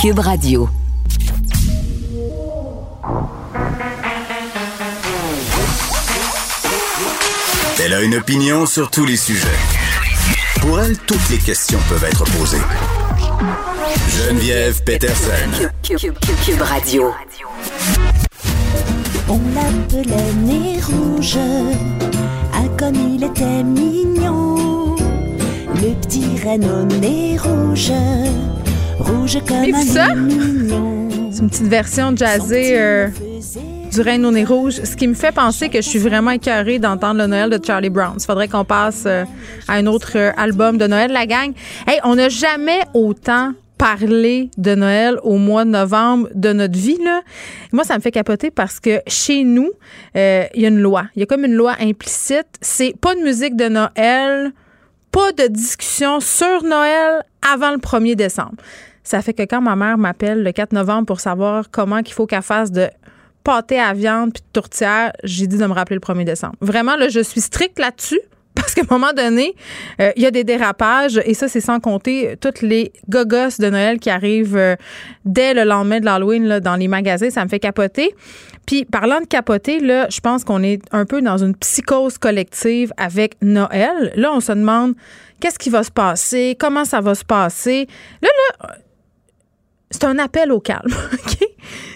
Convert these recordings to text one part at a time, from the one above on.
Cube Radio. Elle a une opinion sur tous les sujets. Pour elle, toutes les questions peuvent être posées. Geneviève Peterson. Cube, Radio. On l'appelait nez rouge, ah comme il était mignon. Le petit Renault nez rouge, rouge comme Mais un ça? C'est une petite version jazzée euh, du Reine au nez rouge, ce qui me fait penser que je suis vraiment écœurée d'entendre le Noël de Charlie Brown. Il faudrait qu'on passe euh, à un autre euh, album de Noël, la gang. Hey, on n'a jamais autant parlé de Noël au mois de novembre de notre vie. Là. Moi, ça me fait capoter parce que chez nous, euh, il y a une loi. Il y a comme une loi implicite. C'est pas de musique de Noël, pas de discussion sur Noël avant le 1er décembre. Ça fait que quand ma mère m'appelle le 4 novembre pour savoir comment qu'il faut qu'elle fasse de pâté à viande puis de tourtière, j'ai dit de me rappeler le 1er décembre. Vraiment, là, je suis stricte là-dessus. Parce qu'à un moment donné, euh, il y a des dérapages et ça, c'est sans compter toutes les gogos de Noël qui arrivent euh, dès le lendemain de l'Halloween dans les magasins. Ça me fait capoter. Puis, parlant de capoter, là, je pense qu'on est un peu dans une psychose collective avec Noël. Là, on se demande qu'est-ce qui va se passer, comment ça va se passer? Là, là, c'est un appel au calme, OK?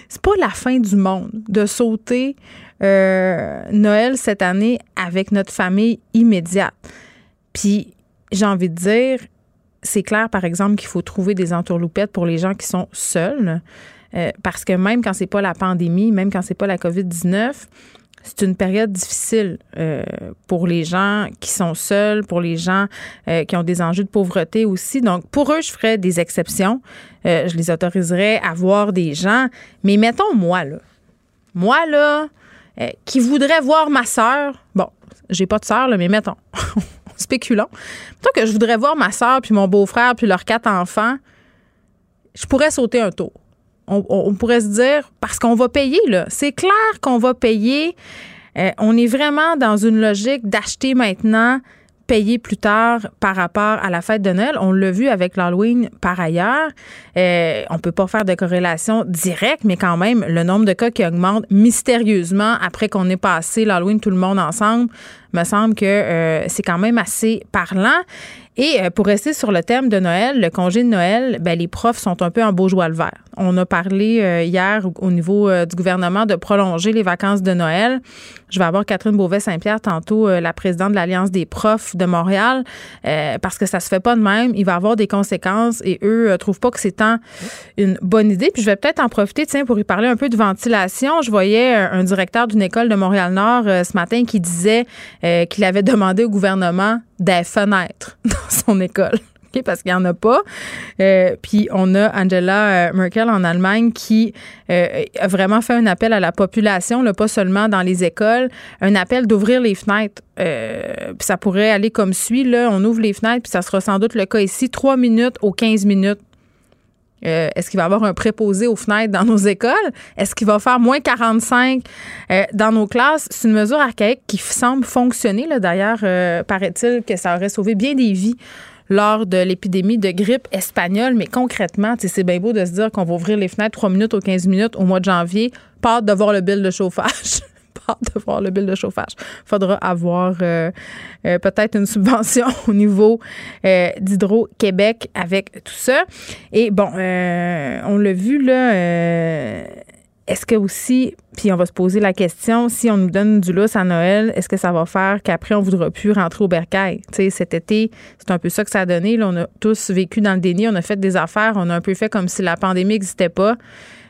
C'est pas la fin du monde de sauter euh, Noël cette année avec notre famille immédiate. Puis, j'ai envie de dire, c'est clair, par exemple, qu'il faut trouver des entourloupettes pour les gens qui sont seuls. euh, parce que même quand c'est pas la pandémie, même quand c'est pas la COVID-19, c'est une période difficile euh, pour les gens qui sont seuls, pour les gens qui ont des enjeux de pauvreté aussi. Donc, pour eux, je ferais des exceptions. Je les autoriserais à voir des gens. Mais mettons moi, là. Moi, là, euh, qui voudrais voir ma sœur. Bon, j'ai pas de sœur, mais mettons. Spéculons. Mettons que je voudrais voir ma sœur, puis mon beau-frère, puis leurs quatre enfants. Je pourrais sauter un tour on, on pourrait se dire, parce qu'on va payer, là. C'est clair qu'on va payer. Euh, on est vraiment dans une logique d'acheter maintenant, payer plus tard par rapport à la fête de Noël. On l'a vu avec l'Halloween par ailleurs. Euh, on peut pas faire de corrélation directe, mais quand même, le nombre de cas qui augmente mystérieusement après qu'on ait passé l'Halloween tout le monde ensemble, me semble que euh, c'est quand même assez parlant. Et euh, pour rester sur le thème de Noël, le congé de Noël, ben, les profs sont un peu en beau joie le vert. On a parlé euh, hier au, au niveau euh, du gouvernement de prolonger les vacances de Noël. Je vais avoir Catherine Beauvais-Saint-Pierre tantôt, la présidente de l'Alliance des profs de Montréal, parce que ça se fait pas de même. Il va avoir des conséquences et eux trouvent pas que c'est tant une bonne idée. Puis je vais peut-être en profiter, tiens, pour y parler un peu de ventilation. Je voyais un directeur d'une école de Montréal-Nord ce matin qui disait qu'il avait demandé au gouvernement des fenêtres dans son école. Parce qu'il n'y en a pas. Euh, puis on a Angela euh, Merkel en Allemagne qui euh, a vraiment fait un appel à la population, là, pas seulement dans les écoles, un appel d'ouvrir les fenêtres. Puis ça pourrait aller comme suit. Là. On ouvre les fenêtres, puis ça sera sans doute le cas ici, 3 minutes aux 15 minutes. Euh, Est-ce qu'il va y avoir un préposé aux fenêtres dans nos écoles? Est-ce qu'il va faire moins 45 euh, dans nos classes? C'est une mesure archaïque qui semble fonctionner. D'ailleurs, euh, paraît-il que ça aurait sauvé bien des vies lors de l'épidémie de grippe espagnole. Mais concrètement, c'est bien beau de se dire qu'on va ouvrir les fenêtres 3 minutes aux 15 minutes au mois de janvier. Pas de voir le bill de chauffage. De voir le bill de chauffage. faudra avoir euh, euh, peut-être une subvention au niveau euh, d'Hydro-Québec avec tout ça. Et bon, on l'a vu là. est-ce que aussi puis on va se poser la question si on nous donne du lousse à Noël, est-ce que ça va faire qu'après on voudra plus rentrer au bercail? Tu sais, cet été, c'est un peu ça que ça a donné. On a tous vécu dans le déni, on a fait des affaires, on a un peu fait comme si la pandémie n'existait pas.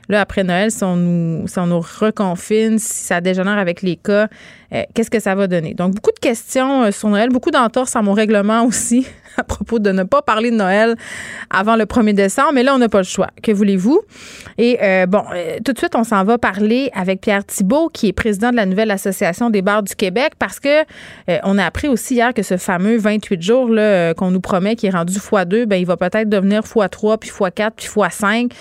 Là, après Noël, si on nous, reconfine, si ça dégénère avec les cas, euh, qu'est-ce que ça va donner? Donc, beaucoup de questions euh, sur Noël, beaucoup d'entorses à mon règlement aussi à propos de ne pas parler de Noël avant le 1er décembre, mais là, on n'a pas le choix. Que voulez-vous? Et euh, bon, tout de suite, on s'en va parler avec Pierre Thibault, qui est président de la nouvelle Association des bars du Québec, parce que on a appris aussi hier que ce fameux 28 jours qu'on nous promet, qui est rendu x2, ben, il va peut-être devenir x3, puis x4, puis x5.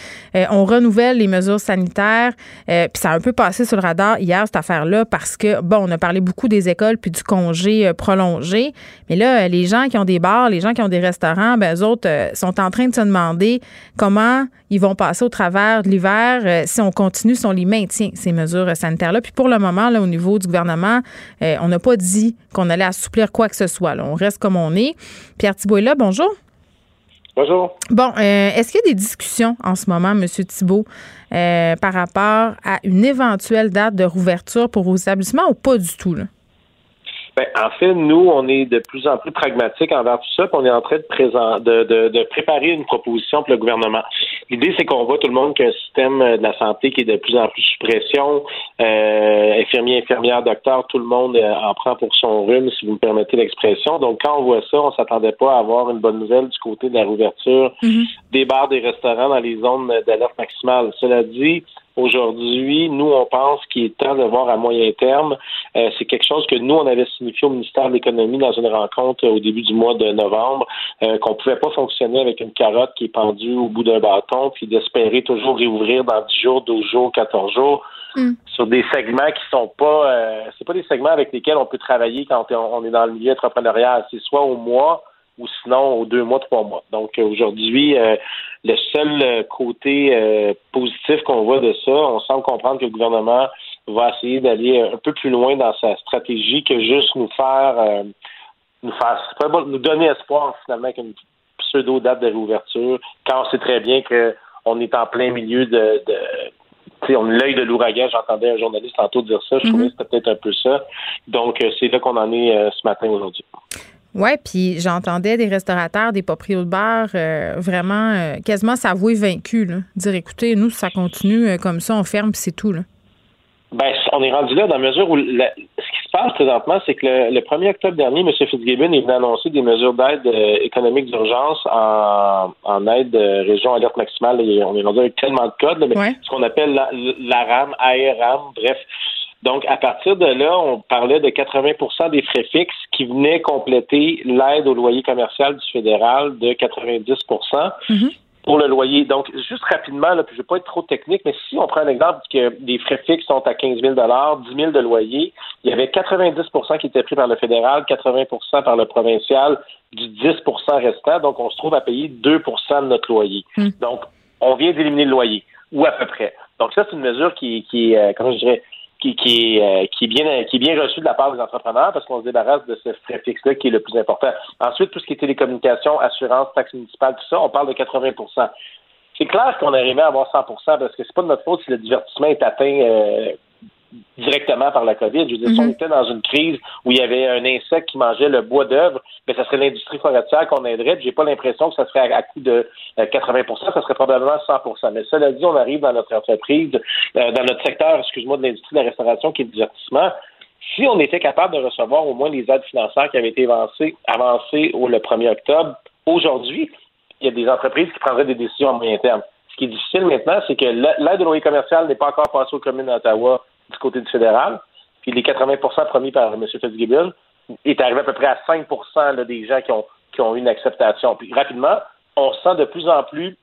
on renouvelle les mesures sanitaires, puis ça a un peu passé sur le radar hier, cette affaire-là, parce que, bon, on a parlé beaucoup des écoles puis du congé euh, prolongé. Mais là, les gens qui ont des bars, les gens qui ont des restaurants, ben, eux autres euh, sont en train de se demander comment ils vont passer au travers de l'hiver euh, si on continue, si on les maintient, ces mesures sanitaires-là. Puis pour le moment, là, au niveau du gouvernement, on n'a pas dit qu'on allait assouplir quoi que ce soit. On reste comme on est. Pierre Thibault est là. Bonjour. Bonjour. Bon, est-ce qu'il y a des discussions en ce moment, M. Thibault, euh, par rapport à une éventuelle date de rouverture pour vos établissements ou pas du tout? Là? Ben, en fait, nous, on est de plus en plus pragmatiques envers tout ça, puis on est en train de, présent, de, de, de, préparer une proposition pour le gouvernement. L'idée, c'est qu'on voit tout le monde qu'un système de la santé qui est de plus en plus sous pression, euh, infirmiers, infirmières, docteurs, tout le monde euh, en prend pour son rhume, si vous me permettez l'expression. Donc, quand on voit ça, on s'attendait pas à avoir une bonne nouvelle du côté de la rouverture mm-hmm. des bars, des restaurants dans les zones d'alerte maximale. Cela dit, Aujourd'hui, nous, on pense qu'il est temps de voir à moyen terme. Euh, c'est quelque chose que nous, on avait signifié au ministère de l'Économie dans une rencontre au début du mois de novembre, euh, qu'on pouvait pas fonctionner avec une carotte qui est pendue au bout d'un bâton, puis d'espérer toujours réouvrir dans 10 jours, 12 jours, 14 jours. Mm. sur des segments qui sont pas euh, c'est pas des segments avec lesquels on peut travailler quand on est dans le milieu entrepreneurial. C'est soit au mois, ou sinon aux deux mois, trois mois. Donc euh, aujourd'hui, euh, le seul euh, côté positif qu'on voit de ça, on semble comprendre que le gouvernement va essayer d'aller un peu plus loin dans sa stratégie que juste nous faire nous faire nous donner espoir finalement avec une pseudo date de réouverture quand on sait très bien que on est en plein milieu de, de on l'œil de l'ouragan, j'entendais un journaliste tantôt dire ça, je trouvais que c'était peut-être un peu ça. Donc, c'est là qu'on en est ce matin aujourd'hui. Oui, puis j'entendais des restaurateurs, des propriétaires de bars euh, vraiment euh, quasiment s'avouer vaincus, là. dire écoutez, nous, ça continue euh, comme ça, on ferme, puis c'est tout. Là. Ben, on est rendu là dans la mesure où ce qui se passe présentement, c'est que le, 1er octobre dernier, M. Fitzgibbon est venu annoncer des mesures d'aide économique d'urgence en, en aide région alerte maximale. on est rendu avec tellement de codes, mais ce qu'on appelle la, la RAM, ARAM, bref, donc, à partir de là, on parlait de 80% des frais fixes qui venaient compléter l'aide au loyer commercial du fédéral de 90 mm-hmm. pour le loyer. Donc, juste rapidement, là, puis je ne vais pas être trop technique, mais si on prend un exemple que les frais fixes sont à 15 000 10 000 de loyer, il y avait 90% qui étaient pris par le fédéral, 80% par le provincial, du 10% restant. Donc, on se trouve à payer 2% de notre loyer. Mm. Donc, on vient d'éliminer le loyer, ou à peu près. Donc, ça, c'est une mesure qui, qui est, euh, comment je dirais, qui, qui, euh, qui, est bien, qui est bien reçu de la part des entrepreneurs parce qu'on se débarrasse de ce frais fixe-là qui est le plus important. Ensuite, tout ce qui est télécommunications, assurance, taxes municipales, tout ça, on parle de 80% C'est clair qu'on arrivait à avoir 100% parce que c'est pas de notre faute si le divertissement est atteint euh, directement par la COVID. Je veux dire, si on mhm. était dans une crise où il y avait un insecte qui mangeait le bois d'œuvre, ben, ça serait l'industrie forestière qu'on aiderait. J'ai pas l'impression que ça serait à, coût de 80% euh, ça serait probablement 100% Mais cela dit, on arrive dans notre entreprise, euh, dans notre secteur, excuse-moi, de l'industrie de la restauration qui est le divertissement. Si on était capable de recevoir au moins les aides financières qui avaient été avancées, avancées au, le 1er octobre, aujourd'hui, il y a des entreprises qui prendraient des décisions à moyen terme. Ce qui est difficile maintenant, c'est que l'aide au loyer commercial n'est pas encore passée aux communes d'Ottawa du côté du fédéral, puis les 80% promis par M. Fitzgibbon est arrivé à peu près à 5% des gens qui ont, qui ont eu une acceptation. Puis rapidement, on sent de plus en plus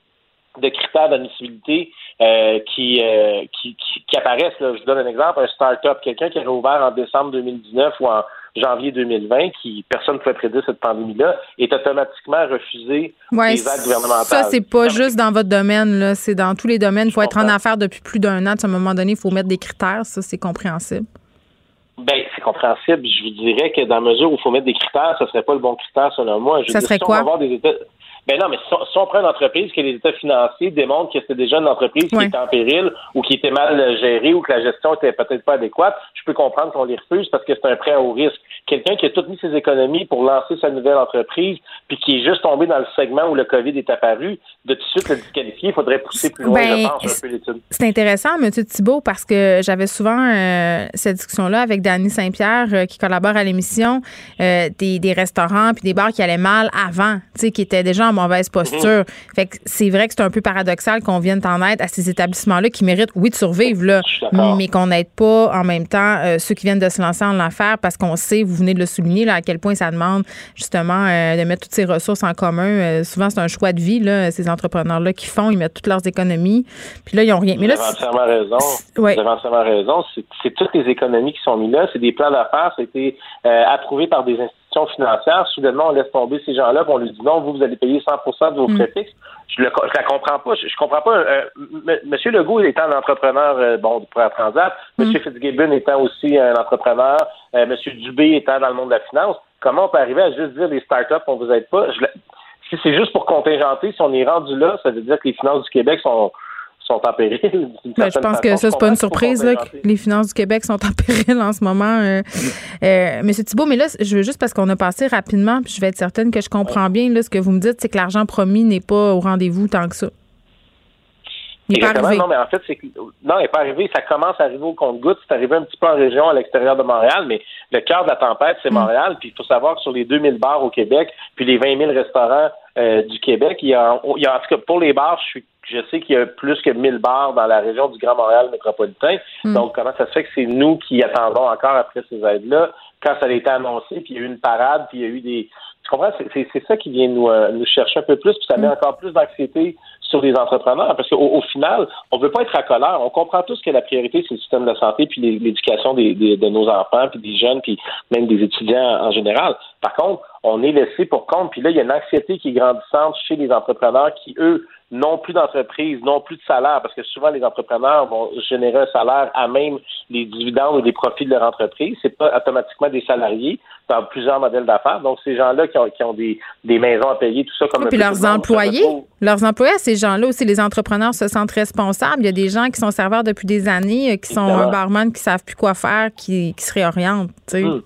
de critères d'admissibilité euh, qui, euh, qui, qui, apparaissent. Je vous donne un exemple, un start-up, quelqu'un qui a ouvert en décembre 2019 ou en janvier 2020, qui personne ne pouvait prédire cette pandémie-là, est automatiquement refusé ouais, des aides gouvernementales. Ça, c'est pas juste dans votre domaine, c'est dans tous les domaines. Il faut être en affaires depuis plus d'un an. À un moment donné, il faut mettre des critères. Ça, c'est compréhensible. Ben, c'est compréhensible. Je vous dirais que dans la mesure où il faut mettre des critères, ce serait pas le bon critère selon moi. ça serait quoi? des Ben non, mais si on, prend une entreprise que les états financiers démontrent que c'était déjà une entreprise qui était en péril ou qui était mal gérée ou que la gestion était peut-être pas adéquate, je peux comprendre qu'on les refuse parce que c'est un prêt à haut risque. Quelqu'un qui a tout mis ses économies pour lancer sa nouvelle entreprise puis qui est juste tombé dans le segment où le COVID est apparu, de tout de suite le disqualifier, il faudrait pousser plus loin, ben, C'est intéressant, M. Thibault, parce que j'avais souvent euh, cette discussion-là avec Danny Saint-Pierre euh, qui collabore à l'émission euh, des, des, restaurants puis des bars qui allaient mal avant, tu sais, qui étaient déjà en mauvaise posture. Mhm. Fait que c'est vrai que c'est un peu paradoxal qu'on vienne en aide à ces établissements-là qui méritent, oui, de survivre, là, mais qu'on n'aide pas en même temps ceux qui viennent de se lancer en affaires parce qu'on sait, vous venez de le souligner, là, à quel point ça demande justement de mettre toutes ces ressources en commun. souvent, c'est un choix de vie, là, ces entrepreneurs-là qui font, ils mettent toutes leurs économies, puis là, ils n'ont rien. Mais là, vous avez entièrement raison. Vous avez entièrement raison. C'est toutes les économies qui sont mises là. C'est des plans d'affaires. Ça a été euh, approuvé par des institutions financières. Soudainement, on laisse tomber ces gens-là, on lui dit non, vous, vous allez payer 100 de vos mm. frais fixes. Je ne la comprends pas. Je, ne comprends pas. Euh, Monsieur Legault étant un entrepreneur, euh, bon, pour la Transat, mm. Monsieur Fitzgibbon étant aussi un entrepreneur, Monsieur Dubé étant dans le monde de la finance, comment on peut arriver à juste dire les startups, on vous aide pas? si c'est juste pour contingenter, si on est rendu là, ça veut dire que les finances du Québec sont sont en péril. Ben, je pense que ça, c'est pas une surprise là, que les finances du Québec sont en péril en ce moment. Euh, euh, Monsieur Thibault, mais là, je veux juste parce qu'on a passé rapidement, puis je vais être certaine que je comprends bien là, ce que vous me dites, c'est que l'argent promis n'est pas au rendez-vous tant que ça. Il n'est pas arrivé. Non, mais en fait, c'est que, non, il n'est pas arrivé. Ça commence à arriver au compte-goutte. C'est arrivé un petit peu en région à l'extérieur de Montréal, mais le cœur de la tempête, c'est mm. Montréal. Puis il faut savoir que sur les 2000 bars au Québec, puis les 20 000 restaurants euh, du Québec, il y, a, il y a, en tout cas, pour les bars, je suis je sais qu'il y a plus que 1000 bars dans la région du Grand Montréal métropolitain. Hmm. Donc, comment ça se fait que c'est nous qui attendons encore après ces aides-là? Quand ça a été annoncé, puis il y a eu une parade, puis il y a eu des... Tu comprends? C'est ça qui vient nous, euh, nous chercher un peu plus, puis ça met hmm. encore plus d'anxiété sur les entrepreneurs, parce qu'au au final, on ne veut pas être à colère. On comprend tous que la priorité, c'est le système de santé, puis l'éducation des, de nos enfants, puis des jeunes, puis même des étudiants en général. Par contre, on est laissé pour compte, puis là, il y a une anxiété qui est grandissante chez les entrepreneurs qui, eux, non plus d'entreprise, non plus de salaire, parce que souvent les entrepreneurs vont générer un salaire à même les dividendes ou des profits de leur entreprise. C'est pas automatiquement des salariés dans plusieurs modèles d'affaires. Donc ces gens-là qui ont, qui ont des, des, maisons à payer, tout ça comme. Et puis leurs employés, leurs employés, ces gens-là aussi, les entrepreneurs se sentent responsables. Il y a des gens qui sont serveurs depuis des années, euh, qui sont un barman qui savent plus quoi faire, qui, qui se réorientent. Tu sais. Hmm.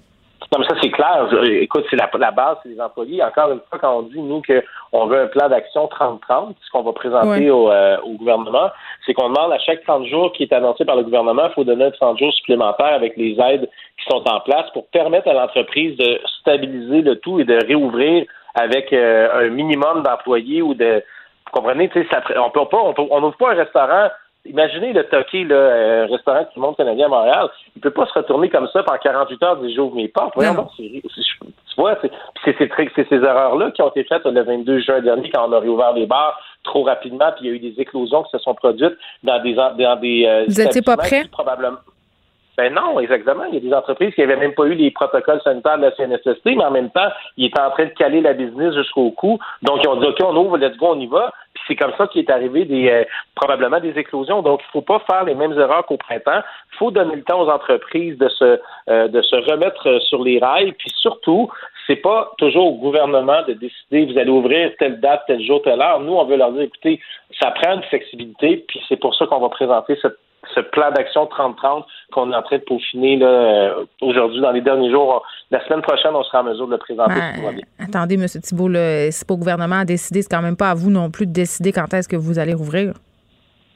Non, mais ça, c'est clair. Écoute, c'est la, la base, c'est les employés. Encore une fois, quand on dit, nous, qu'on veut un plan d'action 30-30, ce qu'on va présenter euh, au, gouvernement, c'est qu'on demande à chaque 30 jours qui est annoncé par le gouvernement, il faut donner 30 jours supplémentaires avec les aides qui sont en place pour permettre à l'entreprise de stabiliser le tout et de réouvrir avec euh, un minimum d'employés ou de. Vous comprenez, tu sais, on peut pas, on n'ouvre pas un restaurant Imaginez le toqué, là, un restaurant qui monte canadien à Montréal. Il peut pas se retourner comme ça pendant 48 heures du j'ouvre mes portes. Voyons tu vois, c'est ces erreurs-là qui ont été faites le 22 juin dernier quand on a réouvert les bars trop rapidement, puis il y a eu des éclosions qui se sont produites dans des dans des euh, Vous n'étiez pas prêt? Probablement. Ben non, exactement. Il y a des entreprises qui n'avaient même pas eu les protocoles sanitaires de la CNSST, mais en même temps, ils étaient en train de caler la business jusqu'au cou. Donc, ils ont dit, OK, on ouvre, let's go, on y va. Puis c'est comme ça qu'il est arrivé des euh, probablement des éclosions. Donc, il ne faut pas faire les mêmes erreurs qu'au printemps. Il faut donner le temps aux entreprises de se euh, de se remettre sur les rails. Puis surtout, c'est pas toujours au gouvernement de décider vous allez ouvrir telle date, tel jour, telle heure. Nous, on veut leur dire écoutez, ça prend une flexibilité, puis c'est pour ça qu'on va présenter cette ce plan d'action 30-30 qu'on est en train de peaufiner là, euh, aujourd'hui, dans les derniers jours. La semaine prochaine, on sera en mesure de le présenter. Ben, attendez, M. Thibault, c'est pas au gouvernement à décider, c'est quand même pas à vous non plus de décider quand est-ce que vous allez rouvrir?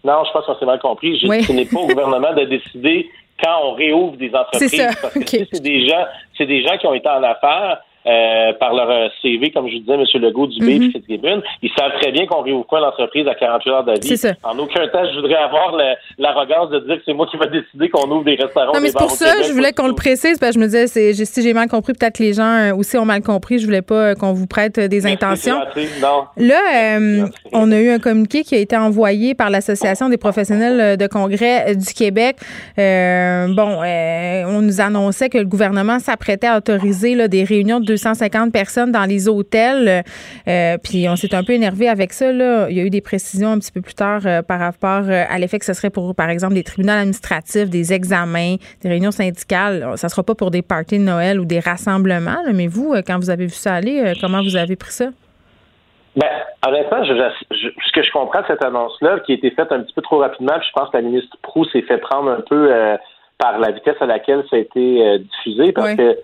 Non, je pense qu'on s'est mal compris. Je ce n'est pas au gouvernement de décider quand on réouvre des entreprises. Ça. Parce que c'est des gens, c'est des gens qui ont été en affaires euh, par leur euh, CV, comme je disais, M. Legault, du mm -hmm. Ils savent très bien qu'on réouvre pas l'entreprise à 48 heures d'avis. En aucun temps, je voudrais avoir l'arrogance de dire que c'est moi qui vais décider qu'on ouvre des restaurants. Non, mais c'est pour ça je voulais qu'on le précise, parce que je me disais, si j'ai mal compris, peut-être que les gens euh, aussi ont mal compris. Je voulais pas qu'on vous prête des intentions. Là, on a eu un communiqué qui a été envoyé par l'Association des professionnels de congrès du Québec. bon, on nous annonçait que le gouvernement s'apprêtait à autoriser là, des réunions de 250 personnes dans les hôtels. Euh, puis on s'est un peu énervé avec ça. Là. Il y a eu des précisions un petit peu plus tard euh, par rapport euh, à l'effet que ce serait pour, par exemple, des tribunaux administratifs, des examens, des réunions syndicales. Ça ne sera pas pour des parties de Noël ou des rassemblements. mais vous, quand vous avez vu ça aller, comment vous avez pris ça? Ben, honnêtement, je, ce que je comprends de cette annonce-là, qui a été faite un petit peu trop rapidement, puis je pense que la ministre Proux s'est fait prendre un peu euh, par la vitesse à laquelle ça a été euh, diffusé, parce que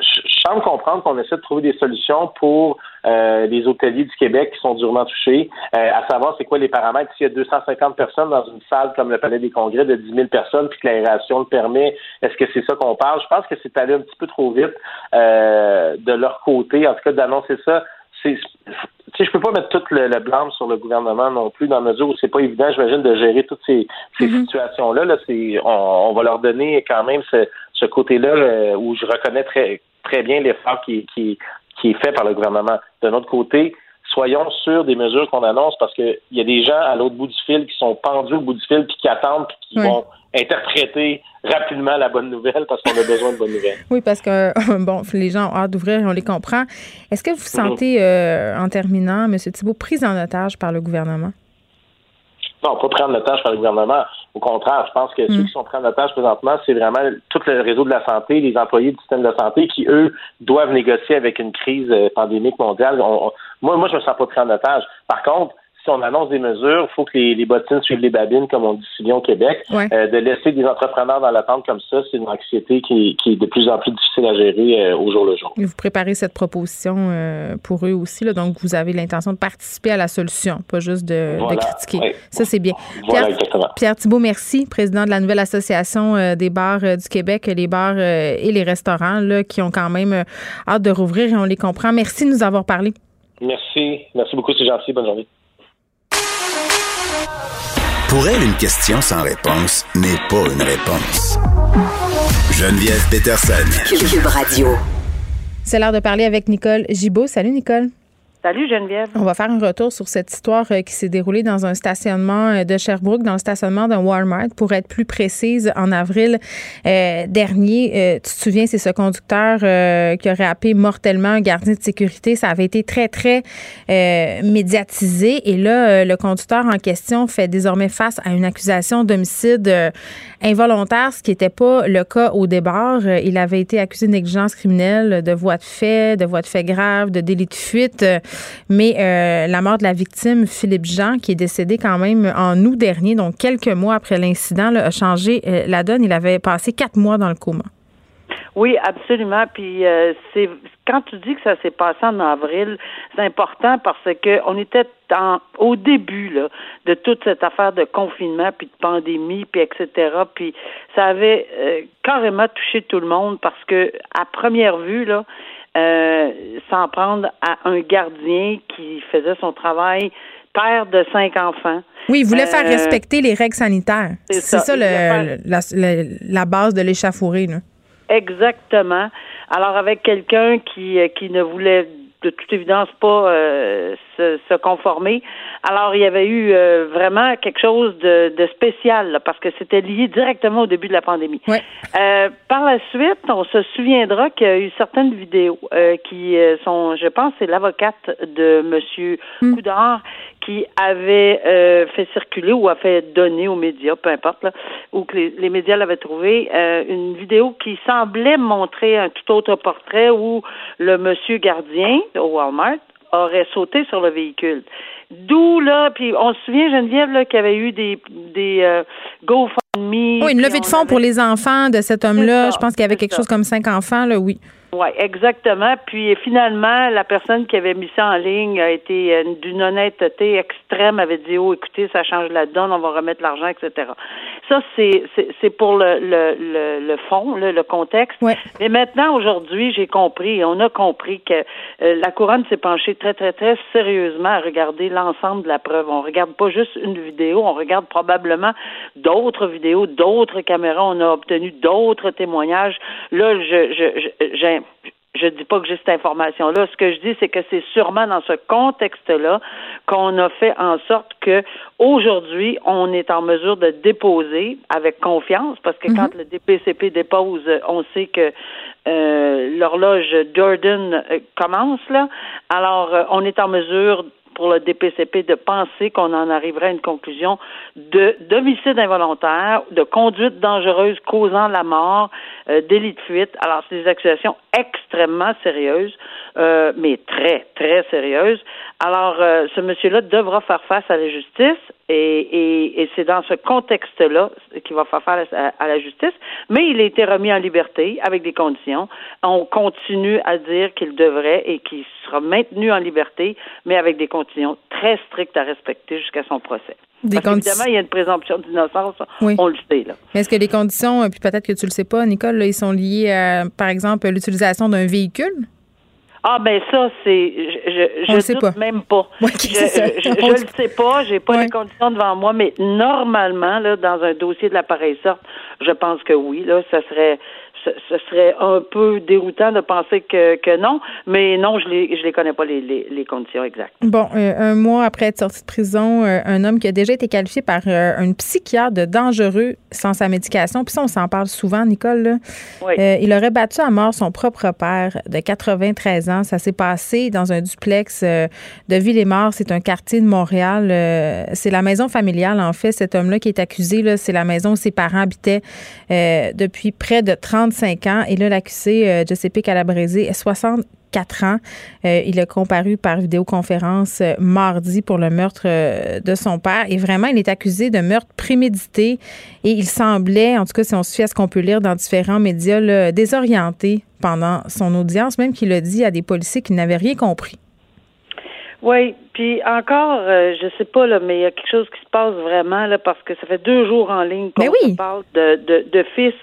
je, semble comprendre qu'on essaie de trouver des solutions pour euh, les hôteliers du Québec qui sont durement touchés, à savoir c'est quoi les paramètres. S'il y a 250 personnes dans une salle comme le Palais des Congrès de 10 000 personnes, puis que l'aération le permet, est-ce que c'est ça qu'on parle? Je pense que c'est allé un petit peu trop vite de leur côté, en tout cas d'annoncer ça c'est sais, je peux pas mettre tout le, le, blâme sur le gouvernement non plus, dans la mesure où c'est pas évident, j'imagine, de gérer toutes ces, mm-hmm. situations-là. Là, c'est, on, va leur donner quand même ce, ce côté-là euh, où je reconnais très, très bien l'effort qui, qui, qui est fait par le gouvernement. D'un autre côté, soyons sûrs des mesures qu'on annonce parce qu'il y a des gens à l'autre bout du fil qui sont pendus au bout du fil puis qui attendent puis qui vont interpréter rapidement la bonne nouvelle parce qu'on a besoin de bonnes nouvelles. Oui, parce que, bon, les gens ont hâte d'ouvrir et on les comprend. Est-ce que vous vous sentez, euh, en terminant, M. Thibault, pris en otage par le gouvernement? Non, pas en otage par le gouvernement. Au contraire, je pense que ceux mhm. qui sont pris en otage présentement, c'est vraiment tout le réseau de la santé, les employés du système de santé qui, eux, doivent négocier avec une crise euh, pandémique mondiale. moi, moi, je me sens pas pris en otage. Par contre, on annonce des mesures, il faut que les, bottines suivent les babines, comme on dit si bien au Québec. Euh, de laisser des entrepreneurs dans l'attente comme ça, c'est une anxiété qui, est de plus en plus difficile à gérer euh, au jour le jour. Et vous préparez cette proposition euh, pour eux aussi, là, donc vous avez l'intention de participer à la solution, pas juste de, critiquer. Ça, c'est bien. Pierre, Pierre Thibault, merci, président de la nouvelle association des bars du Québec, les bars et les restaurants là, qui ont quand même hâte de rouvrir et on les comprend. Merci de nous avoir parlé. Merci. Merci beaucoup, c'est gentil. Bonne journée. Pour elle, une question sans réponse n'est pas une réponse. Geneviève Peterson. Cube Radio. C'est l'heure de parler avec Nicole Gibaud. Salut, Nicole. Salut Geneviève. On va faire un retour sur cette histoire euh, qui s'est déroulée dans un stationnement euh, de Sherbrooke, dans le stationnement d'un Walmart, pour être plus précise, en avril euh, dernier. tu te souviens, c'est ce conducteur qui aurait happé mortellement un gardien de sécurité. Ça avait été très, très médiatisé. Et là, le conducteur en question fait désormais face à une accusation d'homicide involontaire, ce qui n'était pas le cas au départ. Il avait été accusé de négligence criminelle, de voie de fait, de voie de fait grave, de délit de fuite. Mais euh, la mort de la victime, Philippe Jean, qui est décédé quand même en août dernier, donc quelques mois après l'incident, a changé euh, la donne. Il avait passé quatre mois dans le coma. Oui, absolument. Puis euh, c'est quand tu dis que ça s'est passé en avril, c'est important parce que on était au début de toute cette affaire de confinement puis de pandémie puis etc. Puis ça avait carrément touché tout le monde parce que à première vue là, euh, s'en prendre à un gardien qui faisait son travail, père de cinq enfants. Oui, il voulait faire euh, respecter les règles sanitaires. C'est ça, la, base de l'échafourée. Exactement. Alors, avec quelqu'un qui, euh, qui ne voulait de toute évidence pas euh, se, conformer. Alors, il y avait eu euh, vraiment quelque chose de, spécial parce que c'était lié directement au début de la pandémie. Euh, par la suite, on se souviendra qu'il y a eu certaines vidéos qui sont, je pense, c'est l'avocate de Monsieur mm. Coudard qui avait fait circuler ou a fait donner aux médias, peu importe, là, ou que les, les médias l'avaient trouvé, une vidéo qui semblait montrer un tout autre portrait où le monsieur gardien au Walmart aurait sauté sur le véhicule. D'où là, puis on se souvient Geneviève là qu'il y avait eu des des euh, GoFundMe. Oui, une levée de fonds pour les enfants de cet homme-là. Je pense qu'il y avait quelque chose comme cinq enfants là, oui. Oui, exactement. Puis finalement, la personne qui avait mis ça en ligne a été euh, d'une honnêteté extrême, avait dit Oh, écoutez, ça change la donne, on va remettre l'argent, etc. Ça, c'est c'est pour le, le, le, fond, le, contexte. Mais maintenant, aujourd'hui, j'ai compris, on a compris que euh, la couronne s'est penchée très, très, très sérieusement à regarder l'ensemble de la preuve. On regarde pas juste une vidéo, on regarde probablement d'autres vidéos, d'autres caméras, on a obtenu d'autres témoignages. Là, je, je, j'ai je dis pas que j'ai cette information-là. Ce que je dis, c'est que c'est sûrement dans ce contexte-là qu'on a fait en sorte que aujourd'hui, on est en mesure de déposer avec confiance, parce que quand mhm. le DPCP dépose, on sait que euh, l'horloge Jordan euh, commence là. Alors, euh, on est en mesure pour le DPCP de penser qu'on en arriverait à une conclusion de d'homicide involontaire, de conduite dangereuse causant la mort, euh, délit de fuite. Alors, c'est des accusations extrêmement sérieuses, euh, mais très, très sérieuses. Alors, euh, ce monsieur-là devra faire face à la justice et, et, c'est dans ce contexte-là qu'il va faire face à, la justice. Mais il a été remis en liberté avec des conditions. On continue à dire qu'il devrait et qu'il sera maintenu en liberté, mais avec des conditions très strictes à respecter jusqu'à son procès. Des Parce évidemment, il y a une présomption d'innocence, on le sait. Là. Est-ce que les conditions, puis peut-être que tu le sais pas, Nicole, ils sont liés à, par exemple, l'utilisation d'un véhicule? Ah ben ça c'est je je, doute même pas. je, je, le sais pas, j'ai pas les conditions devant moi, mais normalement là dans un dossier de l'appareil sorte, je pense que oui là, ça serait ce, serait un peu déroutant de penser que, que non, mais non, je les, je les connais pas les, les, conditions exactes. Bon, euh, un mois après être sorti de prison, euh, un homme qui a déjà été qualifié par euh, un psychiatre de dangereux sans sa médication, puis ça, on s'en parle souvent, Nicole, oui. il aurait battu à mort son propre père de 93 ans. Ça s'est passé dans un duplex de Ville-et-Mort, c'est un quartier de Montréal. c'est la maison familiale, en fait, cet homme-là qui est accusé, c'est la maison où ses parents habitaient depuis près de 30 ans. Et là, l'accusé, euh, Giuseppe Calabrese, 64 ans. Euh, il a comparu par vidéoconférence euh, mardi pour le meurtre de son père. Et vraiment, il est accusé de meurtre prémédité. Et il semblait, en tout cas, si on se fie à ce qu'on peut lire dans différents médias, désorienté pendant son audience, même qu'il a dit à des policiers qu'il n'avaient rien compris. Oui, puis encore, je sais pas là, mais il y a quelque chose qui se passe vraiment là parce que ça fait deux jours en ligne qu'on parle de, de, de fils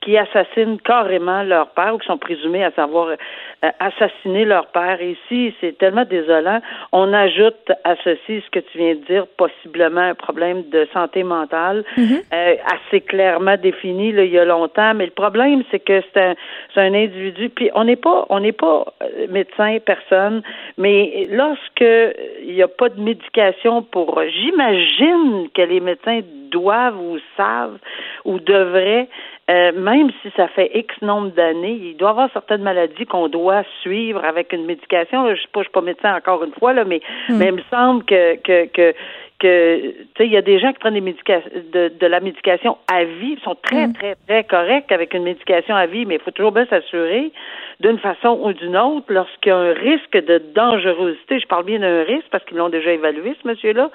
qui assassinent carrément leur père ou qui sont présumés à savoir euh, assassiner leur père. Et ici, c'est tellement désolant. On ajoute à ceci ce que tu viens de dire, possiblement un problème de santé mentale, mm-hmm. euh, assez clairement défini là, il y a longtemps. Mais le problème, c'est que c'est un, c'est un individu. Puis on n'est pas, on n'est pas euh, médecin, personne. Mais lorsque il n'y a pas de médication pour, j'imagine que les médecins doivent ou savent ou devraient euh, même si ça fait X nombre d'années, il doit y avoir certaines maladies qu'on doit suivre avec une médication. Je ne suis, suis, pas médecin encore une fois, là, mais, hmm. mais il me semble que, que, que que tu sais il y a des gens qui prennent des de, de la médication à vie, ils sont très hmm. très très corrects avec une médication à vie, mais il faut toujours bien s'assurer d'une façon ou d'une autre lorsqu'il y a un risque de dangerosité, je parle bien d'un risque parce qu'ils l'ont déjà évalué ce monsieur-là,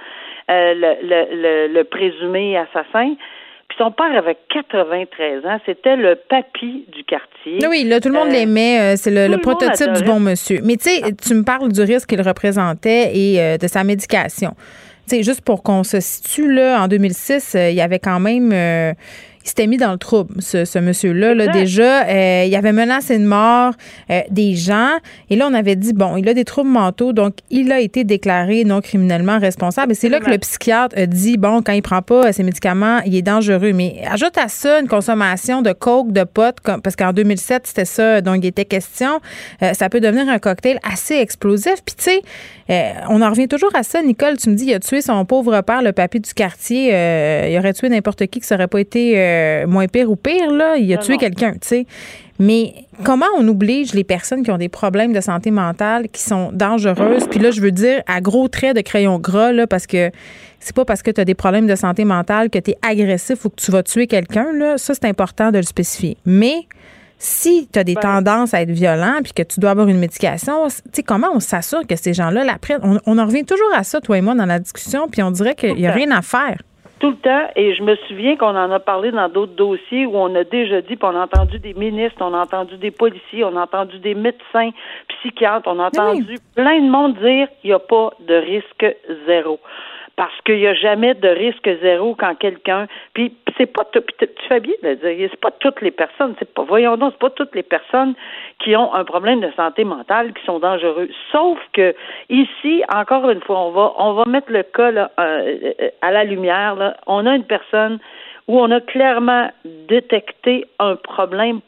euh, le, le, le, présumé assassin, puis son père avait 93 ans. C'était le papy du quartier. Oui, là, tout le monde euh, l'aimait. Euh, c'est le, prototype du bon monsieur. Mais tu sais, tu me parles du risque qu'il représentait et euh, de sa médication. Tu sais, juste pour qu'on se situe, là, en 2006, il y avait quand même il s'était mis dans le trouble, ce, monsieur-là. Là, déjà, euh, il avait menacé de mort euh, des gens. Et là, on avait dit, bon, il a des troubles mentaux, donc il a été déclaré non criminellement responsable. Et c'est là que le psychiatre a dit, bon, quand il prend pas ses médicaments, il est dangereux. Mais ajoute à ça une consommation de coke, de potes, parce qu'en 2007, c'était ça dont il était question. Euh, ça peut devenir un cocktail assez explosif. Puis tu sais, on en revient toujours à ça. Nicole, tu me dis, il a tué son pauvre père, le papy du quartier. il aurait tué n'importe qui qui serait pas été euh, moins pire ou pire, là, il a tué quelqu'un, tu sais. Mais comment on oblige les personnes qui ont des problèmes de santé mentale, qui sont dangereuses, puis là, je veux dire à gros traits de crayon gras, là, parce que c'est pas parce que tu as des problèmes de santé mentale que tu es agressif ou que tu vas tuer quelqu'un, là. Ça, c'est important de le spécifier. Mais si tu as des tendances à être violent puis que tu dois avoir une médication, tu sais, comment on s'assure que ces gens-là la prennent? On, on, en revient toujours à ça, toi et moi, dans la discussion, puis on dirait qu'il n'y a rien à faire tout le temps, et je me souviens qu'on en a parlé dans d'autres dossiers où on a déjà dit, puis on a entendu des ministres, on a entendu des policiers, on a entendu des médecins, psychiatres, on a entendu plein de monde dire il n'y a pas de risque zéro parce qu'il n'y a jamais de risque zéro quand quelqu'un. Puis c'est pas tu fais bien de dire, c'est pas toutes les personnes, c'est pas voyons donc, c'est pas toutes les personnes qui ont un problème de santé mentale qui sont dangereux. Sauf que ici, encore une fois, on va on va mettre le cas là, euh, à la lumière. Là. On a une personne où on a clairement détecté un problème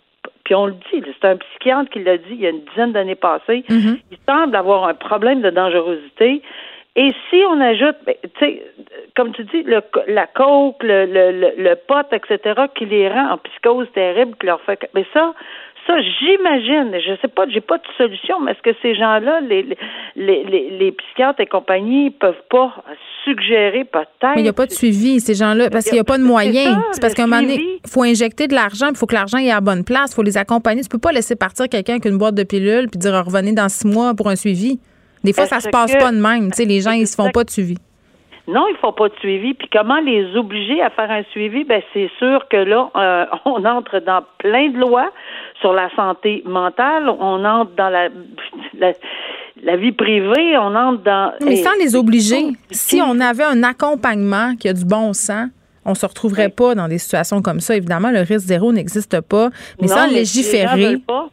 puis on le dit, c'est un psychiatre qui l'a dit il y a une dizaine d'années passées. Mm-hmm. Il semble avoir un problème de dangerosité. Et si on ajoute, ben, tu sais, comme tu dis, le, la coke, le, le, le, pot, etc., qui les rend en psychose terrible, qui leur fait. Mais ça, ça, j'imagine, je sais pas, j'ai pas de solution, mais est-ce que ces gens-là, les, les, les, les psychiatres et compagnie, peuvent pas suggérer peut-être. Mais il n'y a pas de suivi, ces gens-là, parce qu'il n'y a pas de moyens. C'est parce qu'à un moment donné, il faut injecter de l'argent, il faut que l'argent ait à la bonne place, il faut les accompagner. Tu peux pas laisser partir quelqu'un avec une boîte de pilules puis dire revenez dans six mois pour un suivi. Des fois, ça se passe pas de même. Tu sais, les gens, ils se font pas de suivi. Non, il faut pas de suivi. Puis comment les obliger à faire un suivi? Ben c'est sûr que là, euh, on entre dans plein de lois sur la santé mentale. On entre dans la, la, vie privée. On entre dans. Mais sans les obliger, si on avait un accompagnement qui a du bon sens, on se retrouverait pas dans des situations comme ça. Évidemment, le risque zéro n'existe pas. Mais sans légiférer les gens veulent pas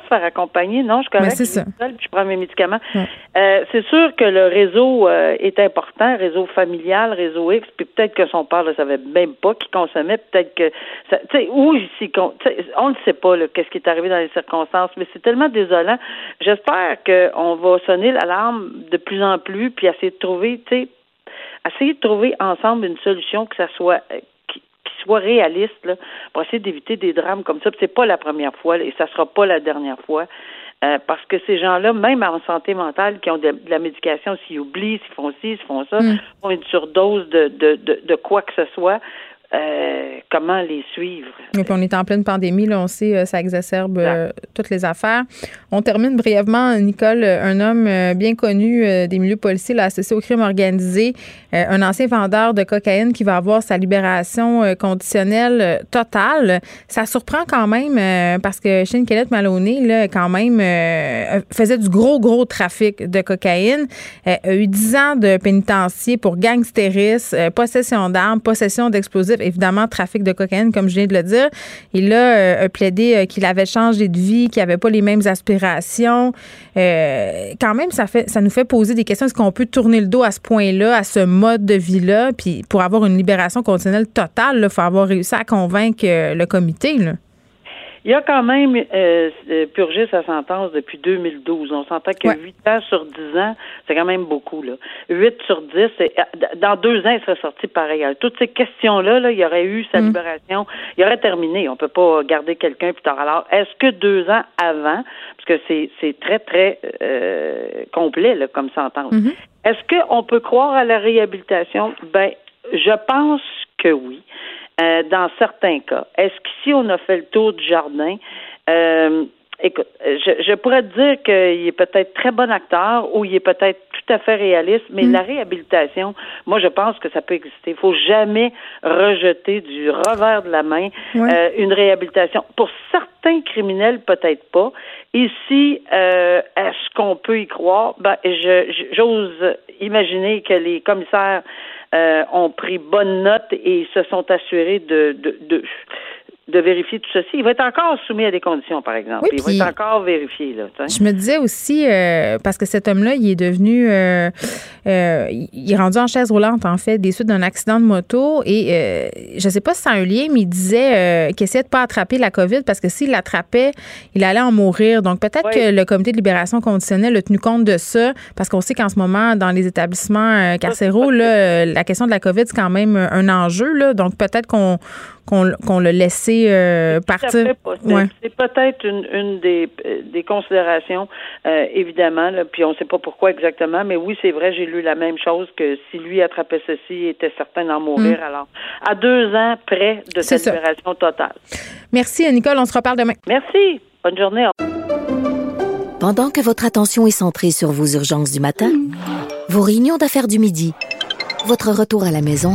se faire accompagner, non, je connais. Ben, c'est je prends mes médicaments. Euh, c'est sûr que le réseau euh, est important, réseau familial, réseau X, puis peut-être que son père ne savait même pas qu'il consommait, peut-être que, tu sais, où ici, on ne sait pas qu'est-ce qui est arrivé dans les circonstances, mais c'est tellement désolant. J'espère qu'on va sonner l'alarme de plus en plus, puis essayer de trouver, tu sais, essayer de trouver ensemble une solution que ça soit soit réaliste là, pour essayer d'éviter des drames comme ça. C'est pas la première fois et ça sera pas la dernière fois. Euh, parce que ces gens-là, même en santé mentale, qui ont de, la médication, s'ils oublient, s'ils font ci, s'ils font ça, mm. ont une surdose de, de, de, de quoi que ce soit, euh, comment les suivre? Et puis on est en pleine pandémie, là, on sait, euh, ça exacerbe euh, toutes les affaires. On termine brièvement, Nicole, un homme bien connu des milieux policiers, là, associé au crime organisé, un ancien vendeur de cocaïne qui va avoir sa libération conditionnelle totale. Ça surprend quand même parce que Shane Kellett Maloney, là, quand même, faisait du gros, gros trafic de cocaïne, a eu 10 ans de pénitencier pour gangstérisme, possession d'armes, possession d'explosifs évidemment, trafic de cocaïne, comme je viens de le dire. Il a, plaidé euh, qu'il avait changé de vie, qu'il n'avait pas les mêmes aspirations. Euh, quand même, ça, fait, ça nous fait poser des questions. Est-ce qu'on peut tourner le dos à ce point-là, à ce mode de vie-là? Puis pour avoir une libération conditionnelle totale, il faut avoir réussi à convaincre euh, le comité. Il a quand même euh, euh, purgé sa sentence depuis 2012. On s'entend que huit 8 ans sur 10 ans, c'est quand même beaucoup. Là. 8 sur 10, euh, dans deux ans, il serait sorti pareil. Toutes ces questions-là, là, il y aurait eu sa mm. libération, il aurait terminé. On peut pas garder quelqu'un plus tard. Alors, est-ce que deux ans avant, parce que c'est, c'est très, très euh, complet là, comme sentence, mm-hmm. est-ce qu'on peut croire à la réhabilitation? Ben, je pense que oui. Euh, dans certains cas. Est-ce qu'ici, on a fait le tour du jardin? Euh, écoute, je, je, pourrais te dire qu'il est peut-être très bon acteur ou il est peut-être tout à fait réaliste, mais mm. la réhabilitation, moi, je pense que ça peut exister. Il faut jamais rejeter du revers de la main euh, une réhabilitation. Pour certains criminels, peut-être pas. Ici, est-ce qu'on peut y croire? Ben, j'ose imaginer que les commissaires euh, ont pris bonne note et se sont assurés de, de, de de vérifier tout ceci. Il va être encore soumis à des conditions, par exemple. il va être encore vérifié. Là, je me disais aussi, euh, parce que cet homme-là, il est devenu, euh, euh, il est rendu en chaise roulante, en fait, des suites d'un accident de moto. Et je ne sais pas si c'est un lien, mais il disait qu'il essayait de ne pas attraper la COVID parce que s'il l'attrapait, il allait en mourir. Donc peut-être que le comité de libération conditionnelle a tenu compte de ça, parce qu'on sait qu'en ce moment, dans les établissements carcéraux, là, la question de la COVID, c'est quand même un enjeu. Là, donc peut-être qu'on qu'on l'a laissé euh, partir. C'est peut-être une, une des, des considérations, euh, évidemment, là, puis on ne sait pas pourquoi exactement, mais oui, c'est vrai, j'ai lu la même chose que si lui attrapait ceci, il était certain d'en mourir. Mm. Alors, à deux ans près de cette libération totale. Merci, Nicole. On se reparle demain. Merci. Bonne journée. Pendant que votre attention est centrée sur vos urgences du matin, vos réunions d'affaires du midi, votre retour à la maison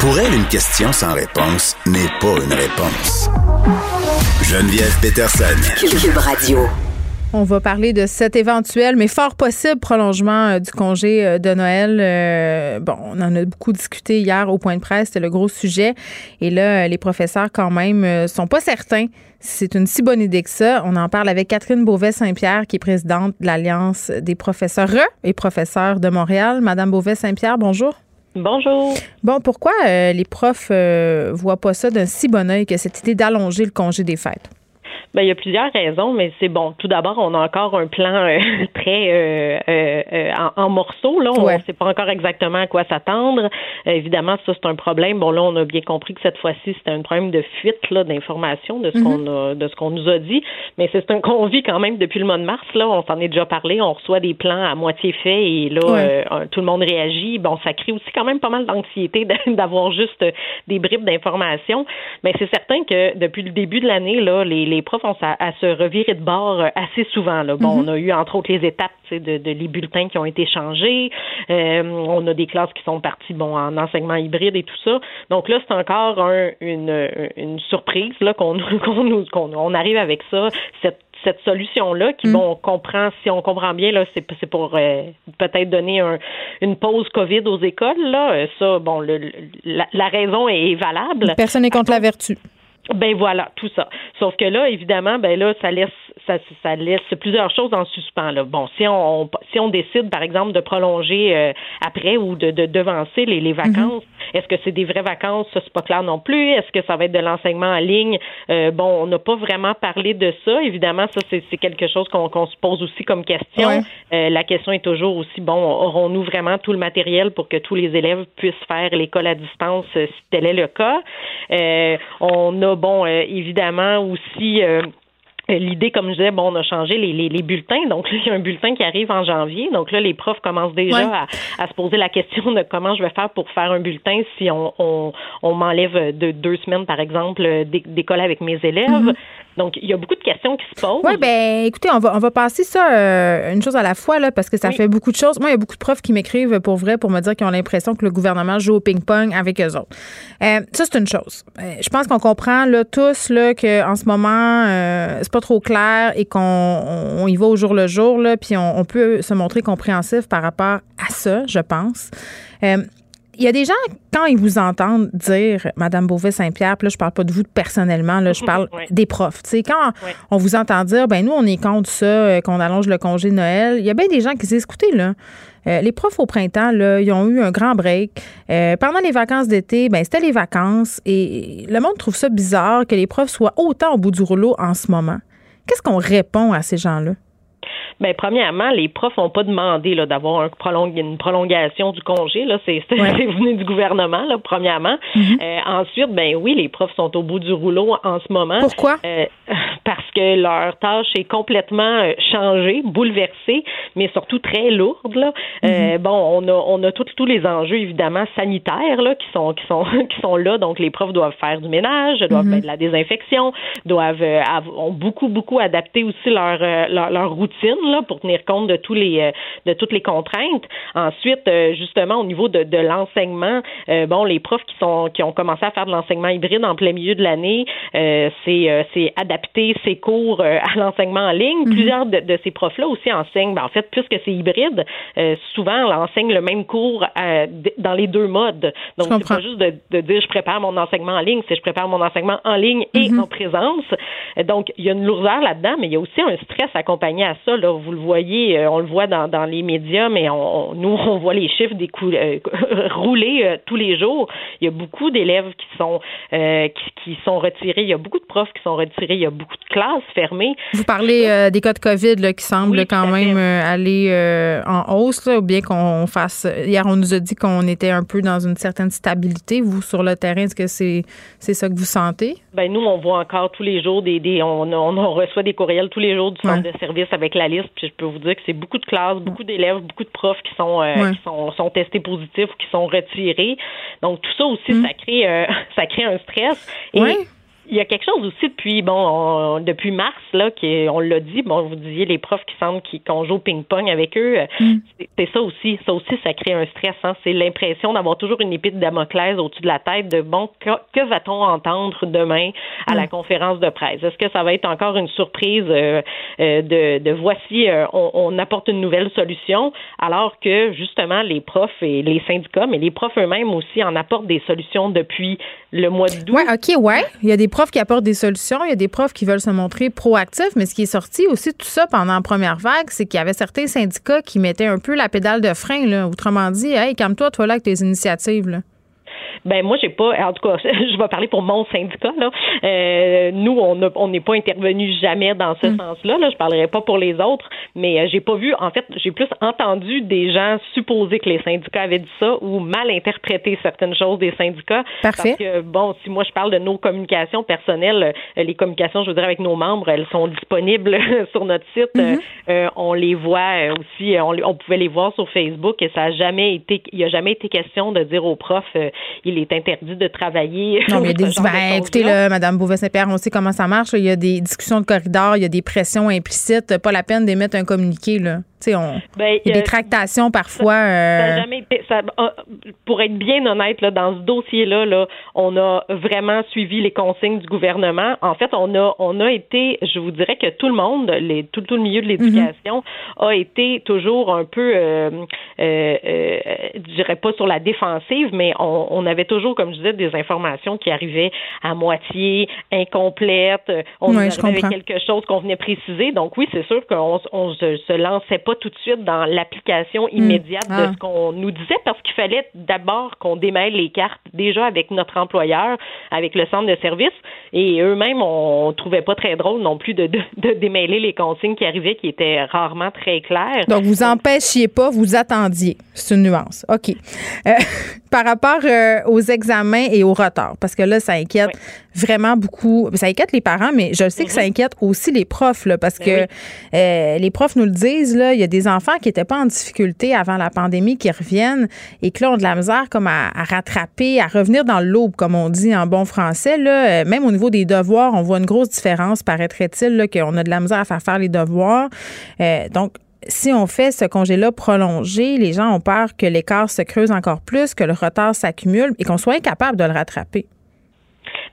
Pour elle, une question sans réponse n'est pas une réponse. Geneviève Peterson. Cube Radio. On va parler de cet éventuel, mais fort possible prolongement euh, du congé euh, de Noël. Euh, bon, on en a beaucoup discuté hier au point de presse, c'était le gros sujet. Et là, les professeurs, quand même, sont pas certains si c'est une si bonne idée que ça. On en parle avec Catherine Beauvais-Saint-Pierre, qui est présidente de l'Alliance des professeurs et professeurs de Montréal. Madame Beauvais-Saint-Pierre, bonjour. Bonjour. Bon, pourquoi les profs voient pas ça d'un si bon oeil que cette idée d'allonger le congé des fêtes? Ben, il y a plusieurs raisons, mais c'est bon. Tout d'abord, on a encore un plan euh, très euh, euh, en, morceaux. Là, on ne sait pas encore exactement à quoi s'attendre. évidemment, ça c'est un problème. Bon, là, on a bien compris que cette fois-ci, c'était un problème de fuite là d'informations de ce mm-hmm. qu'on a, de ce qu'on nous a dit. Mais c'est un qu'on vit quand même depuis le mois de mars. Là, on s'en est déjà parlé. On reçoit des plans à moitié faits et là, tout le monde réagit. Bon, ça crée aussi quand même pas mal d'anxiété d'avoir juste des bribes d'informations. Mais c'est certain que depuis le début de l'année, là, les, les profs à, se revirer de bord euh, assez souvent. Là. Bon, mhm. on a eu entre autres les étapes de, de, les bulletins qui ont été changés. Euh, on a des classes qui sont parties bon en enseignement hybride et tout ça. Donc là, c'est encore une, une surprise là qu'on on arrive avec ça. Cette cette solution-là, qui, mhm. bon, on comprend, si on comprend bien, là, c'est, c'est pour euh, peut-être donner un, une pause COVID aux écoles, là. Ça, bon, le, la, la, raison est valable. Personne n'est contre la vertu. Ben voilà, tout ça. Sauf que là, évidemment, ben là, ça laisse ça, ça laisse plusieurs choses en suspens. Là. Bon, si on, si on décide, par exemple, de prolonger euh, après ou de, de devancer les, les vacances, mhm. est-ce que c'est des vraies vacances? Ça, c'est pas clair non plus. Est-ce que ça va être de l'enseignement en ligne? Euh, bon, on n'a pas vraiment parlé de ça. Évidemment, ça, c'est, quelque chose qu'on, qu'on se pose aussi comme question. Euh, la question est toujours aussi, bon, aurons-nous vraiment tout le matériel pour que tous les élèves puissent faire l'école à distance si tel est le cas? on a, bon, évidemment aussi euh, l'idée, comme je disais, bon, on a changé les, les, les, bulletins. Donc, il y a un bulletin qui arrive en janvier. Donc là, les profs commencent déjà à, à, se poser la question de comment je vais faire pour faire un bulletin si on, on, on m'enlève de deux semaines, par exemple, d'école avec mes élèves. Mm-hmm. Donc, il y a beaucoup de questions qui se posent. Oui, bien, écoutez, on va, on va passer ça euh, une chose à la fois, là, parce que ça fait beaucoup de choses. Moi, il y a beaucoup de profs qui m'écrivent pour vrai pour me dire qu'ils ont l'impression que le gouvernement joue au ping-pong avec eux autres. Euh, ça, c'est une chose. Euh, je pense qu'on comprend là, tous là, qu'en ce moment, c'est pas trop clair et qu'on on, y va au jour le jour, là, puis on, on peut se montrer compréhensif par rapport à ça, je pense il y a des gens, quand ils vous entendent dire Madame Beauvais-Saint-Pierre, puis là, je parle pas de vous personnellement, là, je parle des profs. Tu sais, quand on vous entend dire, ben nous, on est contre ça, euh, qu'on allonge le congé de Noël, il y a bien des gens qui disent, écoutez, là, euh, les profs au printemps, là, ils ont eu un grand break. Euh, pendant les vacances d'été, ben c'était les vacances et le monde trouve ça bizarre que les profs soient autant au bout du rouleau en ce moment. Qu'est-ce qu'on répond à ces gens-là? Bien, premièrement, les profs n'ont pas demandé là, d'avoir un une prolongation du congé. Là, c'est, venu du gouvernement, là, premièrement. Mm-hmm. Euh, ensuite, ben oui, les profs sont au bout du rouleau en ce moment. Pourquoi? Euh, parce que leur tâche est complètement euh, changée, bouleversée, mais surtout très lourde. Là. Mm-hmm. bon, on a, on a tous les enjeux évidemment sanitaires là, qui sont qui sont qui sont là. Donc, les profs doivent faire du ménage, doivent mm-hmm. faire de la désinfection, doivent ont beaucoup beaucoup adapté aussi leur leur, leur routine pour tenir compte de tous les euh, de toutes les contraintes. Ensuite, euh, justement au niveau de, de l'enseignement, euh, bon, les profs qui sont qui ont commencé à faire de l'enseignement hybride en plein milieu de l'année, c'est c'est adapter ces cours à l'enseignement en ligne. Mhm. Plusieurs de, de, ces profs-là aussi enseignent, ben, en fait, puisque c'est hybride, souvent on enseigne le même cours dans les deux modes. Donc c'est pas juste de, de, dire je prépare mon enseignement en ligne, c'est je prépare mon enseignement en ligne et mhm. en présence. Donc il y a une lourdeur là-dedans, mais il y a aussi un stress accompagné à ça. Là vous le voyez, euh, on le voit dans, dans les médias, mais on, nous, on voit les chiffres des euh, rouler euh, tous les jours. Il y a beaucoup d'élèves qui sont qui, sont retirés. Il y a beaucoup de profs qui sont retirés. Il y a beaucoup de classes fermées. Vous parlez des cas de COVID là, qui semblent quand même aller en hausse, ou bien qu'on fasse. Hier, on nous a dit qu'on était un peu dans une certaine stabilité. Vous, sur le terrain, est-ce que c'est c'est ça que vous sentez? Ben nous, on voit encore tous les jours des, des on, on, reçoit des courriels tous les jours du centre de service avec la liste je peux vous dire que c'est beaucoup de classes, beaucoup d'élèves, beaucoup de profs qui sont euh, qui sont, sont testés positifs ou qui sont retirés. Donc tout ça aussi, mm. ça crée euh, ça crée un stress. Et il y a quelque chose aussi depuis bon depuis mars là qui on l'a dit bon vous disiez les profs qui semblent qu'on joue au ping-pong avec eux mm. c'est ça aussi ça aussi ça crée un stress hein. c'est l'impression d'avoir toujours une épée de Damoclès au-dessus de la tête de bon que, va-t-on entendre demain à la mm. conférence de presse? Est-ce que ça va être encore une surprise euh, euh, de, de, voici euh, on, on, apporte une nouvelle solution alors que justement les profs et les syndicats mais les profs eux-mêmes aussi en apportent des solutions depuis le mois d'août. Ouais, OK, ouais, il y a des profs qui apportent des solutions, il y a des profs qui veulent se montrer proactifs, mais ce qui est sorti aussi tout ça pendant la première vague, c'est qu'il y avait certains syndicats qui mettaient un peu la pédale de frein. Autrement dit, hey, calme-toi, toi là, avec tes initiatives. Ben moi, j'ai pas. En tout cas, je vais parler pour mon syndicat. Là. Euh, nous, on n'est pas intervenu jamais dans ce mm. sens-là. Là. Je parlerai pas pour les autres, mais euh, j'ai pas vu. En fait, j'ai plus entendu des gens supposer que les syndicats avaient dit ça ou mal interpréter certaines choses des syndicats. Parfait. Parce que bon, si moi je parle de nos communications personnelles, euh, les communications, je veux dire avec nos membres, elles sont disponibles sur notre site. Mm-hmm. on les voit aussi. On, on, pouvait les voir sur Facebook et ça a jamais été. Il y a jamais été question de dire aux profs il est interdit de travailler. Non, mais il y a des. Ben, écoutez, là, Mme Beauvais-Saint-Pierre, on sait comment ça marche. Il y a des discussions de corridor, il y a des pressions implicites. Pas la peine d'émettre un communiqué, là. On, ben, y a des tractations parfois. Euh, ah, pour être bien honnête, là, dans ce dossier-là, là, on a vraiment suivi les consignes du gouvernement. En fait, on a, on a été, je vous dirais que tout le monde, les, tout, tout le milieu de l'éducation, mm-hmm. a été toujours un peu, euh, euh, euh, je dirais pas sur la défensive, mais on, on, avait toujours, comme je disais, des informations qui arrivaient à moitié, incomplètes. On avait quelque chose qu'on venait préciser. Donc oui, c'est sûr qu'on on se, se lançait pas tout de suite dans l'application hmm. immédiate de ah. ce qu'on nous disait parce qu'il fallait d'abord qu'on démêle les cartes déjà avec notre employeur, avec le centre de service. Et eux-mêmes, on, trouvait pas très drôle non plus de, de, démêler les consignes qui arrivaient, qui étaient rarement très claires. Donc, vous empêchiez pas, vous attendiez. C'est une nuance. OK. Euh, par rapport euh, aux examens et au retard, parce que là, ça inquiète vraiment beaucoup. Ça inquiète les parents, mais je sais que ça mhm. inquiète aussi les profs, là, parce ben que euh, les profs nous le disent, là, il y a des enfants qui n'étaient pas en difficulté avant la pandémie qui reviennent et qui là ont de la misère comme à, rattraper, à revenir dans l'aube, comme on dit en bon français. Euh, même au niveau des devoirs, on voit une grosse différence, paraîtrait-il, qu'on a de la misère à faire faire les devoirs. Euh, donc, si on fait ce congé-là prolongé, les gens ont peur que l'écart se creuse encore plus, que le retard s'accumule et qu'on soit incapable de le rattraper.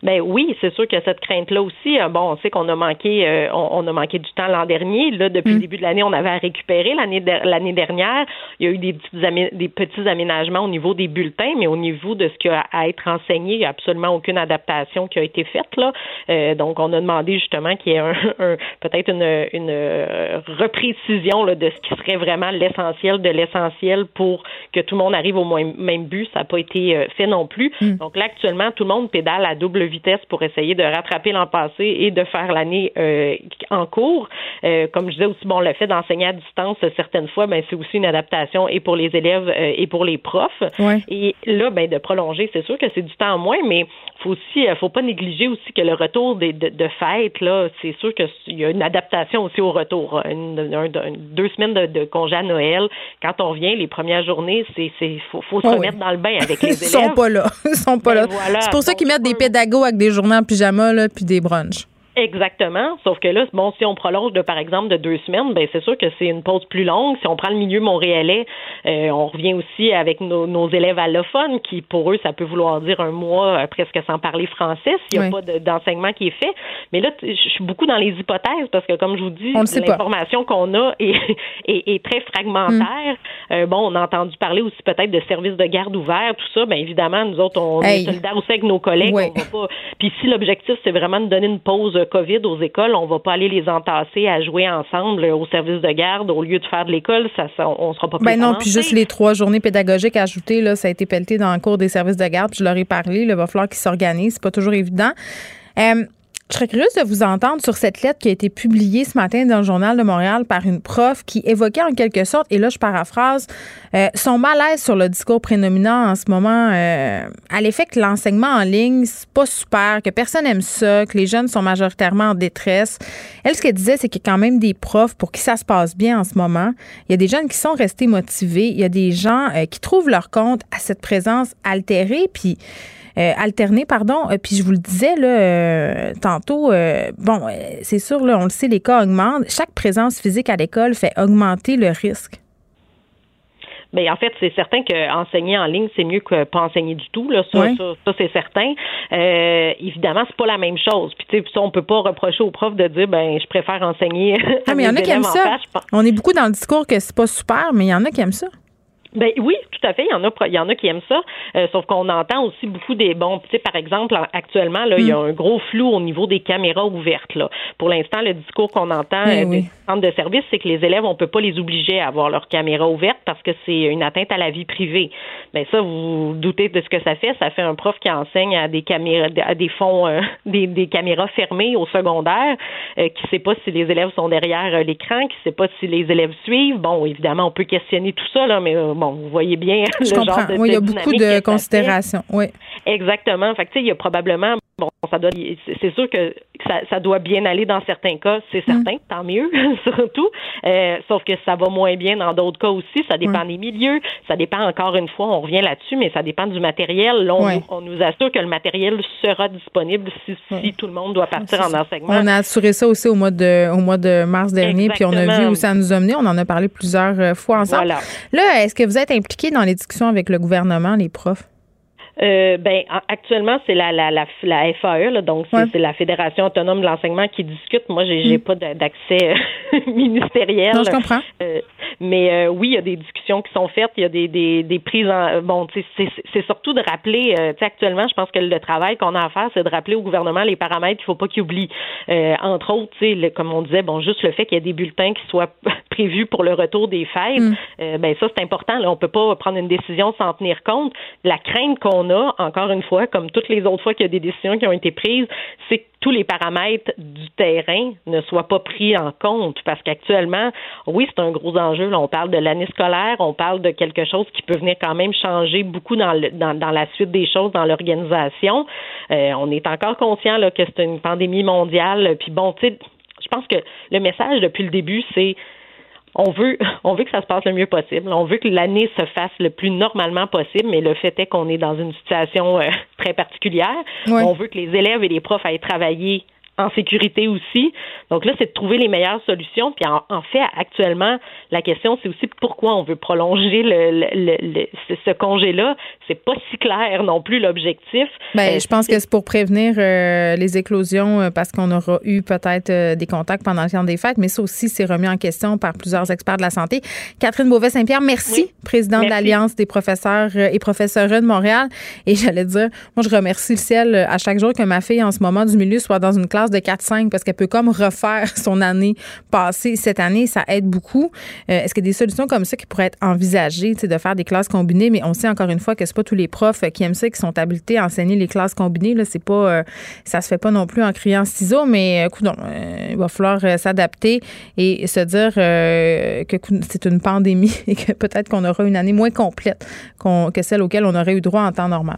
Ben oui, c'est sûr qu'il y a cette crainte-là aussi. Euh, bon, on sait qu'on a manqué, euh, on, a manqué du temps l'an dernier. Là, depuis le mm. début de l'année, on avait à récupérer. L'année l'année dernière, il y a eu des petits, des petits aménagements au niveau des bulletins, mais au niveau de ce qui a à être enseigné, il n'y a absolument aucune adaptation qui a été faite. Là. Euh, donc, on a demandé justement qu'il y ait un, peut-être une, une reprécision là, de ce qui serait vraiment l'essentiel de l'essentiel pour que tout le monde arrive au même but. Ça n'a pas été fait non plus. Mm. Donc là, actuellement, tout le monde pédale à double vitesse pour essayer de rattraper l'an passé et de faire l'année euh, en cours. Euh, comme je disais aussi, bon, le fait d'enseigner à distance certaines fois, ben c'est aussi une adaptation et pour les élèves euh, et pour les profs. Et là, ben de prolonger, c'est sûr que c'est du temps en moins, mais faut aussi, faut pas négliger aussi que le retour de, de fêtes là, c'est sûr qu'il y a une adaptation aussi au retour. deux semaines de, congé à Noël, quand on revient, les premières journées, c'est, c'est faut, faut se remettre dans le bain avec les élèves. Ils sont pas là, ils sont pas ben là. c'est pour ça qu'ils mettent des pédagogues avec des journées en pyjama, là, puis des brunchs. Exactement. Sauf que là, bon, si on prolonge de, par exemple, de deux semaines, ben c'est sûr que c'est une pause plus longue. Si on prend le milieu montréalais, euh, on revient aussi avec nos, nos, élèves allophones, qui pour eux, ça peut vouloir dire un mois euh, presque sans parler français s'il n'y a pas d'enseignement qui est fait. Mais là, je suis beaucoup dans les hypothèses parce que, comme je vous dis, l'information qu'on a est, est, très fragmentaire. Mm. Euh, bon, on a entendu parler aussi peut-être de services de garde ouverts, tout ça. Bien évidemment, nous autres, on est solidaires aussi avec nos collègues. On va pas. Puis si l'objectif, c'est vraiment de donner une pause COVID aux écoles, on va pas aller les entasser à jouer ensemble au service de garde au lieu de faire de l'école, ça, on sera pas Ben non, puis juste les trois journées pédagogiques ajoutées, là, ça a été pelleté dans le cours des services de garde, puis je leur ai parlé, il va falloir qu'ils s'organisent, c'est pas toujours évident. Euh, je serais curieuse de vous entendre sur cette lettre qui a été publiée ce matin dans le Journal de Montréal par une prof qui évoquait en quelque sorte, et là je paraphrase, euh, son malaise sur le discours prédominant en ce moment euh, à l'effet que l'enseignement en ligne, c'est pas super, que personne aime ça, que les jeunes sont majoritairement en détresse. Elle, ce qu'elle disait, c'est qu'il y a quand même des profs pour qui ça se passe bien en ce moment. Il y a des jeunes qui sont restés motivés. Il y a des gens euh, qui trouvent leur compte à cette présence altérée. Puis alterner, pardon. puis je vous le disais là tantôt, bon, c'est sûr, là, on le sait, les cas augmentent. Chaque présence physique à l'école fait augmenter le risque. Bien, en fait, c'est certain qu'enseigner en ligne, c'est mieux que pas enseigner du tout. Là. Ça, ça, c'est certain. Euh, évidemment, c'est pas la même chose. Puis, tu sais, on peut pas reprocher aux profs de dire, ben, je préfère enseigner. Ah, mais il y en a qui aiment ça. on est beaucoup dans le discours que c'est pas super, mais il y en a qui aiment ça. Ben oui, tout à fait. Il y en a, il y en a qui aiment ça. Euh, sauf qu'on entend aussi beaucoup des bons. Tu sais, par exemple, actuellement, là, il y a mm. un gros flou au niveau des caméras ouvertes. Là. Pour l'instant, le discours qu'on entend eh euh, des centres de service, c'est que les élèves, on peut pas les obliger à avoir leur caméra ouverte parce que c'est une atteinte à la vie privée. Ben ça, vous, vous doutez de ce que ça fait. Ça fait un prof qui enseigne à des caméras, à des fonds, euh, des, des, caméras fermées au secondaire, qui sait pas si les élèves sont derrière l'écran, qui sait pas si les élèves suivent. Bon, évidemment, on peut questionner tout ça là, mais bon vous voyez bien Je le comprends. genre de, oui, il y a beaucoup de considérations. Oui. Exactement. Fait que, tu sais, il y a probablement Bon, ça doit, c'est sûr que ça, ça, doit bien aller dans certains cas, c'est mm. certain, tant mieux, surtout. Euh, sauf que ça va moins bien dans d'autres cas aussi. Ça dépend des milieux, ça dépend encore une fois, on revient là-dessus, mais ça dépend du matériel. Là, on, nous assure que le matériel sera disponible si, si tout le monde doit partir en enseignement. On a assuré ça aussi au mois de, au mois de mars dernier, puis on a vu où ça nous a mené. On en a parlé plusieurs euh, fois ensemble. Là, est-ce que vous êtes impliqué dans les discussions avec le gouvernement, les profs? Euh, ben actuellement c'est la la la, la FAE là, donc c'est la Fédération autonome de l'enseignement qui discute. Moi j'ai j'ai mm. pas d'accès euh, ministériel. Non, je comprends. Euh, mais euh, oui, il y a des discussions qui sont faites, il y a des des, des prises en bon, c'est surtout de rappeler tu sais actuellement, je pense que le travail qu'on a à faire c'est de rappeler au gouvernement les paramètres, il faut pas qu'il oublie entre autres, tu sais comme on disait bon juste le fait qu'il y ait des bulletins qui soient prévus pour le retour des fêtes, mm. ben ça c'est important là, on peut pas prendre une décision sans tenir compte la crainte qu'on encore une fois, comme toutes les autres fois qu'il y a des décisions qui ont été prises, c'est que tous les paramètres du terrain ne soient pas pris en compte parce qu'actuellement, oui, c'est un gros enjeu. on parle de l'année scolaire, on parle de quelque chose qui peut venir quand même changer beaucoup dans, dans, la suite des choses dans l'organisation. Euh, on est encore conscient là, que c'est une pandémie mondiale. Puis bon, tu sais, je pense que le message depuis le début, c'est on veut, on veut que ça se passe le mieux possible. On veut que l'année se fasse le plus normalement possible, mais le fait est qu'on est dans une situation euh, très particulière. On veut que les élèves et les profs aillent travailler en sécurité aussi. Donc là, c'est de trouver les meilleures solutions. Puis en, fait, actuellement, la question, c'est aussi pourquoi on veut prolonger le, ce congé-là. C'est pas si clair non plus l'objectif. Ben, euh, je pense que c'est pour prévenir euh, les éclosions euh, parce qu'on aura eu peut-être des contacts pendant le temps des fêtes, mais ça aussi, c'est remis en question par plusieurs experts de la santé. Catherine Beauvais-Saint-Pierre, merci, présidente de l'Alliance des professeurs et professeurs de Montréal. Et j'allais dire, moi, je remercie le ciel à chaque jour que ma fille, en ce moment du milieu, soit dans une classe de 4-5 parce qu'elle peut comme refaire son année passée cette année. Ça aide beaucoup. Euh, est-ce qu'il y a des solutions comme ça qui pourraient être envisagées, de faire des classes combinées? Mais on sait encore une fois que c'est pas tous les profs qui aiment ça, qui sont habilités à enseigner les classes combinées. Là, c'est pas, euh, ça se fait pas non plus en criant ciseaux, mais écoute, euh, il va falloir s'adapter et se dire que c'est une pandémie et que peut-être qu'on aura une année moins complète que celle auquel on aurait eu droit en temps normal.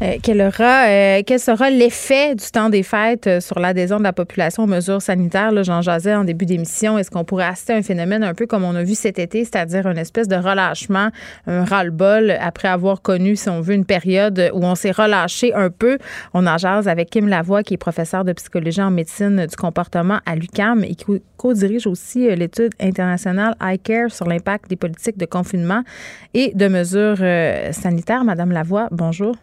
Euh, quel, aura, euh, quel sera l'effet du temps des fêtes euh, sur l'adhésion de la population aux mesures sanitaires? J'en jasais en début d'émission. Est-ce qu'on pourrait assister à un phénomène un peu comme on a vu cet été, c'est-à-dire une espèce de relâchement, un ras-le-bol après avoir connu, si on veut, une période où on s'est relâché un peu? On en jase avec Kim Lavoie, qui est professeur de psychologie en médecine du comportement à l'UCAM et qui co-dirige aussi l'étude internationale iCare sur l'impact des politiques de confinement et de mesures sanitaires. Madame Lavoie, bonjour.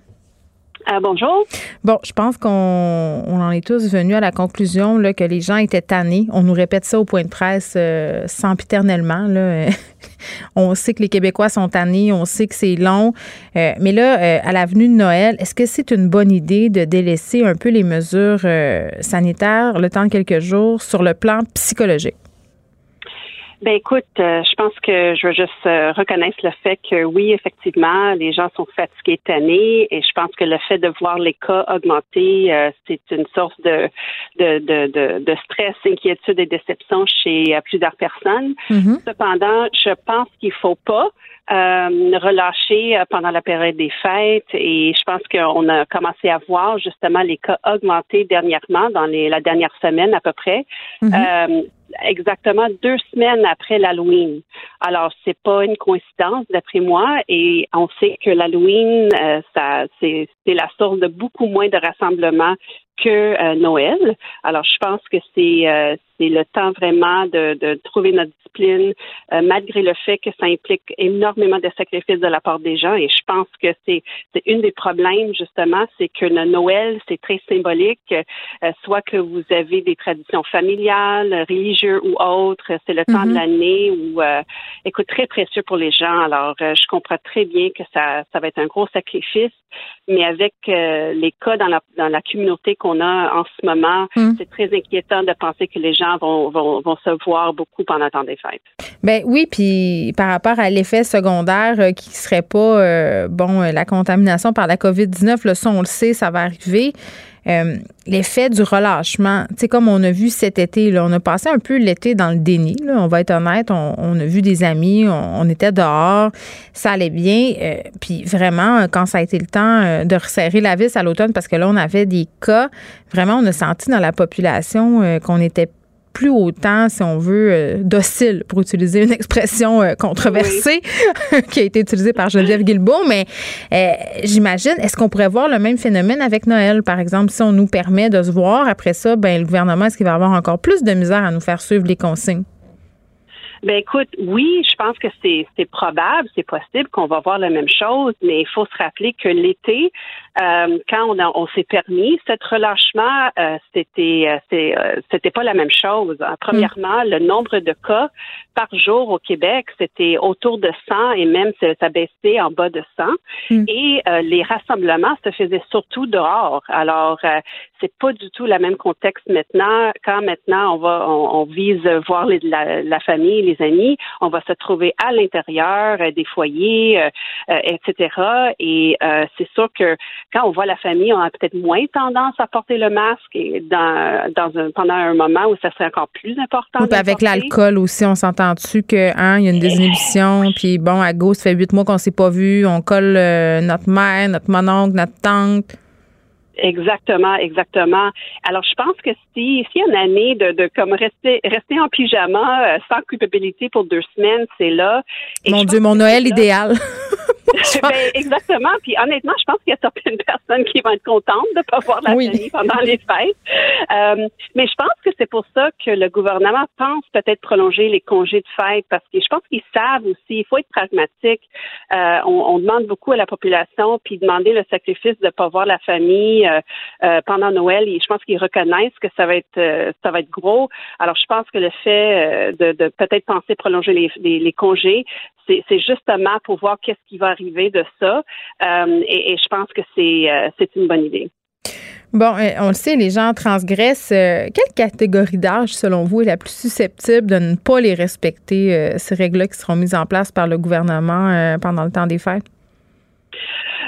Ah, bonjour. Bon, je pense qu'on on en est tous venus à la conclusion là, que les gens étaient tannés. On nous répète ça au point de presse euh, sempiternellement. Là. on sait que les Québécois sont tannés, on sait que c'est long. Euh, mais là, euh, à l'avenue de Noël, est-ce que c'est une bonne idée de délaisser un peu les mesures sanitaires le temps de quelques jours sur le plan psychologique? Ben écoute, euh, je pense que je veux juste euh, reconnaître le fait que oui, effectivement, les gens sont fatigués tannés et je pense que le fait de voir les cas augmenter, euh, c'est une source de de, de, de, stress, inquiétude et déception chez plusieurs personnes. Mhm. Cependant, je pense qu'il faut pas relâcher pendant la période des fêtes et je pense qu'on a commencé à voir justement les cas augmenter dernièrement dans les, la dernière semaine à peu près. Mhm exactement deux semaines après l'Halloween. Alors, c'est pas une coïncidence d'après moi, et on sait que l'Halloween, euh, ça, c'est, c'est la source de beaucoup moins de rassemblements que euh, Noël. Alors, je pense que c'est euh, c'est le temps vraiment de, de trouver notre discipline, euh, malgré le fait que ça implique énormément de sacrifices de la part des gens. Et je pense que c'est c'est une des problèmes justement, c'est que le Noël c'est très symbolique, soit que vous avez des traditions familiales, religieuses ou autres. C'est le temps de Mhm. l'année où, écoute, très précieux pour les gens. Alors, je comprends très bien que ça ça va être un gros sacrifice, mais avec les cas dans la dans la communauté qu'on a en ce moment, Mm. c'est très inquiétant de penser que les gens vont, se voir beaucoup pendant le des fêtes. Ben oui, puis par rapport à l'effet secondaire euh, qui serait pas euh, bon euh, la contamination par la COVID-19, là, ça on le sait, ça va arriver. Euh, l'effet du relâchement, tu sais comme on a vu cet été, là, on a passé un peu l'été dans le déni. Là, on va être honnête, on, a vu des amis, on, était dehors, ça allait bien. puis vraiment, quand ça a été le temps de resserrer la vis à l'automne, parce que là on avait des cas, vraiment on a senti dans la population qu'on était plus autant, si on veut, euh, docile, pour utiliser une expression euh, controversée qui a été utilisée par Geneviève Guilbeault. Mais euh, j'imagine, est-ce qu'on pourrait voir le même phénomène avec Noël, par exemple, si on nous permet de se voir après ça, ben le gouvernement, est-ce qu'il va avoir encore plus de misère à nous faire suivre les consignes? Ben écoute, oui, je pense que c'est c'est probable, c'est possible qu'on va voir la même chose, mais il faut se rappeler que l'été, euh, quand on, a- on s'est permis cet relâchement, euh, c'était euh, euh, c'était pas la même chose. hein. Premièrement, le nombre de cas par jour au Québec, c'était autour de 100 et même ça baissait en bas de 100. Mm. Et euh, les rassemblements se faisaient surtout dehors. Alors, euh, c'est pas du tout le même contexte maintenant. Quand maintenant on va, on, on vise voir les- la, la famille, les amis, on va se trouver à l'intérieur euh, des foyers, euh, euh, etc. Et euh, c'est sûr que quand on voit la famille, on a peut-être moins tendance à porter le masque et dans, dans un, pendant un moment où ça serait encore plus important. Ou de le avec l'alcool aussi, on s'entend dessus que hein, il y a une désinhibition, puis bon, à gauche, ça fait huit mois qu'on s'est pas vu, on colle euh, notre mère, notre mononcle, notre tante. Exactement, exactement. Alors, je pense que si a une année de, de comme rester rester en pyjama euh, sans culpabilité pour deux semaines, c'est là. Et Mon Dieu, mon Noël idéal. Ben, exactement. Puis honnêtement, je pense qu'il y a certaines personnes qui vont être contentes de ne pas voir la Oui. famille pendant les fêtes. Euh, mais je pense que c'est pour ça que le gouvernement pense peut-être prolonger les congés de fête parce que je pense qu'ils savent aussi, il faut être pragmatique. Euh, on, on demande beaucoup à la population, puis demander le sacrifice de ne pas voir la famille euh, euh, pendant Noël. Et je pense qu'ils reconnaissent que ça va être euh, ça va être gros. Alors je pense que le fait de, peut-être penser prolonger les, congés, c'est justement pour voir qu'est-ce qui va arriver de ça. Et, je pense que c'est une bonne idée. Bon, on le sait, les gens transgressent. Quelle catégorie d'âge, selon vous, est la plus susceptible de ne pas les respecter, ces règles-là qui seront mises en place par le gouvernement pendant le temps des fêtes?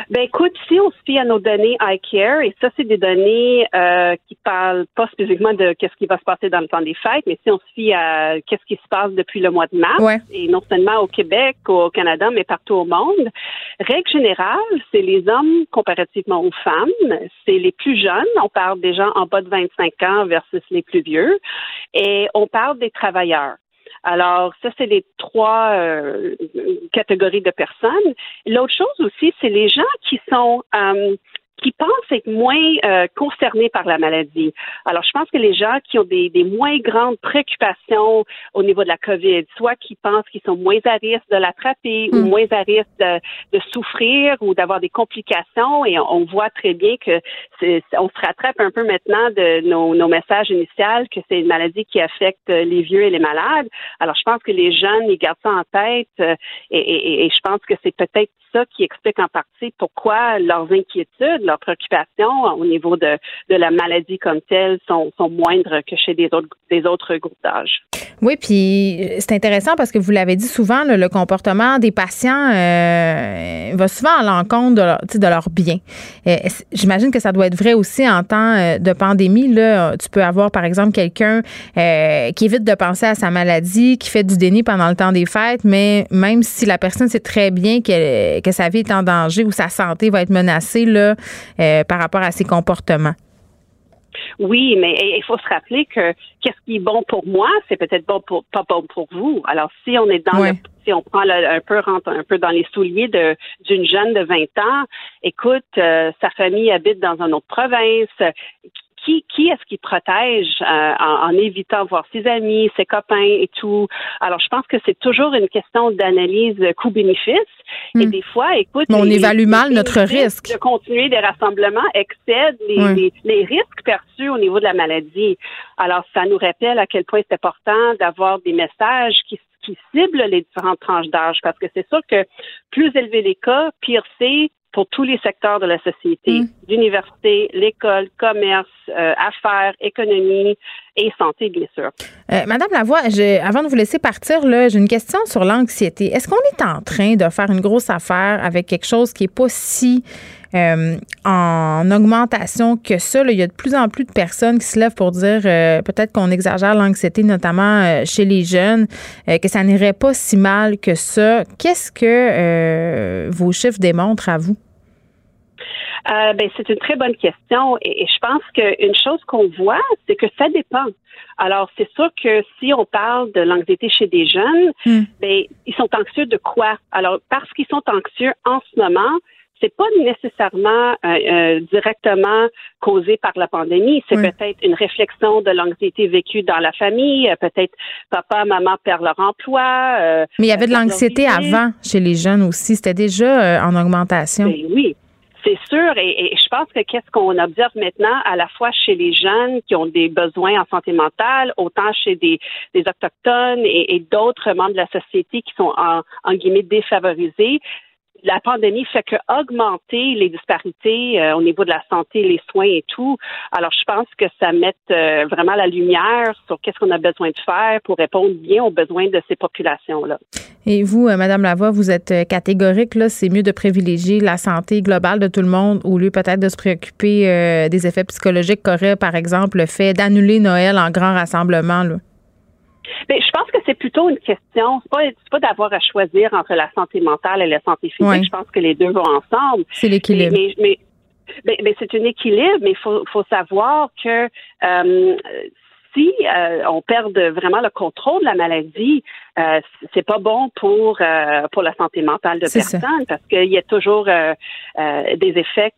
Ben écoute, si on se fie à nos données iCare, et ça c'est des données euh, qui parlent pas spécifiquement de qu'est-ce qui va se passer dans le temps des fêtes, mais si on se fie à qu'est-ce qui se passe depuis le mois de mars, Ouais. et non seulement au Québec, au Canada, mais partout au monde, règle générale, c'est les hommes comparativement aux femmes, c'est les plus jeunes, on parle des gens en bas de 25 ans versus les plus vieux, et on parle des travailleurs. Alors, ça, c'est les trois euh, catégories de personnes. L'autre chose aussi, c'est les gens qui sont euh, qui pensent être moins euh, concernés par la maladie. Alors, je pense que les gens qui ont des, des moins grandes préoccupations au niveau de la COVID, soit qui pensent qu'ils sont moins à risque de l'attraper ou Mm. moins à risque de, de souffrir ou d'avoir des complications, et on, on voit très bien que on se rattrape un peu maintenant de nos, nos messages initiaux que c'est une maladie qui affecte les vieux et les malades. Alors, je pense que les jeunes, ils gardent ça en tête euh, et, et- et je pense que c'est peut-être ça qui explique en partie pourquoi leurs inquiétudes leurs préoccupations au niveau de, de la maladie comme telle sont, sont moindres que chez des autres, des autres groupes d'âge. Oui, puis euh, c'est intéressant parce que vous l'avez dit souvent, le, comportement des patients euh, va souvent à l'encontre de, leur, de leur bien. J'imagine que ça doit être vrai aussi en temps euh, de pandémie. Là, tu peux avoir, par exemple, quelqu'un qui évite de penser à sa maladie, qui fait du déni pendant le temps des fêtes, mais même si la personne sait très bien que, que sa vie est en danger ou sa santé va être menacée là, par rapport à ses comportements? Oui, mais il faut se rappeler que qu'est-ce qui est bon pour moi, c'est peut-être bon pour pas bon pour vous. Alors si on est dans le, si on prend un peu rentre un peu dans les souliers de d'une jeune de 20 ans, écoute, euh, sa famille habite dans une autre province, qui, est-ce qui protège euh, en, évitant voir ses amis, ses copains et tout? Alors, je pense que c'est toujours une question d'analyse coût-bénéfice. Et hmm. des fois, écoute, on évalue mal notre risque. De continuer des rassemblements excède les, les, risques perçus au niveau de la maladie. Alors, ça nous rappelle à quel point c'est important d'avoir des messages qui qui ciblent les différentes tranches d'âge parce que c'est sûr que plus élevé les cas, pire c'est, pour tous les secteurs de la société, mm. l'université, l'école, commerce, euh, affaires, économie et santé, bien sûr. Euh, Madame Lavoie, avant de vous laisser partir, j'ai une question sur l'anxiété. Est-ce qu'on est en train de faire une grosse affaire avec quelque chose qui n'est pas si euh, en augmentation que ça. il y a de plus en plus de personnes qui se lèvent pour dire peut-être qu'on exagère l'anxiété, notamment chez les jeunes, que ça n'irait pas si mal que ça. Qu'est-ce que vos chiffres démontrent à vous? Euh, ben, c'est une très bonne question et, je pense qu'une chose qu'on voit, c'est que ça dépend. Alors, c'est sûr que si on parle de l'anxiété chez des jeunes, hmm. ben, ils sont anxieux de quoi? Alors, parce qu'ils sont anxieux en ce moment, c'est pas nécessairement euh, euh, directement causé par la pandémie. C'est peut-être une réflexion de l'anxiété vécue dans la famille. Peut-être papa, maman perdent leur emploi. Mais il y avait de l'anxiété avant chez les jeunes aussi. C'était déjà en augmentation. Ben oui. C'est sûr, et, je pense que qu'est-ce qu'on observe maintenant, à la fois chez les jeunes qui ont des besoins en santé mentale, autant chez des, autochtones et, d'autres membres de la société qui sont en, en guillemets défavorisés, la pandémie fait que augmenter les disparités euh, au niveau de la santé, les soins et tout. Alors, je pense que ça met euh, vraiment la lumière sur qu'est-ce qu'on a besoin de faire pour répondre bien aux besoins de ces populations-là. Et vous, euh, Madame Lavoie, vous êtes catégorique, là, c'est mieux de privilégier la santé globale de tout le monde au lieu peut-être de se préoccuper des effets psychologiques qu'aurait, par exemple, le fait d'annuler Noël en grand rassemblement, là. Mais je pense que c'est plutôt une question, c'est pas, pas d'avoir à choisir entre la santé mentale et la santé physique. Je pense que les deux vont ensemble. C'est l'équilibre. Mais, mais, c'est un équilibre, mais il faut, faut savoir que euh, si euh, on perd vraiment le contrôle de la maladie, euh, c'est pas bon pour euh, pour la santé mentale de personne parce qu'il y a toujours euh, des effets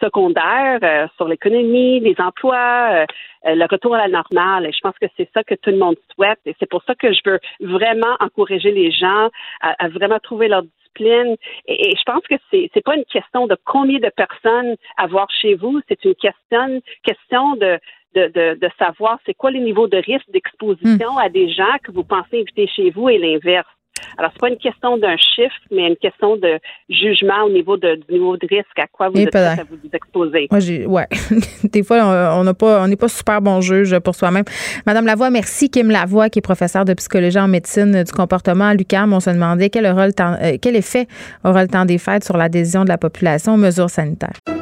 secondaires sur l'économie, les emplois, le retour à la normale. Et je pense que c'est ça que tout le monde souhaite. Et c'est pour ça que je veux vraiment encourager les gens à, vraiment trouver leur discipline. Et, je pense que c'est c'est pas une question de combien de personnes avoir chez vous, c'est une question question de de, de, savoir c'est quoi les niveaux de risque d'exposition à des gens que vous pensez inviter chez vous et l'inverse. Alors, c'est pas une question d'un chiffre, mais une question de jugement au niveau de, du niveau de risque à quoi vous êtes à vous exposer. Moi, j'ai, ouais. Des fois, on n'a pas, on n'est pas super bon juge pour soi-même. Madame Lavoie, merci. Kim Lavoie, qui est professeure de psychologie en médecine du comportement à l'UQAM. On se demandait quel, aura le temps, euh, quel effet aura le temps des fêtes sur l'adhésion de la population aux mesures sanitaires.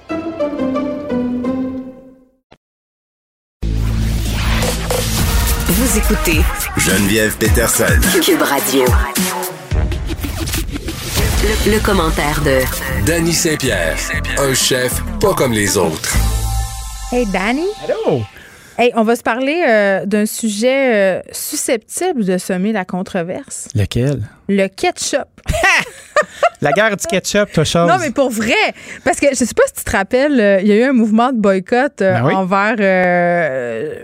Vous écoutez Geneviève Peterson. Cube Radio. Le, commentaire de Danny Saint-Pierre, un chef pas comme les autres. Hey Danny? Hello. Hey, on va se parler euh, d'un sujet euh, susceptible de semer la controverse. Lequel? Le ketchup. La guerre du ketchup, toi, chose. Non, mais pour vrai. Parce que je sais pas si tu te rappelles, euh, il y a eu un mouvement de boycott Ben oui. envers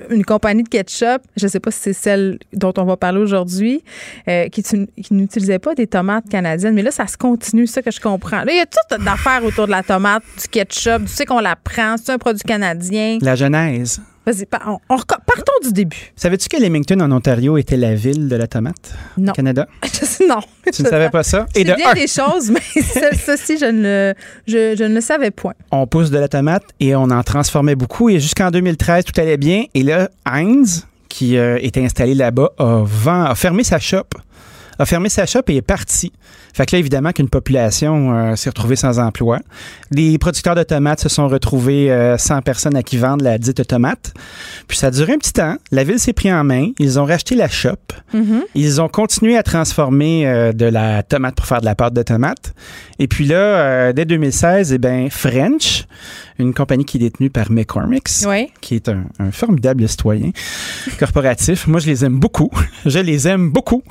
une compagnie de ketchup. Je sais pas si c'est celle dont on va parler aujourd'hui, qui n'utilisait pas des tomates canadiennes. Mais là, ça se continue, ça que je comprends. Là, il y a toutes d'affaires autour de la tomate, du ketchup. Tu sais qu'on la prend. C'est un produit canadien. La Genèse. Vas-y, on, partons du début. Savais-tu que Leamington, en Ontario, était la ville de la tomate? Non. au Canada? non. Tu ne savais pas ça? Et de bien un, des choses, mais ceci, je ne, le- je, je ne le savais point. on pousse de la tomate et on en transformait beaucoup. Et jusqu'en 2013, tout allait bien. Et là, Heinz, qui euh, était installé là-bas, a, vend- a fermé sa shop. A fermé sa shop et est parti. Fait que là, évidemment, qu'une population euh, s'est retrouvée sans emploi. Les producteurs de tomates se sont retrouvés euh, sans personne à qui vendre la dite tomate. Puis ça a duré un petit temps. La ville s'est pris en main. Ils ont racheté la shop. Ils ont continué à transformer euh, de la tomate pour faire de la pâte de tomate. Et puis là, dès 2016, eh ben, French, une compagnie qui est détenue par McCormick's, Oui. qui est un, un formidable citoyen corporatif. Moi, je les aime beaucoup. Je les aime beaucoup.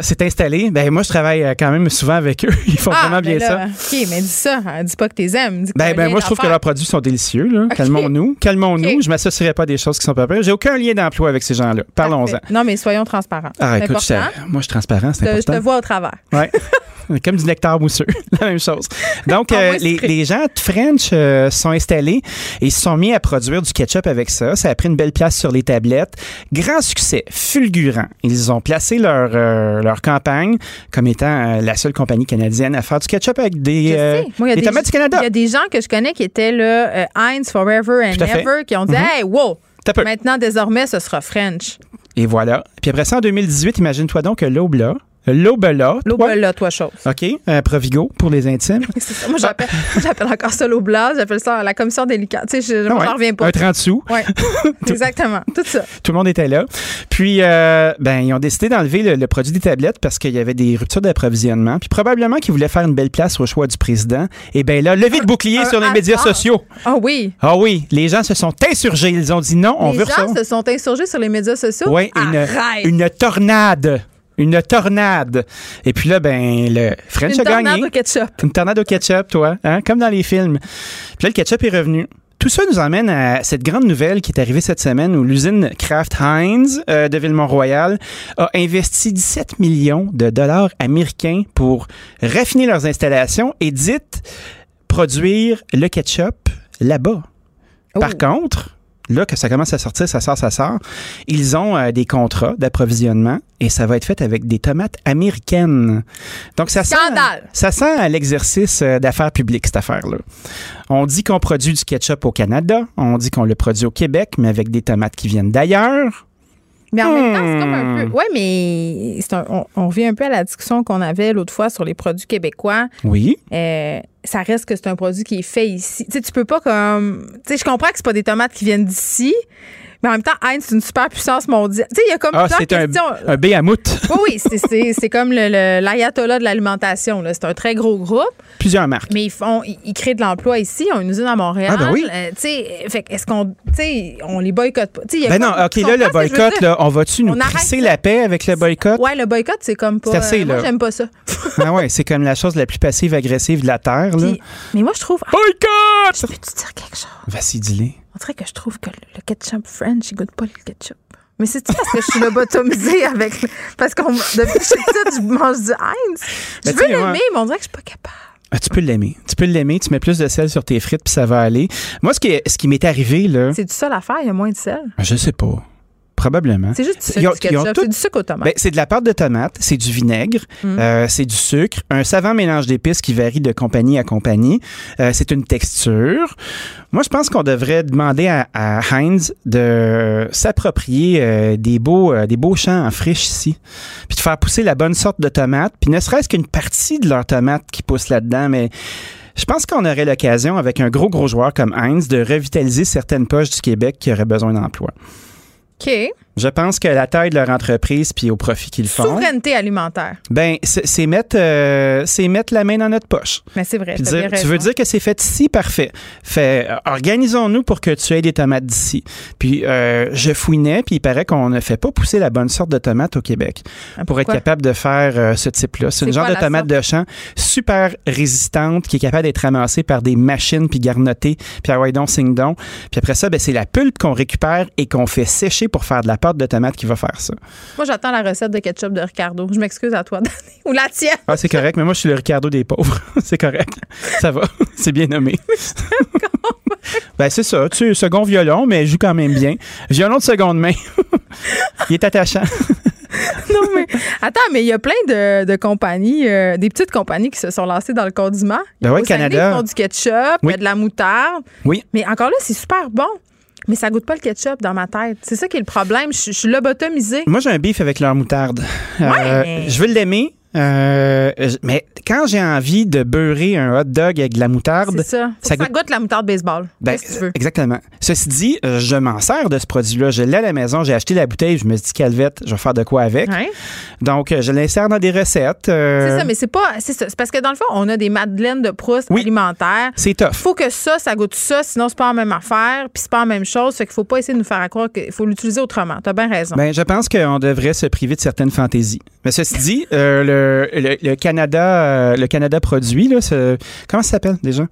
C'est installé. Ben, moi, je travaille quand même souvent avec eux. Ils font vraiment bien ben ça. là, OK, mais dis ça. hein, Dis pas que t'es aimes. Dis que Ben, ben moi, je trouve que leurs produits sont délicieux. Calmons-nous. Calmons-nous. Je m'associerai pas à des choses qui sont pas vraies. J'ai aucun lien d'emploi avec ces gens-là. Parlons-en. Non, mais soyons transparents. Ah, écoute, je- important. moi, je suis transparent, c'est Je te- je te important. vois au travers. Ouais. Comme du nectar mousseux, la même chose. Donc, En euh, les, les gens de French euh, sont installés et ils se sont mis à produire du ketchup avec ça. Ça a pris une belle place sur les tablettes. Grand succès, fulgurant. Ils ont placé leur, euh, leur campagne comme étant la seule compagnie canadienne à faire du ketchup avec des. Moi, des tomates du Canada. Il y a des gens que je connais qui étaient là, Heinz Forever and. Ever, qui ont dit Mhm. Hey, wow! Maintenant, désormais, ce sera French. Et voilà. Puis après ça, en 2018, imagine-toi donc que l'aube là, là, L'eau toi, chose. OK, euh, Provigo pour les intimes. C'est ça. Moi, j'appelle, j'appelle encore ça blanche, j'appelle ça la commission délicate. Tu sais, je, Ah ouais, j'en reviens pas. Un 30 sous. Ouais. Exactement. Tout ça. Tout le monde était là. Puis, euh, ben, ils ont décidé d'enlever le, le produit des tablettes parce qu'il y avait des ruptures d'approvisionnement. Puis, probablement qu'ils voulaient faire une belle place au choix du président. Et bien là, levé de bouclier un sur les hasard. médias sociaux. Ah oui. Ah oui, les gens se sont insurgés. Ils ont dit non, on Les veut gens ça. se sont insurgés sur les médias sociaux? Oui, une, une tornade. Une tornade. Et puis là, ben, le French Une a gagné. tornade au ketchup. Une tornade au ketchup, toi, hein? comme dans les films. Puis là, le ketchup est revenu. Tout ça nous emmène à cette grande nouvelle qui est arrivée cette semaine où l'usine Kraft Heinz euh, de Villemont-Royal a investi 17 millions de dollars américains pour raffiner leurs installations et dites produire le ketchup là-bas. Par Oh. contre, là que ça commence à sortir, ça sort, ça sort, ils ont euh, des contrats d'approvisionnement et ça va être fait avec des tomates américaines. Donc ça sent, ça sent l'exercice euh, d'affaires publiques cette affaire-là. On dit qu'on produit du ketchup au Canada, on dit qu'on le produit au Québec, mais avec des tomates qui viennent d'ailleurs. Mais en même temps, c'est comme un Hmm. peu. Ouais, mais c'est un- on, on revient un peu à la discussion qu'on avait l'autre fois sur les produits québécois. Oui. Euh, ça reste que c'est un produit qui est fait ici. Tu sais, tu peux pas comme. Tu sais, je comprends que c'est pas des tomates qui viennent d'ici, mais en même temps, Heinz, c'est une super puissance mondiale. Tu sais, il y a comme Ah, c'est un, un béhamout. Oui, oui, c'est- c'est c'est comme le- le- l'ayatollah de l'alimentation. là. C'est un très gros groupe, Plusieurs marques. mais ils font, ils, ils créent de l'emploi ici. Ils ont une usine à Montréal. Ah, ben oui. Euh, tu sais, fait est-ce qu'on, tu sais, on les boycotte pas? Y a Ben non, OK, là, le boycott, là, on va-tu nous crisser la paix avec le boycott? Ouais, le boycott, c'est comme pas. C'est assez, euh, moi, là. j'aime pas ça. Ah ouais, c'est comme la chose la plus passive-agressive de la Terre, là. Puis- mais moi, je trouve. Ah, Boycott! je peux-tu dire quelque chose? Vas-y, dis-le. On dirait que je trouve que le, ketchup French, il goûte pas le ketchup. Mais c'est parce que je suis lobotomisée avec. Parce qu'on depuis que je suis petite, je mange du Heinz? Je Ben, veux tu sais, l'aimer, mais on dirait que je suis pas capable. Ah, tu peux l'aimer. Tu peux l'aimer, tu mets plus de sel sur tes frites, puis ça va aller. Moi, ce qui, ce qui m'est arrivé, là, C'est du ça l'affaire, il y a moins de sel. je sais pas. Probablement. C'est juste du sucre, du ketchup. tout- C'est du sucre au tomate. Ben, c'est de la pâte de tomate, c'est du vinaigre, Mm. euh, c'est du sucre, un savant mélange d'épices qui varie de compagnie à compagnie. Euh, c'est une texture. Moi, je pense qu'on devrait demander à, à Heinz de s'approprier euh, des beaux des beaux champs en friche ici, puis de faire pousser la bonne sorte de tomate, puis ne serait-ce qu'une partie de leurs tomates qui poussent là-dedans, mais je pense qu'on aurait l'occasion, avec un gros, gros joueur comme Heinz, de revitaliser certaines poches du Québec qui auraient besoin d'emploi. OK. Je pense que la taille de leur entreprise puis au profit qu'ils font, Souveraineté alimentaire. ben c'est mettre, euh, c'est mettre la main dans notre poche. Mais c'est vrai. Dire, tu veux dire que c'est fait ici, parfait. Fait, euh, organisons-nous pour que tu aies des tomates d'ici. Puis euh, je fouinais, puis il paraît qu'on ne fait pas pousser la bonne sorte de tomate au Québec Ah, pour être capable de faire ce type-là. C'est une genre de tomate de champ super résistante qui est capable d'être ramassée par des machines puis garnottée, puis ah ouais donc sing donc. Puis après ça, ben, c'est la pulpe qu'on récupère et qu'on fait sécher pour faire de la pâte de tomate qui va faire ça. Moi, j'attends la recette de ketchup de Ricardo. Je m'excuse à toi, Danny. Ou la tienne. Ah, c'est correct, mais moi, je suis le Ricardo des pauvres. c'est correct. Ça va. C'est bien nommé. ben, c'est ça. Tu sais, second violon, mais joue quand même bien. Violon de seconde main. il est attachant. non, mais attends, mais il y a plein de, de compagnies, euh, des petites compagnies qui se sont lancées dans le condiment. Ben ouais, Au Saguenay, Canada. Ils font du ketchup, il Oui. y a de la moutarde. Oui. Mais encore là, c'est super bon. Mais ça goûte pas le ketchup dans ma tête. C'est ça qui est le problème. Je, je suis lobotomisée. Moi, j'ai un beef avec leur moutarde. Euh, Ouais. je veux l'aimer. Euh, mais quand j'ai envie de beurrer un hot dog avec de la moutarde, ça. Ça que ça goûte- goûte la moutarde baseball. Ben, que tu veux? Exactement. Ceci dit, euh, je m'en sers de ce produit-là. Je l'ai à la maison, j'ai acheté la bouteille, je me dit, calvette, je vais faire de quoi avec. Ouais. Donc, euh, je l'insère dans des recettes. euh, C'est ça, mais c'est pas. C'est parce que dans le fond, on a des madeleines de Proust Oui. alimentaires. c'est tough. faut que ça, ça goûte ça, sinon c'est pas la même affaire, puis c'est pas la même chose. Fait qu'il faut pas essayer de nous faire croire qu'il faut l'utiliser autrement. T'as bien raison. Ben, je pense qu'on devrait se priver de certaines fantaisies. Mais ceci dit, euh, le, le- le Canada, euh, le Canada produit, là, ce- comment ça s'appelle déjà?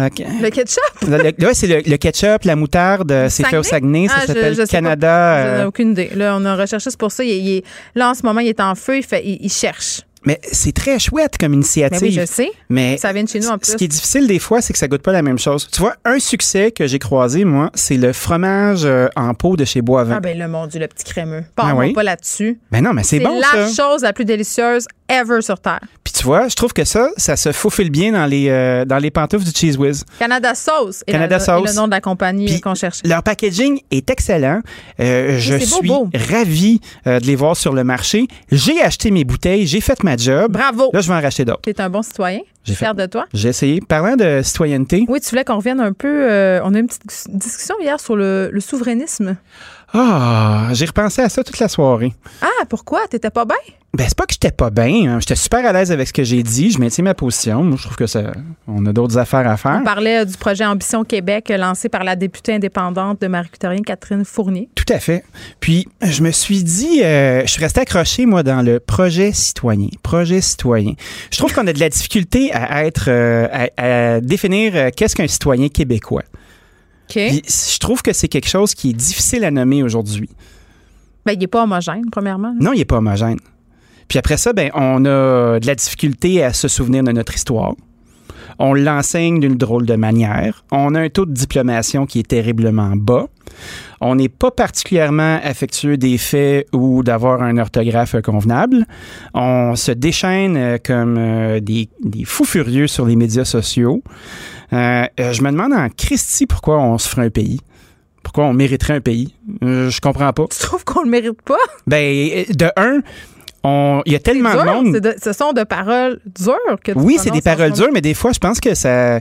Euh, le ketchup? ouais, c'est le, le ketchup, la moutarde, euh, c'est fait au Saguenay, ça Ah, s'appelle Canada. J'en ai aucune idée. Là, on a recherché, c'est pour ça. Il, il là, en ce moment, il est en feu, il, fait, il, il cherche. Mais c'est très chouette comme Mais initiative. oui, je sais. Mais Ça vient de chez nous en Ce plus. qui est difficile des fois, c'est que ça goûte pas la même chose. Tu vois, un succès que j'ai croisé, moi, c'est le fromage euh, en pot de chez Boivin. Ah ben là, mon Dieu, le petit crémeux. Pas, Ah oui? pas là-dessus. Ben non, mais c'est bon la ça. chose la plus délicieuse ever sur Terre. Puis tu vois, je trouve que ça, ça se faufile bien dans les, euh, dans les pantoufles du Cheese Whiz. Canada Sauce est, Canada est Sauce. le nom de la compagnie Puis qu'on cherche. Leur packaging est excellent. Euh, je suis beau. ravi euh, de les voir sur le marché. J'ai acheté mes bouteilles, j'ai fait ma job. Bravo. Là, je vais en racheter d'autres. Tu es un bon citoyen. J'ai fière de toi. J'ai essayé. Parlant de citoyenneté, Oui, tu voulais qu'on revienne un peu. euh, on a eu une petite discussion hier sur le, le souverainisme. Ah, j'ai repensé à ça toute la soirée. Ah, pourquoi? T'étais pas bien? Ben, c'est pas que j'étais pas bien. hein. J'étais super à l'aise avec ce que j'ai dit. Je maintiens ma position. Moi, je trouve que ça, on a d'autres affaires à faire. On parlait euh, du projet Ambition Québec euh, lancé par la députée indépendante de Marie-Victorien Catherine Fournier. Tout à fait. Puis, je me suis dit, euh, je suis resté accroché, moi, dans le projet citoyen. Projet citoyen. Je trouve qu'on a de la difficulté à être, euh, à, à définir qu'est-ce qu'un citoyen québécois. Puis, je trouve que c'est quelque chose qui est difficile à nommer aujourd'hui. Ben, il n'est pas homogène, premièrement. Non, il n'est pas homogène. Puis après ça, ben, on a de la difficulté à se souvenir de notre histoire. On l'enseigne d'une drôle de manière. On a un taux de diplomation qui est terriblement bas. On n'est pas particulièrement affectueux des faits ou d'avoir un orthographe convenable. On se déchaîne euh, comme euh, des, des fous furieux sur les médias sociaux. Euh, euh, je me demande en Christie pourquoi on se ferait un pays. Pourquoi on mériterait un pays. Euh, je comprends pas. Tu trouves qu'on le mérite pas? Ben, de un, il y a tellement Dur, de monde. de- ce sont de paroles dures que tu Oui, c'est des paroles dures, mais des fois, je pense que ça.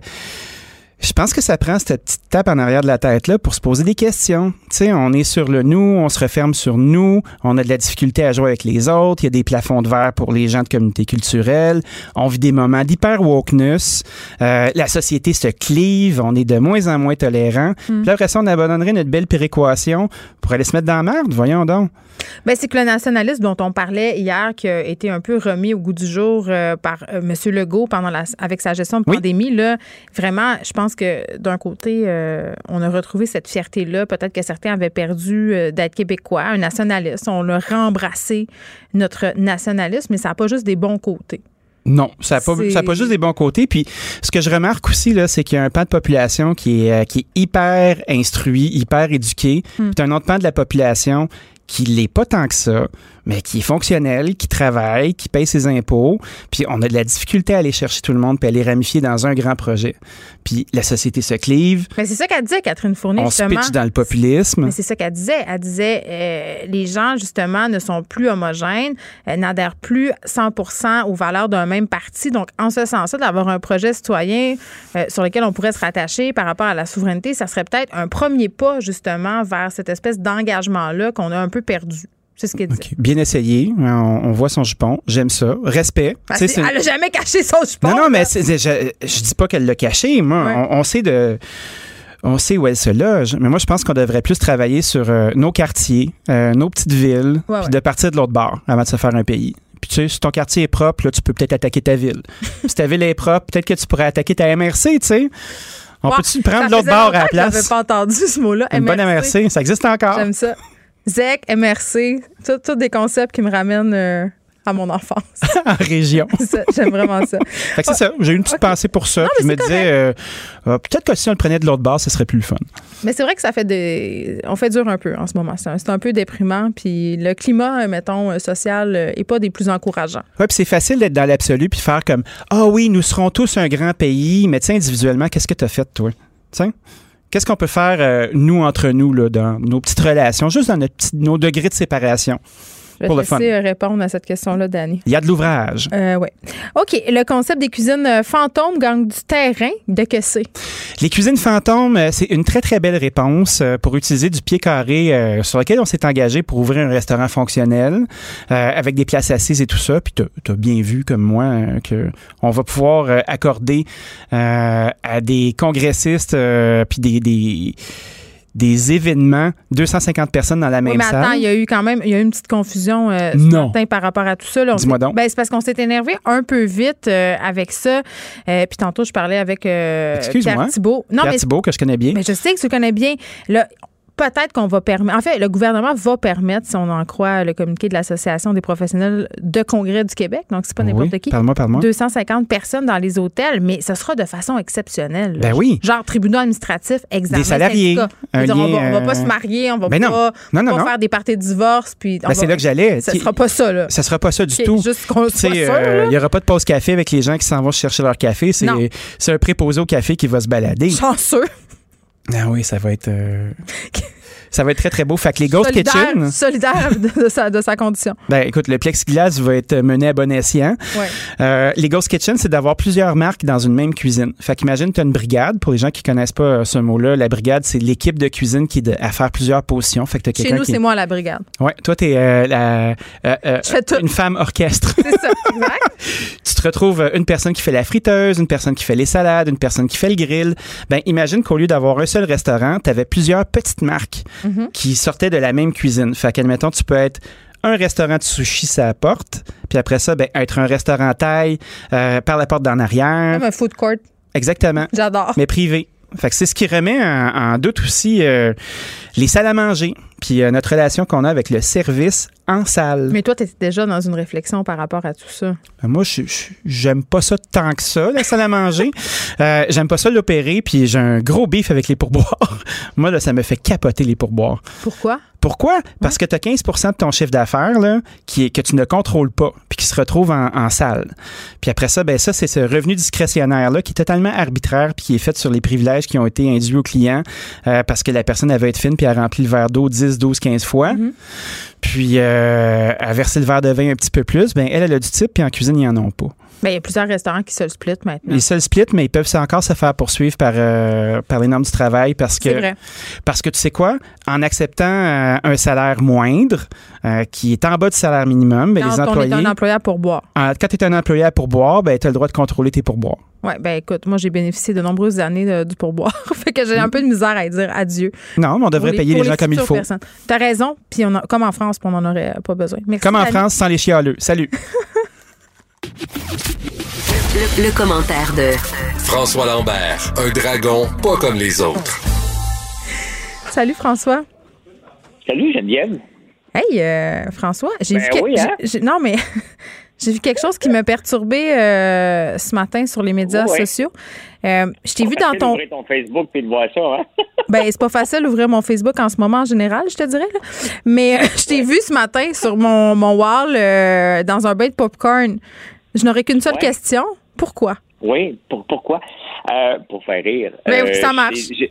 Je pense que ça prend cette petite tape en arrière de la tête là pour se poser des questions. Tu sais, on est sur le nous, on se referme sur nous, on a de la difficulté à jouer avec les autres, il y a des plafonds de verre pour les gens de communauté culturelle, on vit des moments d'hyper wokeness, euh, la société se clive, on est de moins en moins tolérant. Hmm. Puis là, après ça, on abandonnerait notre belle péréquation pour aller se mettre dans la merde, voyons donc. Ben, c'est que le nationalisme dont on parlait hier, qui a été un peu remis au goût du jour euh, par euh, M. Legault pendant la, avec sa gestion de Oui. pandémie, là, vraiment, je pense que d'un côté, euh, on a retrouvé cette fierté-là. Peut-être que certains avaient perdu d'être québécois, un nationaliste. On a rembrassé notre nationalisme, mais ça n'a pas juste des bons côtés. Non, ça n'a pas, pas juste des bons côtés. Puis ce que je remarque aussi, là, c'est qu'il y a un pan de population qui est, qui est hyper instruit, hyper éduqué. Hmm. Puis un autre pan de la population qui l'est pas tant que ça, mais qui est fonctionnel, qui travaille, qui paye ses impôts. Puis on a de la difficulté à aller chercher tout le monde puis à les ramifier dans un grand projet. Puis la société se clive, Mais c'est ça qu'elle disait, Catherine Fournier, on se pitche dans le populisme. Mais c'est ça qu'elle disait. Elle disait euh, les gens, justement, ne sont plus homogènes, euh, n'adhèrent plus 100% aux valeurs d'un même parti. Donc, en ce sens-là, d'avoir un projet citoyen euh, sur lequel on pourrait se rattacher par rapport à la souveraineté, ça serait peut-être un premier pas, justement, vers cette espèce d'engagement-là qu'on a un peu perdu. C'est ce qu'elle dit. Bien essayé. On, on voit son jupon. J'aime ça. Respect. C'est- elle a jamais caché son jupon. Non, non, mais je, je dis pas qu'elle l'a caché. Moi, Ouais. on, on sait de. On sait où elle se loge, mais moi je pense qu'on devrait plus travailler sur euh, nos quartiers, euh, nos petites villes, puis ouais. de partir de l'autre bord avant de se faire un pays. Puis tu sais, si ton quartier est propre, là, tu peux peut-être attaquer ta ville. si ta ville est propre, peut-être que tu pourrais attaquer ta MRC, tu sais. On Ouais, peut-tu prendre l'autre bord à la que j'avais place? pas entendu ce mot-là. Une bonne MRC, ça existe encore J'aime ça. ZEC, MRC, tout des concepts qui me ramènent euh, à mon enfance. en région. J'aime vraiment ça. Fait que c'est ça. J'ai eu une petite pensée pour ça. Non, je me disais, euh, euh, peut-être que si on le prenait de l'autre bord, ce serait plus le fun. Mais c'est vrai que ça fait des. On fait dur un peu en ce moment. C'est un, peu déprimant. Puis le climat, mettons, social, euh, est pas des plus encourageants. Ouais, puis c'est facile d'être dans l'absolu puis faire comme ah oui, nous serons tous un grand pays, mais tiens individuellement, qu'est-ce que tu as fait toi? Tiens? Qu'est-ce qu'on peut faire euh, nous entre nous là dans nos petites relations, juste dans notre petit- nos degrés de séparation? Pour te le fun. euh, répondre à cette question-là, Dani. Il y a de l'ouvrage. Euh, ouais. OK. Le concept des cuisines euh, fantômes gagne du terrain. De que c'est? Les cuisines fantômes, euh, c'est une très très belle réponse pour utiliser du pied carré sur lequel on s'est engagé pour ouvrir un restaurant fonctionnel avec des places assises et tout ça. Puis tu as bien vu comme moi euh, que on va pouvoir accorder à des congressistes puis des, des des événements 250 personnes dans la même Oui, mais attends, salle. il y a eu quand même il y a eu une petite confusion euh, ce Non. matin par rapport à tout ça. Dis-moi donc. Ben, c'est parce qu'on s'est énervé un peu vite euh, avec ça. Euh, puis tantôt, je parlais avec euh. Pierre Thibault. Non, Pierre mais Thibault, que je connais bien. Mais je sais que tu connais bien. Là, peut-être qu'on va permettre. En fait, le gouvernement va permettre, si on en croit le communiqué de l'Association des professionnels de congrès du Québec, donc c'est pas n'importe Oui, qui. parle-moi, parle-moi. 250 personnes dans les hôtels, mais ce sera de façon exceptionnelle. Ben oui. Genre tribunal administratif, examen. Des salariés, un dire, on, va, lien, on va pas euh, se marier, on va Ben non. pas, Non, non, pas non. faire des parties de divorce. Puis Ben, c'est là que j'allais. Ça Tu- sera pas ça, là. Ça sera pas ça du tout. Juste qu'on euh, il n'y aura pas de pause café avec les gens qui s'en vont chercher leur café. C'est un préposé au café qui va se balader. Chanceux. Ah oui, ça va être. euh, ça va être très, très beau. Fait que les Ghost solidaire, Kitchen. solidaire de, sa, de sa condition. Ben, écoute, le plexiglas va être mené à bon escient. Ouais. Euh, les Ghost Kitchen, c'est d'avoir plusieurs marques dans une même cuisine. Fait qu'imagine, tu as une brigade. Pour les gens qui connaissent pas euh, ce mot-là, la brigade, c'est l'équipe de cuisine qui est à faire plusieurs positions. Fait que t'as Chez nous, qui... c'est moi la brigade. Ouais, toi, t'es euh, la, euh, euh, une femme orchestre. C'est ça, exact. tu te retrouves une personne qui fait la friteuse, une personne qui fait les salades, une personne qui fait le grill. Ben, imagine qu'au lieu d'avoir un seul restaurant, tu avais plusieurs petites marques Mhm. qui sortaient de la même cuisine. Fait qu'admettons, tu peux être un restaurant de sushi, ça porte, puis après ça, ben, être un restaurant taille euh, par la porte d'en arrière. Comme un food court. Exactement. J'adore. Mais privé. Fait que c'est ce qui remet en, en doute aussi euh, les salles à manger, puis euh, notre relation qu'on a avec le service en salle. Mais toi, tu étais déjà dans une réflexion par rapport à tout ça. Ben, Moi, j'aime pas ça tant que ça, la salle à manger. Euh, j'aime pas ça l'opérer, puis j'ai un gros bif avec les pourboires. Moi, là, ça me fait capoter les pourboires. Pourquoi? Pourquoi? Parce que tu as 15% de ton chiffre d'affaires là, qui est, que tu ne contrôles pas, puis qui se retrouve en, en salle. Puis après ça, ben ça, c'est ce revenu discrétionnaire-là qui est totalement arbitraire, puis qui est fait sur les privilèges qui ont été induits au client euh, parce que la personne veut être fine, puis elle remplit le verre d'eau 10, 12, 15 fois. Puis euh, a versé le verre de vin un petit peu plus, ben elle, elle a du type, puis en cuisine, ils en ont pas. Ben, il y a plusieurs restaurants qui se le split maintenant. Les seuls splits, mais ils peuvent encore se faire poursuivre par, euh, par les normes du travail parce que vrai. parce que tu sais quoi, en acceptant euh, un salaire moindre euh, qui est en bas du salaire minimum, ben, Quand les employés, est un employeur pour boire. en- quand tu es un employé à pourboire, ben, tu as le droit de contrôler tes pourboires. Oui, ben écoute, moi j'ai bénéficié de nombreuses années de- du pourboire. fait que j'ai un peu de misère à dire adieu. Non, mais on devrait Pour payer pour les gens comme il faut. personnes. T'as raison, puis on a, comme en France, on n'en aurait pas besoin. Merci, Comme en. France, sans les chialeux. Salut. Le, le commentaire de François Lambert, un dragon pas comme les autres. Salut François. Salut Geneviève. Hey euh, François, j'ai Ben vu que- oui, hein? non mais j'ai vu quelque chose qui m'a perturbé euh, ce matin sur les médias Oh, ouais. sociaux. Euh, je t'ai vu dans ton d'ouvrir ton Facebook puis de voir ça, hein? ben c'est pas facile d'ouvrir mon Facebook en ce moment en général, je te dirais là. Mais je t'ai vu ce matin sur mon mon wall euh, dans un bain de popcorn. Je n'aurais qu'une seule Ouais. question. Pourquoi? Oui, pour, pourquoi? Euh, pour faire rire. Ben, Euh, ça marche. j'ai-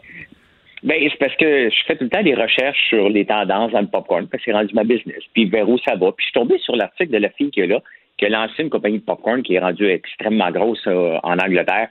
Ben, c'est parce que je fais tout le temps des recherches sur les tendances dans le popcorn, parce que c'est rendu ma business, puis vers où ça va. Puis je suis tombé sur l'article de la fille qui est là, qui a lancé une compagnie de popcorn qui est rendue extrêmement grosse euh, en Angleterre.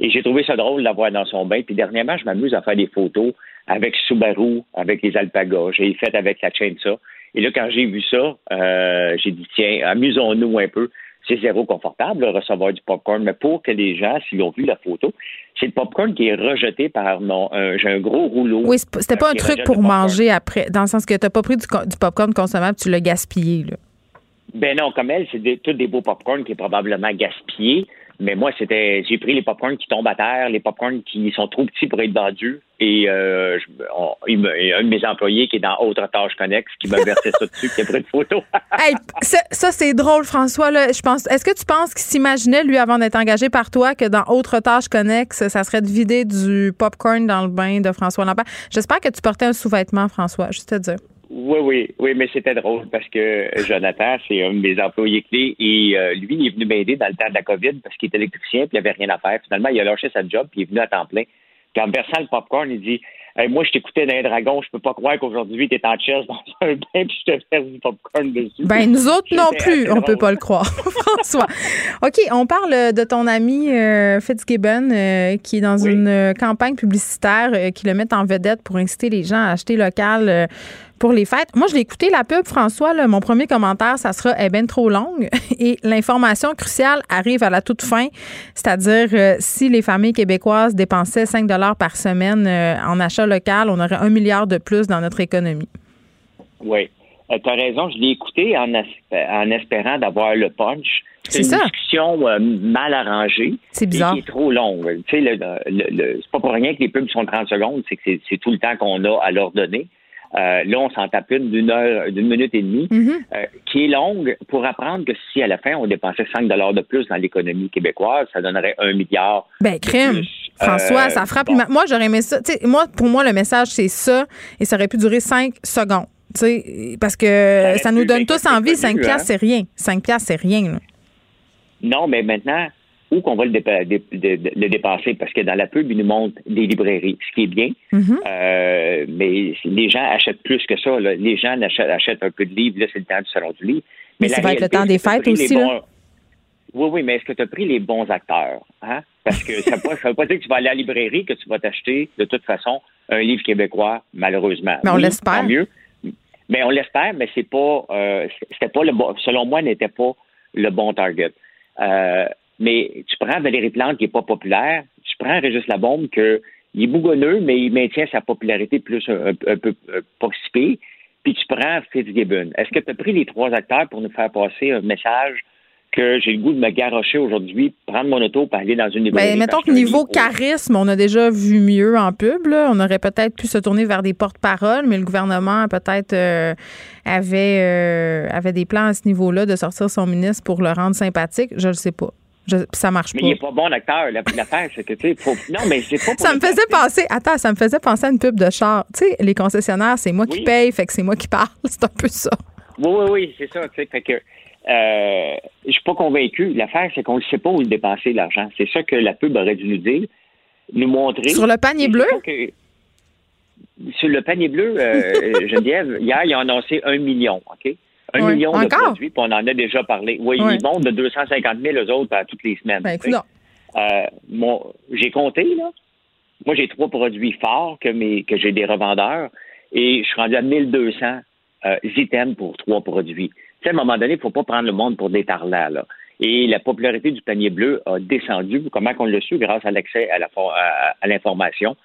Et j'ai trouvé ça drôle de la voir dans son bain. Puis dernièrement, je m'amuse à faire des photos avec Subaru, avec les alpagas. J'ai fait avec la chaîne ça. Et là, quand j'ai vu ça, euh, j'ai dit, tiens, amusons-nous un peu. C'est zéro confortable, de recevoir du popcorn, mais pour que les gens, s'ils ont vu la photo, c'est le popcorn qui est rejeté par mon. j'ai un gros rouleau. Oui, c'était pas un truc pour manger après, dans le sens que tu n'as pas pris du, du popcorn consommable, tu l'as gaspillé. Là. Ben non, comme elle, c'est tous des beaux popcorn qui est probablement gaspillé. Mais moi, c'était, j'ai pris les popcorns qui tombent à terre, les popcorns qui sont trop petits pour être vendus. Et euh, il, y a un de mes employés qui est dans Autre Tâche Connex qui m'a versé ça dessus, qui a pris une photo. hey, ça, ça c'est drôle, François. Là, je pense. Est-ce que tu penses qu'il s'imaginait, lui, avant d'être engagé par toi, que dans Autre Tâche Connex, ça serait de vider du popcorn dans le bain de François Lambert? J'espère que tu portais un sous-vêtement, François, juste te dire. Oui, oui, oui, mais c'était drôle parce que Jonathan, c'est un de mes employés clés et euh, lui, il est venu m'aider dans le temps de la COVID parce qu'il est électricien puis il avait rien à faire. Finalement, il a lâché sa job puis il est venu à temps plein. Puis en versant le popcorn, il dit moi, je t'écoutais dans un dragon, je peux pas croire qu'aujourd'hui, tu es en chess dans un bain puis je te verse du popcorn dessus. Ben, nous autres non plus, on peut pas le croire, François. OK, on parle de ton ami euh, Fitzgibbon euh, qui est dans une campagne publicitaire qui le met en vedette pour inciter les gens à acheter local pour les fêtes. Moi, je l'ai écouté, la pub, François. mon premier commentaire, ça sera est bien trop longue. Et l'information cruciale arrive à la toute fin, c'est-à-dire euh, si les familles québécoises dépensaient 5 par semaine euh, en achat local, on aurait un milliard de plus dans notre économie. Oui. Euh, tu as raison, je l'ai écouté en, en espérant d'avoir le punch. C'est une discussion mal arrangée. C'est bizarre. Qui est trop longue. Tu sais, c'est pas pour rien que les pubs sont 30 secondes, c'est que c'est tout le temps qu'on a à leur donner. Euh, là, on s'en tape une d'une heure, d'une minute et demie, mm-hmm. euh, qui est longue pour apprendre que si à la fin on dépensait 5 dollars de plus dans l'économie québécoise, ça donnerait un milliard. Ben, crème. François, Euh, ça frappe. Moi, j'aurais aimé ça. Moi, pour moi, le message, c'est ça, et ça aurait pu durer 5 secondes. Tu sais, parce que ça, nous donne tous envie. 5 connu, piastres, c'est rien. 5 piastres, c'est rien. là. Non, mais maintenant, où qu'on va le, dépa- dé- dé- le dépasser? Parce que dans la pub, il nous montre des librairies, ce qui est bien. Mm-hmm. Euh, mais les gens achètent plus que ça. là. Les gens achètent, achètent un peu de livres. Là, c'est le temps du salon du livre. Mais ça va être le temps des fêtes aussi, là. Oui, oui, mais est-ce que tu as pris les bons acteurs? Hein? Parce que ça ne veut pas dire que tu vas aller à la librairie, que tu vas t'acheter de toute façon un livre québécois, malheureusement. Mais on Oui, l'espère. mieux. Mais on l'espère, mais c'est pas, euh, c'était pas le bon, selon moi, n'était pas le bon target. Euh, mais tu prends Valérie Plante qui est pas populaire, tu prends Régis Labombe que il est bougonneux, mais il maintient sa popularité plus un, peu euh, pas. Puis tu prends Fitzgibbon. Est-ce que tu as pris les trois acteurs pour nous faire passer un message que j'ai le goût de me garrocher aujourd'hui, prendre mon auto pour aller dans une librairie? Ben, mettons que niveau livre- charisme, on a déjà vu mieux en pub. là. On aurait peut-être pu se tourner vers des porte-paroles, mais le gouvernement peut-être euh, avait, euh, avait des plans à ce niveau-là de sortir son ministre pour le rendre sympathique. Je ne sais pas. Je, ça marche Mais pas. il n'est pas bon acteur. La- L'affaire, c'est que, tu sais, faut... Non, mais c'est pas pour Ça me faisait penser, attends, ça me faisait penser à une pub de char. Tu sais, les concessionnaires, c'est moi qui paye, fait que c'est moi qui parle. C'est un peu ça. Oui, oui, oui, c'est ça. tu sais, Fait que euh, je suis pas convaincu. L'affaire, c'est qu'on ne sait pas où le dépenser l'argent. C'est ça que la pub aurait dû nous dire, nous montrer. Sur le panier bleu? que- Sur le panier bleu, euh, Geneviève, hier, ils ont annoncé un million, OK? Un Ouais. million de Encore? produits, puis on en a déjà parlé. Oui, ils montent de 250 000 eux autres à toutes les semaines. Ben, Euh, mon- j'ai compté, là. Moi, j'ai trois produits forts que, mes, que j'ai des revendeurs et je suis rendu à 1200 euh, items pour trois produits. Tu sais, à un moment donné, il ne faut pas prendre le monde pour des tarlats, là. Et la popularité du panier bleu a descendu. Comment qu'on l'a su? Grâce à l'accès à la à, à l'information.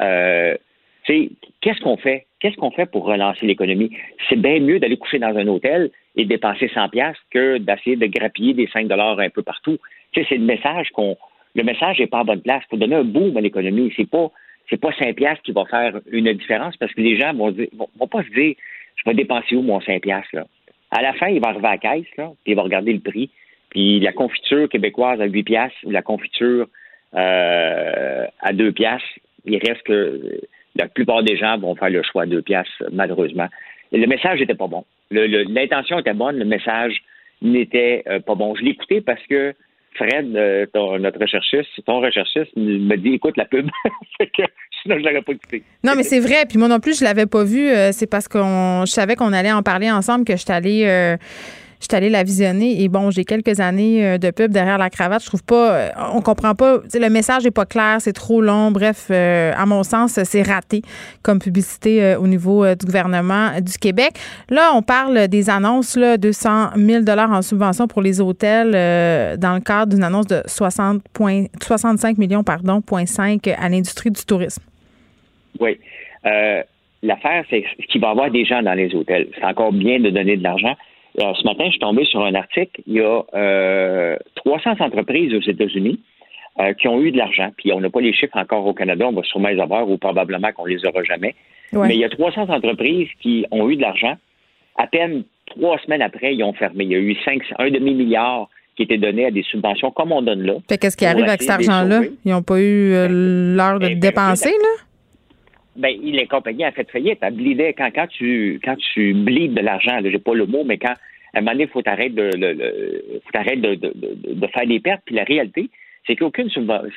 Euh, tu sais, qu'est-ce qu'on fait? Qu'est-ce qu'on fait pour relancer l'économie? C'est bien mieux d'aller coucher dans un hôtel et dépenser 100 pièces que d'essayer de grappiller des 5 dollars un peu partout. Tu sais, c'est le message qu'on, le message n'est pas à bonne place. Il faut donner un boom à l'économie. C'est pas, c'est pas 5 pièces qui va faire une différence parce que les gens vont dire, vont, vont pas se dire, je vais dépenser où mon 5 pièces, là? À la fin, il va arriver à la caisse, là, puis il va regarder le prix. Puis la confiture québécoise à 8 pièces ou la confiture euh, à 2 pièces, il reste que la plupart des gens vont faire le choix à 2 pièces, malheureusement. Le message n'était pas bon. L'intention était bonne, le message n'était euh, pas bon. Je l'ai écouté parce que Fred, euh, ton- notre recherchiste, ton recherchiste, me dit écoute la pub. Que, sinon, je l'aurais pas écouté. Non, mais c'est vrai. Puis moi non plus, je l'avais pas vu. Euh, c'est parce qu'on, je savais qu'on allait en parler ensemble que je suis allée, Je suis allée la visionner et bon, j'ai quelques années euh, de pub derrière la cravate. Je trouve pas, euh, on comprend pas, le message est pas clair, c'est trop long. Bref, euh, à mon sens, c'est raté comme publicité au niveau du gouvernement du Québec. Là, on parle des annonces, là, 200 000 dollars en subvention pour les hôtels dans le cadre d'une annonce de 60 65 millions, pardon, 5 à l'industrie du tourisme. Oui. L'affaire, c'est qu'il va y avoir des gens dans les hôtels. C'est encore bien de donner de l'argent ce matin, je suis tombé sur un article. Il y a 300 euh, entreprises aux États-Unis euh, qui ont eu de l'argent. Puis on n'a pas les chiffres encore au Canada. On va sûrement les avoir ou probablement qu'on les aura jamais. Mais il y a 300 entreprises qui ont eu de l'argent. À peine trois semaines après, ils ont fermé. Il y a eu un demi-milliard qui était donné à des subventions comme on donne là. Qu'est-ce qui arrive avec cet argent-là? Ils n'ont pas eu euh, l'heure de ben, dépenser, là? Ben, les compagnies ont fait faillite. Elle blidait. Quand, quand tu quand tu blides de l'argent, j'ai pas le mot, mais quand à un moment donné, il faut arrêter de, de, de, de, faire des pertes. Puis la réalité, c'est qu'aucune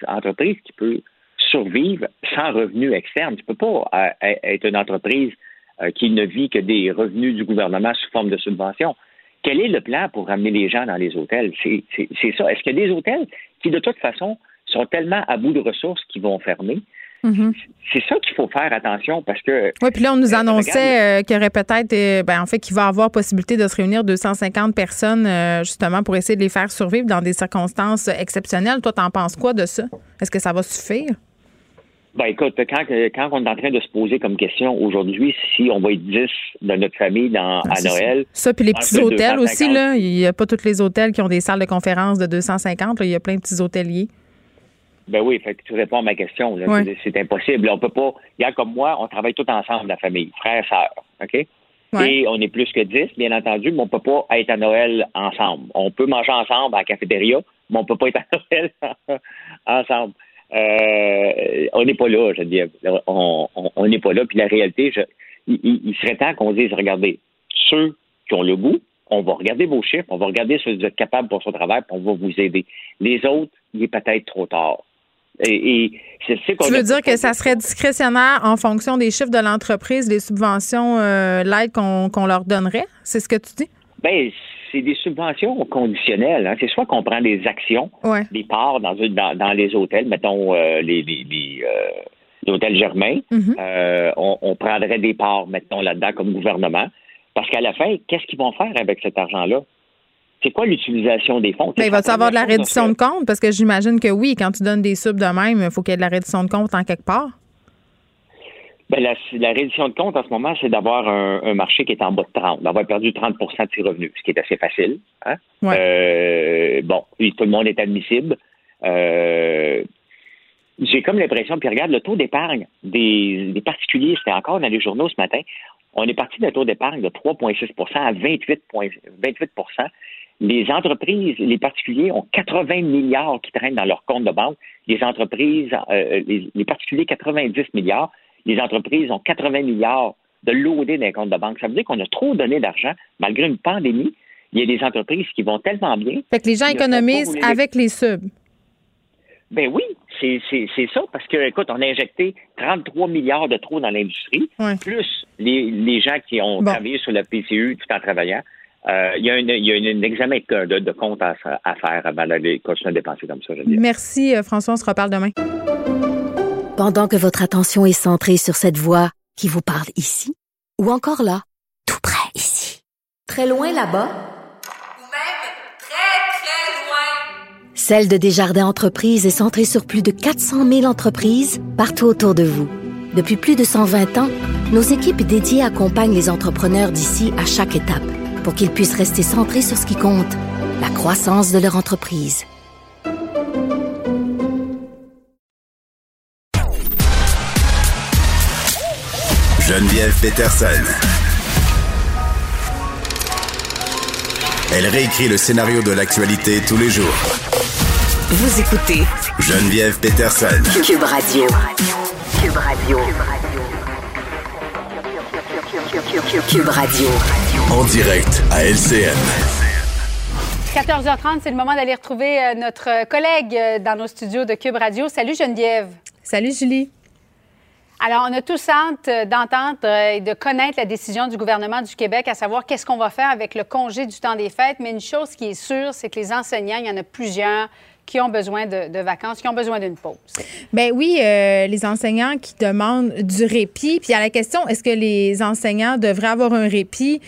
entreprise qui peut survivre sans revenus externes. Tu peux pas euh, être une entreprise euh, qui ne vit que des revenus du gouvernement sous forme de subvention. Quel est le plan pour ramener les gens dans les hôtels? C'est ça. Est-ce qu'il y a des hôtels qui, de toute façon, sont tellement à bout de ressources qu'ils vont fermer? Mm-hmm. C'est ça qu'il faut faire attention parce que. Oui, puis là, on nous euh, annonçait euh, qu'il y aurait peut-être, euh, ben, en fait, qu'il va y avoir possibilité de se réunir 250 personnes, justement, pour essayer de les faire survivre dans des circonstances exceptionnelles. Toi, t'en penses quoi de ça? Est-ce que ça va suffire? Ben, écoute, quand, quand on est en train de se poser comme question aujourd'hui si on va être 10 de notre famille dans, à Noël. Ça, puis les petits hôtels aussi, là. Il n'y a pas tous les hôtels qui ont des salles de conférence de 250. Il y a plein de petits hôteliers. Ben oui, fait que tu réponds à ma question. C'est impossible. On peut pas. Regarde, comme moi, on travaille tout ensemble, la famille, frères, sœurs. OK? Et on est plus que 10, bien entendu, mais on peut pas être à Noël ensemble. On peut manger ensemble à la cafétéria, mais on peut pas être à Noël ensemble. Euh, on n'est pas là, je dis. On n'est pas là. Puis la réalité, il, serait temps qu'on dise, regardez, ceux qui ont le goût, on va regarder vos chiffres, on va regarder si vous êtes capable pour son travail, puis on va vous aider. Les autres, il est peut-être trop tard. Et, tu veux dire que ça serait discrétionnaire en fonction des chiffres de l'entreprise, des subventions, euh, l'aide qu'on leur donnerait? C'est ce que tu dis? Bien, c'est des subventions conditionnelles. Hein. C'est soit qu'on prend des actions, des parts dans, dans, les hôtels, mettons euh, les, les, euh, hôtels Germain. Mm-hmm. on, on, prendrait des parts, mettons, là-dedans comme gouvernement. Parce qu'à la fin, qu'est-ce qu'ils vont faire avec cet argent-là? C'est quoi l'utilisation des fonds? Mais il va-tu avoir de la réduction de compte? Parce que j'imagine que oui, quand tu donnes des subs de même, il faut qu'il y ait de la réduction de compte en quelque part. Ben, la, la, réduction de compte en ce moment, c'est d'avoir un, marché qui est en bas de 30, d'avoir perdu 30% de ses revenus, ce qui est assez facile. Hein? Euh, bon, tout le monde est admissible. Euh, j'ai comme l'impression, puis regarde, le taux d'épargne des, des particuliers, c'était encore dans les journaux ce matin, on est parti d'un taux d'épargne de 3,6% à 28, 28 les entreprises, les particuliers ont 80 milliards qui traînent dans leur compte de banque. Les entreprises, euh, les, particuliers, 90 milliards. Les entreprises ont 80 milliards de loadés dans les comptes de banque. Ça veut dire qu'on a trop donné d'argent, malgré une pandémie. Il y a des entreprises qui vont tellement bien. Fait que les gens économisent avec les subs. Ben oui, c'est ça, parce que, écoute, on a injecté 33 milliards de trop dans l'industrie, plus les, gens qui ont travaillé sur la PCU tout en travaillant. Euh, il y a, un, examen de, compte à, faire avant de continuer à dépenser comme ça. Je Merci, euh, François. On se reparle demain. Pendant que votre attention est centrée sur cette voix qui vous parle ici, ou encore là, tout près ici, très loin là-bas, ou même très, très loin, Celle de Desjardins Entreprises est centrée sur plus de 400 000 entreprises partout autour de vous. Depuis plus de 120 ans, nos équipes dédiées accompagnent les entrepreneurs d'ici à chaque étape pour qu'ils puissent rester centrés sur ce qui compte, la croissance de leur entreprise. Geneviève Peterson. Elle réécrit le scénario de l'actualité tous les jours. Vous écoutez Geneviève Peterson. Cube Radio. Cube Radio. Cube Radio. En direct à LCN. 14h30, c'est le moment d'aller retrouver euh, notre collègue euh, dans nos studios de Cube Radio. Salut Geneviève. Salut Julie. Alors, on a tous hâte euh, d'entendre et de connaître la décision du gouvernement du Québec, à savoir qu'est-ce qu'on va faire avec le congé du temps des fêtes. Mais une chose qui est sûre, c'est que les enseignants, il y en a plusieurs qui ont besoin de, vacances, qui ont besoin d'une pause. Ben oui, euh, les enseignants qui demandent du répit. Puis à la question, est-ce que les enseignants devraient avoir un répit?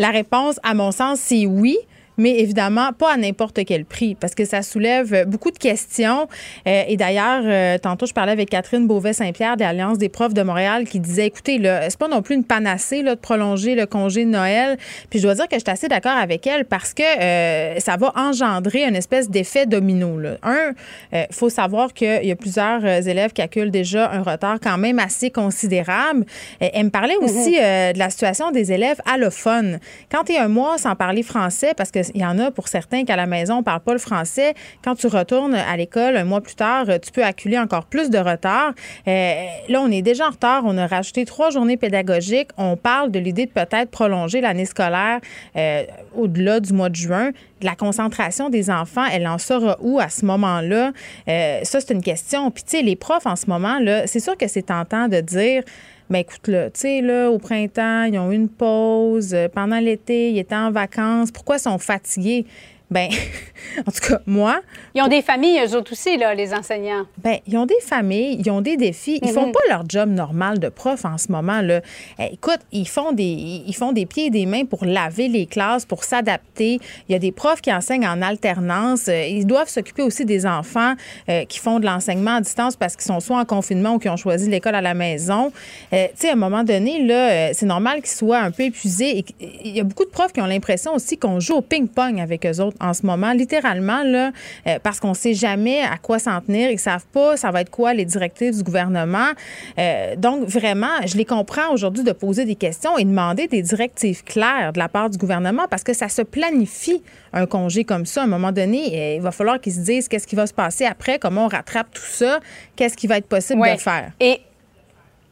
La réponse, à mon sens, c'est oui mais évidemment pas à n'importe quel prix parce que ça soulève beaucoup de questions. Euh, et d'ailleurs, euh, tantôt, je parlais avec Catherine Beauvais-Saint-Pierre de l'Alliance des profs de Montréal qui disait, écoutez, là, c'est pas non plus une panacée là, de prolonger le congé de Noël. Puis je dois dire que je suis assez d'accord avec elle parce que euh, ça va engendrer une espèce d'effet domino. Là. Un, il faut savoir qu'il y a plusieurs élèves qui acculent déjà un retard quand même assez considérable. elle me parlait aussi mm-hmm. de la situation des élèves allophones. Quand tu es un mois sans parler français, parce que il y en a pour certains qui à la maison ne parlent pas le français. Quand tu retournes à l'école un mois plus tard, tu peux acculer encore plus de retard. Euh, là, on est déjà en retard. On a rajouté trois journées pédagogiques. On parle de l'idée de peut-être prolonger l'année scolaire euh, au-delà du mois de juin. La concentration des enfants, elle en sera où à ce moment-là? Euh, ça, c'est une question. Puis, tu sais, les profs en ce moment, c'est sûr que c'est tentant de dire ben écoute, là, tu sais, là, au printemps, ils ont eu une pause. Euh, pendant l'été, ils étaient en vacances. Pourquoi ils sont fatigués? Ben, en tout cas, moi. Ils ont des familles, eux autres aussi, là, les enseignants. Ben, ils ont des familles, ils ont des défis. Ils font mhm. pas leur job normal de prof en ce moment, là. Eh, écoute, ils font, des, ils font des pieds et des mains pour laver les classes, pour s'adapter. Il y a des profs qui enseignent en alternance. Euh, ils doivent s'occuper aussi des enfants euh, qui font de l'enseignement à distance parce qu'ils sont soit en confinement ou qui ont choisi l'école à la maison. Euh, tu sais, à un moment donné, là, c'est normal qu'ils soient un peu épuisés. Il y a beaucoup de profs qui ont l'impression aussi qu'on joue au ping-pong avec eux autres en ce moment, littéralement, là, euh, parce qu'on ne sait jamais à quoi s'en tenir. Ils ne savent pas ça va être quoi les directives du gouvernement. Euh, donc, vraiment, je les comprends aujourd'hui de poser des questions et demander des directives claires de la part du gouvernement parce que ça se planifie un congé comme ça. À un moment donné, euh, il va falloir qu'ils se disent qu'est-ce qui va se passer après, comment on rattrape tout ça, qu'est-ce qui va être possible de faire. Et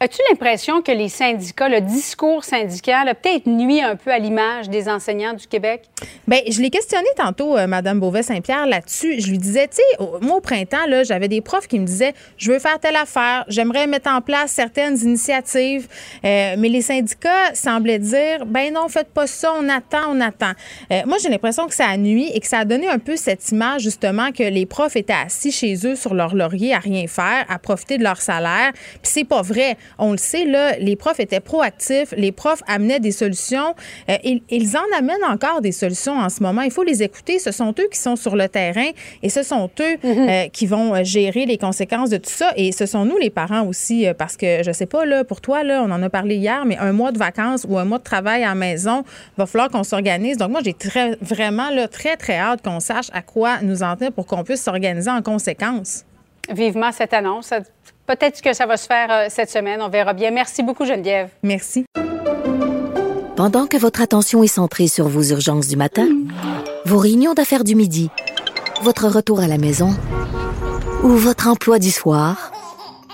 As-tu l'impression que les syndicats, le discours syndical a peut-être nuit un peu à l'image des enseignants du Québec? Bien, je l'ai questionné tantôt, euh, Mme Beauvais-Saint-Pierre, là-dessus. Je lui disais, tu sais, moi, au printemps, là, j'avais des profs qui me disaient, je veux faire telle affaire, j'aimerais mettre en place certaines initiatives, euh, mais les syndicats semblaient dire, ben non, faites pas ça, on attend, on attend. Euh, moi, j'ai l'impression que ça a nuit et que ça a donné un peu cette image, justement, que les profs étaient assis chez eux sur leur laurier à rien faire, à profiter de leur salaire. Puis c'est pas vrai on le sait, là, les profs étaient proactifs, les profs amenaient des solutions. Euh, ils, en amènent encore des solutions en ce moment. Il faut les écouter. Ce sont eux qui sont sur le terrain et ce sont eux mhm. euh, qui vont euh, gérer les conséquences de tout ça. Et ce sont nous, les parents aussi, parce que je sais pas, là, pour toi, là, on en a parlé hier, mais un mois de vacances ou un mois de travail à la maison, va falloir qu'on s'organise. Donc, moi, j'ai très, vraiment là, très, très hâte qu'on sache à quoi nous en tenir pour qu'on puisse s'organiser en conséquence. Vivement cette annonce. Peut-être que ça va se faire euh, cette semaine. On verra bien. Merci beaucoup, Geneviève. Merci. Pendant que votre attention est centrée sur vos urgences du matin, vos réunions d'affaires du midi, votre retour à la maison ou votre emploi du soir,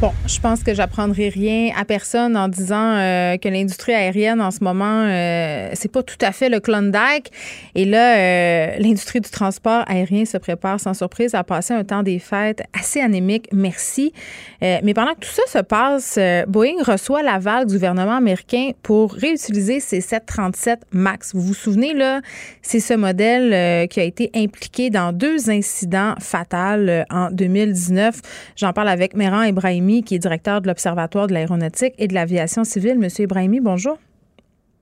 Bon, je pense que j'apprendrai rien à personne en disant euh, que l'industrie aérienne en ce moment, euh, c'est pas tout à fait le Klondike. Et là, euh, l'industrie du transport aérien se prépare sans surprise à passer un temps des fêtes assez anémique. Merci. mais pendant que tout ça se passe, Boeing reçoit l'aval du gouvernement américain pour réutiliser ses 737 MAX. Vous vous souvenez, là, c'est ce modèle qui a été impliqué dans deux incidents fatals en 2019. J'en parle avec Méran Ibrahimi qui est directeur de l'Observatoire de l'aéronautique et de l'aviation civile. Monsieur Ibrahimi, bonjour.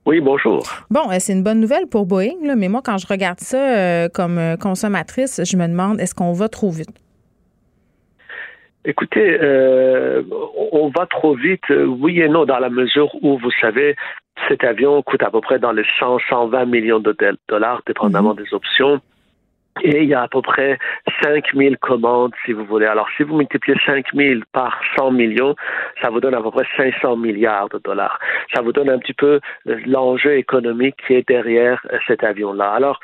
Oui, bonjour. Bon, euh, c'est une bonne nouvelle pour Boeing, mais moi, quand je regarde ça euh, comme euh, consommatrice, je me demande, est-ce qu'on va trop vite? Écoutez, on va trop vite, oui et non, dans la mesure où, vous savez, cet avion coûte à peu près dans les 100, 120 millions de dollars, dépendamment mhm. des options. Et il y a à peu près 5000 commandes, si vous voulez. Alors, si vous multipliez 5000 par 100 millions, ça vous donne à peu près 500 milliards de dollars. Ça vous donne un petit peu l'enjeu économique qui est derrière cet avion-là. Alors,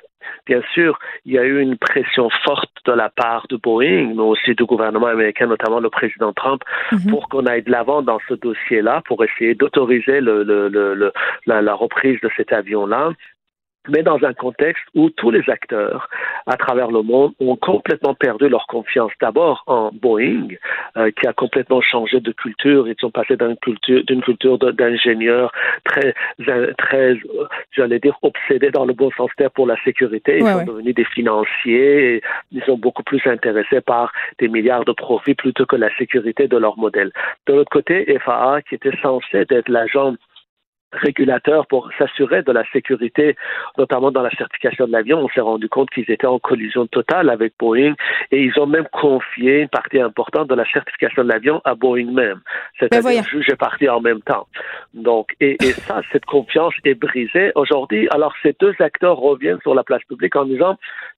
Bien sûr, il y a eu une pression forte de la part de Boeing, mais aussi du gouvernement américain, notamment le président Trump, Mhm. pour qu'on aille de l'avant dans ce dossier-là, pour essayer d'autoriser le, le, le, le- la, la reprise de cet avion-là mais dans un contexte où tous les acteurs à travers le monde ont complètement perdu leur confiance. D'abord en Boeing, euh, qui a complètement changé de culture. Ils sont passés d'une culture, d'une culture d'ingénieurs très, très, euh, j'allais dire, obsédés dans le bon sens terme pour la sécurité. Ils Ouais, sont ouais. devenus des financiers. Et ils sont beaucoup plus intéressés par des milliards de profits plutôt que la sécurité de leur modèle. De l'autre côté, FAA, qui était censé être l'agent régulateur pour s'assurer de la sécurité, notamment dans la certification de l'avion. On s'est rendu compte qu'ils étaient en collision totale avec Boeing et ils ont même confié une partie importante de la certification de l'avion à Boeing même. C'est-à-dire voyons. juge et partie en même temps. Donc, et, et ça, cette confiance est brisée aujourd'hui. Alors, ces deux acteurs reviennent sur la place publique en disant,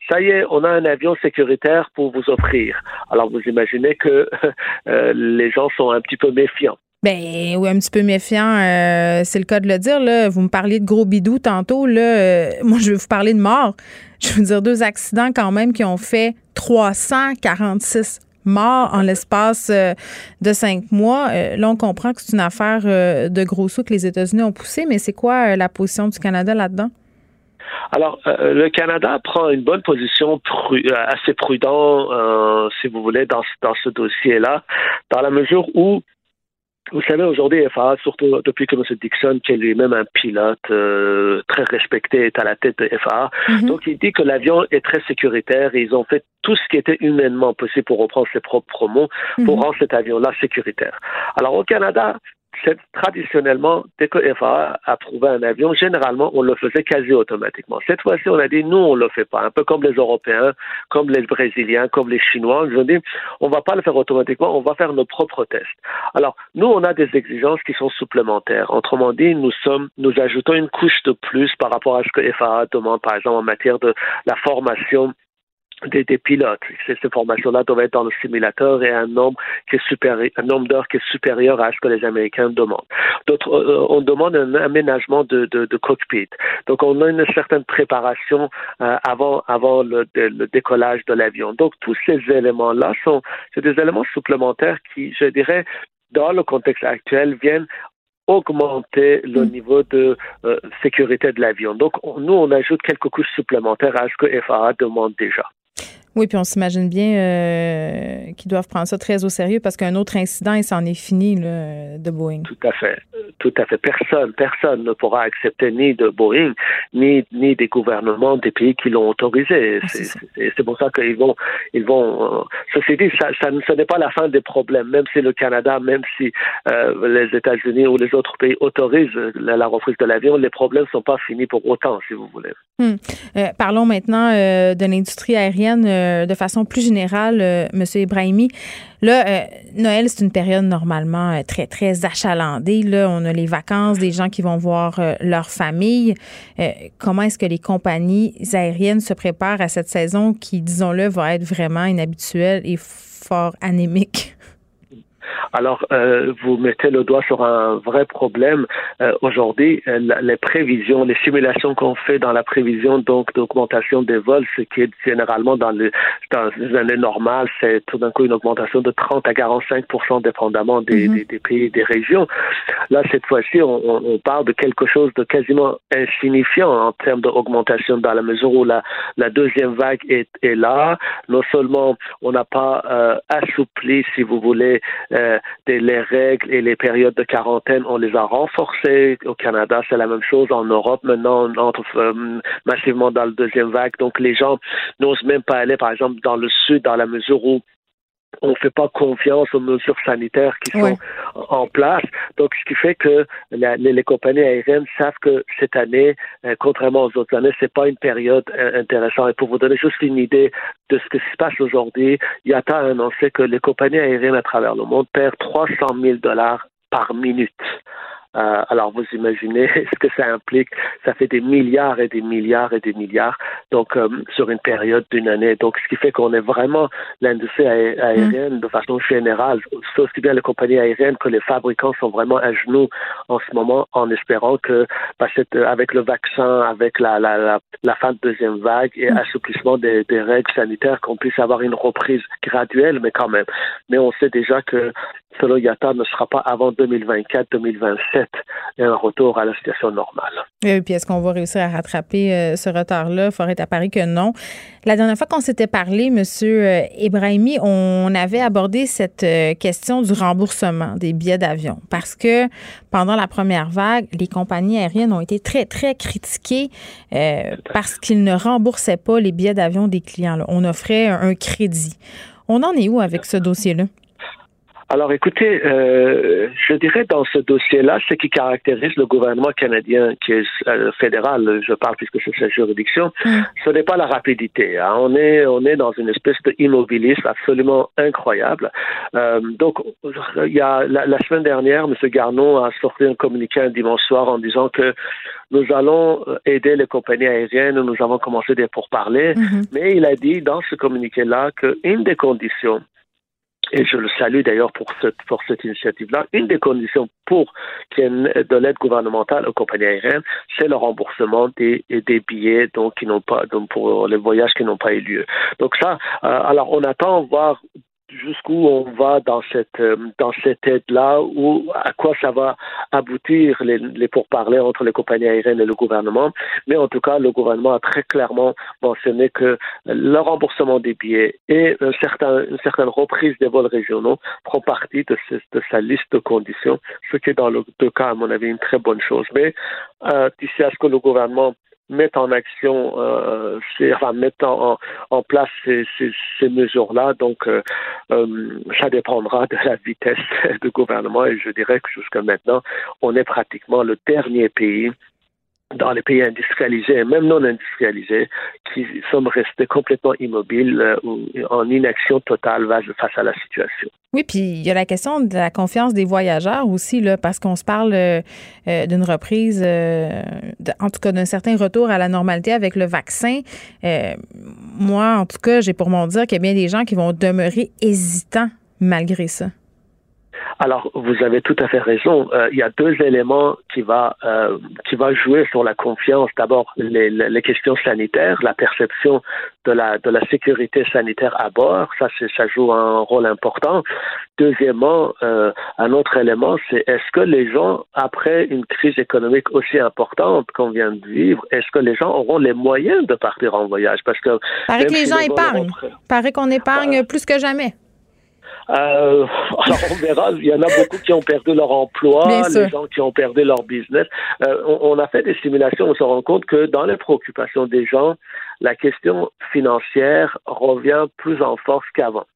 ça y est, on a un avion sécuritaire pour vous offrir. Alors, vous imaginez que euh, les gens sont un petit peu méfiants. Ben oui, un petit peu méfiant, euh, c'est le cas de le dire. Là. Vous me parliez de gros bidous tantôt. Là, euh, moi, je vais vous parler de mort. Je veux dire, deux accidents quand même qui ont fait 346 morts en l'espace euh, de cinq mois. Là, on comprend que c'est une affaire de gros sous que les États-Unis ont poussé, mais c'est quoi la position du Canada là-dedans? Alors, le Canada prend une bonne position assez prudent, si vous voulez, dans, dans ce dossier-là, dans la mesure où vous savez, aujourd'hui, FAA, surtout depuis que M. Dixon, qui est lui-même un pilote euh, très respecté, est à la tête de FAA, donc il dit que l'avion est très sécuritaire et ils ont fait tout ce qui était humainement possible pour reprendre ses propres mots, pour Mhm. rendre cet avion-là sécuritaire. Alors au Canada, traditionnellement, dès que FAA approuvait un avion, généralement, on le faisait quasi automatiquement. Cette fois-ci, on a dit, nous, on le fait pas. Un peu comme les Européens, comme les Brésiliens, comme les Chinois. Ils ont dit, on va pas le faire automatiquement, on va faire nos propres tests. Alors, nous, on a des exigences qui sont supplémentaires. Autrement dit, nous sommes, nous ajoutons une couche de plus par rapport à ce que FAA demande, par exemple, en matière de la formation des, des pilotes. Ces, ces formations-là doivent être dans le simulateur et un nombre qui est supérieur, un nombre d'heures qui est supérieur à ce que les Américains demandent. D'autres, euh, on demande un aménagement de, de, de cockpit. Donc, on a une certaine préparation euh, avant, avant le, de- le décollage de l'avion. Donc, tous ces éléments-là sont, c'est des éléments supplémentaires qui, je dirais, dans le contexte actuel, viennent augmenter le niveau de euh, sécurité de l'avion. Donc, on- nous, on ajoute quelques couches supplémentaires à ce que FAA demande déjà. Oui, puis on s'imagine bien euh, qu'ils doivent prendre ça très au sérieux parce qu'un autre incident, et c'en est fini là, de Boeing. Tout à fait. Tout à fait. Personne, personne ne pourra accepter ni de Boeing, ni, ni des gouvernements des pays qui l'ont autorisé. C'est c'est- pour ça qu'ils vont, ils vont. euh, ceci dit, ça, ça, ce n'est pas la fin des problèmes. Même si le Canada, même si euh, les États-Unis ou les autres pays autorisent la, la reprise de l'avion, les problèmes ne sont pas finis pour autant, si vous voulez. Hmm. Parlons maintenant de l'industrie aérienne de façon plus générale, euh, Monsieur Ibrahimi. Là, euh, Noël, c'est une période normalement euh, très, très achalandée. Là, on a les vacances, des gens qui vont voir euh, leur famille. Euh, comment est-ce que les compagnies aériennes se préparent à cette saison qui, disons-le, va être vraiment inhabituelle et fort anémique? Alors, euh, vous mettez le doigt sur un vrai problème. Euh, Aujourd'hui, euh, les prévisions, les simulations qu'on fait dans la prévision donc d'augmentation des vols, ce qui est généralement dans, le, dans les années normales, c'est tout d'un coup une augmentation de 30 à 45 dépendamment des, des, des pays et des régions. Là, cette fois-ci, on, on- on parle de quelque chose de quasiment insignifiant en termes d'augmentation dans la mesure où la, la deuxième vague est, est là. Non seulement on n'a pas euh, assoupli, si vous voulez, euh, les règles et les périodes de quarantaine, on les a renforcées. Au Canada, c'est la même chose. En Europe, maintenant, on entre euh, massivement dans la deuxième vague. Donc, les gens n'osent même pas aller, par exemple, dans le sud, dans la mesure où on ne fait pas confiance aux mesures sanitaires qui sont Ouais. en place. Donc, ce qui fait que la- les, les compagnies aériennes savent que cette année, euh, contrairement aux autres années, c'est pas une période euh, intéressante. Et pour vous donner juste une idée de ce qui se passe aujourd'hui, IATA a annoncé que les compagnies aériennes à travers le monde perdent 300 000 dollars par minute. Euh, alors vous imaginez ce que ça implique. Ça fait des milliards et des milliards et des milliards. Donc euh, sur une période d'une année. Donc ce qui fait qu'on est vraiment l'industrie aé- aérienne de façon générale, aussi bien les compagnies aériennes que les fabricants sont vraiment à genoux en ce moment en espérant que bah, cette- avec le vaccin, avec la, la, la, la fin de deuxième vague et assouplissement des, des règles sanitaires, qu'on puisse avoir une reprise graduelle, mais quand même. Mais on sait déjà que selon IATA ne sera pas avant 2024-2027 et un retour à la situation normale. Et puis, est-ce qu'on va réussir à rattraper euh, ce retard-là? Il faudrait apparaître que non. La dernière fois qu'on s'était parlé, M. Ibrahimi, on avait abordé cette euh, question du remboursement des billets d'avion parce que pendant la première vague, les compagnies aériennes ont été très, très critiquées euh, parce qu'ils ne remboursaient pas les billets d'avion des clients. On offrait un crédit. On en est où avec ce dossier-là? Alors écoutez, euh, je dirais dans ce dossier-là, ce qui caractérise le gouvernement canadien, qui est euh, fédéral, je parle puisque c'est sa juridiction, ce n'est pas la rapidité. hein. On est on est dans une espèce d'immobilisme absolument incroyable. Euh, donc il y a la, la semaine dernière, M. Garneau a sorti un communiqué un dimanche soir en disant que nous allons aider les compagnies aériennes, nous avons commencé des pourparlers, mais il a dit dans ce communiqué-là qu'une des conditions et je le salue d'ailleurs pour cette, pour cette initiative-là. Une des conditions pour qu'il y ait de l'aide gouvernementale aux compagnies aériennes, c'est le remboursement des, des billets donc, qui n'ont pas, donc pour les voyages qui n'ont pas eu lieu. Donc ça, euh, alors on attend voir jusqu'où on va dans cette euh, dans cette aide-là ou à quoi ça va aboutir les, les pourparlers entre les compagnies aériennes et le gouvernement. Mais en tout cas, le gouvernement a très clairement mentionné que le remboursement des billets et un certain, une certaine reprise des vols régionaux font partie de, ce- de sa liste de conditions, ce qui est dans le deux cas, à mon avis, une très bonne chose. Mais euh, d'ici à ce que le gouvernement mette en action, euh, ces- enfin, mette en, en- en place ces, ces, ces mesures-là. Donc, euh, euh, ça dépendra de la vitesse du gouvernement et je dirais que jusqu'à maintenant, on est pratiquement le dernier pays dans les pays industrialisés et même non industrialisés qui sommes restés complètement immobiles euh, ou en inaction totale face à la situation. Oui, puis il y a la question de la confiance des voyageurs aussi, là, parce qu'on se parle euh, euh, d'une reprise, euh, en tout cas d'un certain retour à la normalité avec le vaccin. Moi, en tout cas, j'ai pour mon dire qu'il y a bien des gens qui vont demeurer hésitants malgré ça. Alors, vous avez tout à fait raison. Euh, il y a deux éléments qui va euh, qui va jouer sur la confiance. D'abord, les, questions sanitaires, la perception de la de la sécurité sanitaire à bord. Ça, ça joue un rôle important. Deuxièmement, euh, un autre élément, c'est est-ce que les gens, après une crise économique aussi importante qu'on vient de vivre, est-ce que les gens auront les moyens de partir en voyage? Parce que Paraît que les gens épargnent. Paraît qu'on épargne plus que jamais. Euh, alors on verra, il y en a beaucoup qui ont perdu leur emploi, les gens qui ont perdu leur business. Euh, on, on a fait des simulations, on se rend compte que dans les préoccupations des gens, la question financière revient plus en force qu'avant.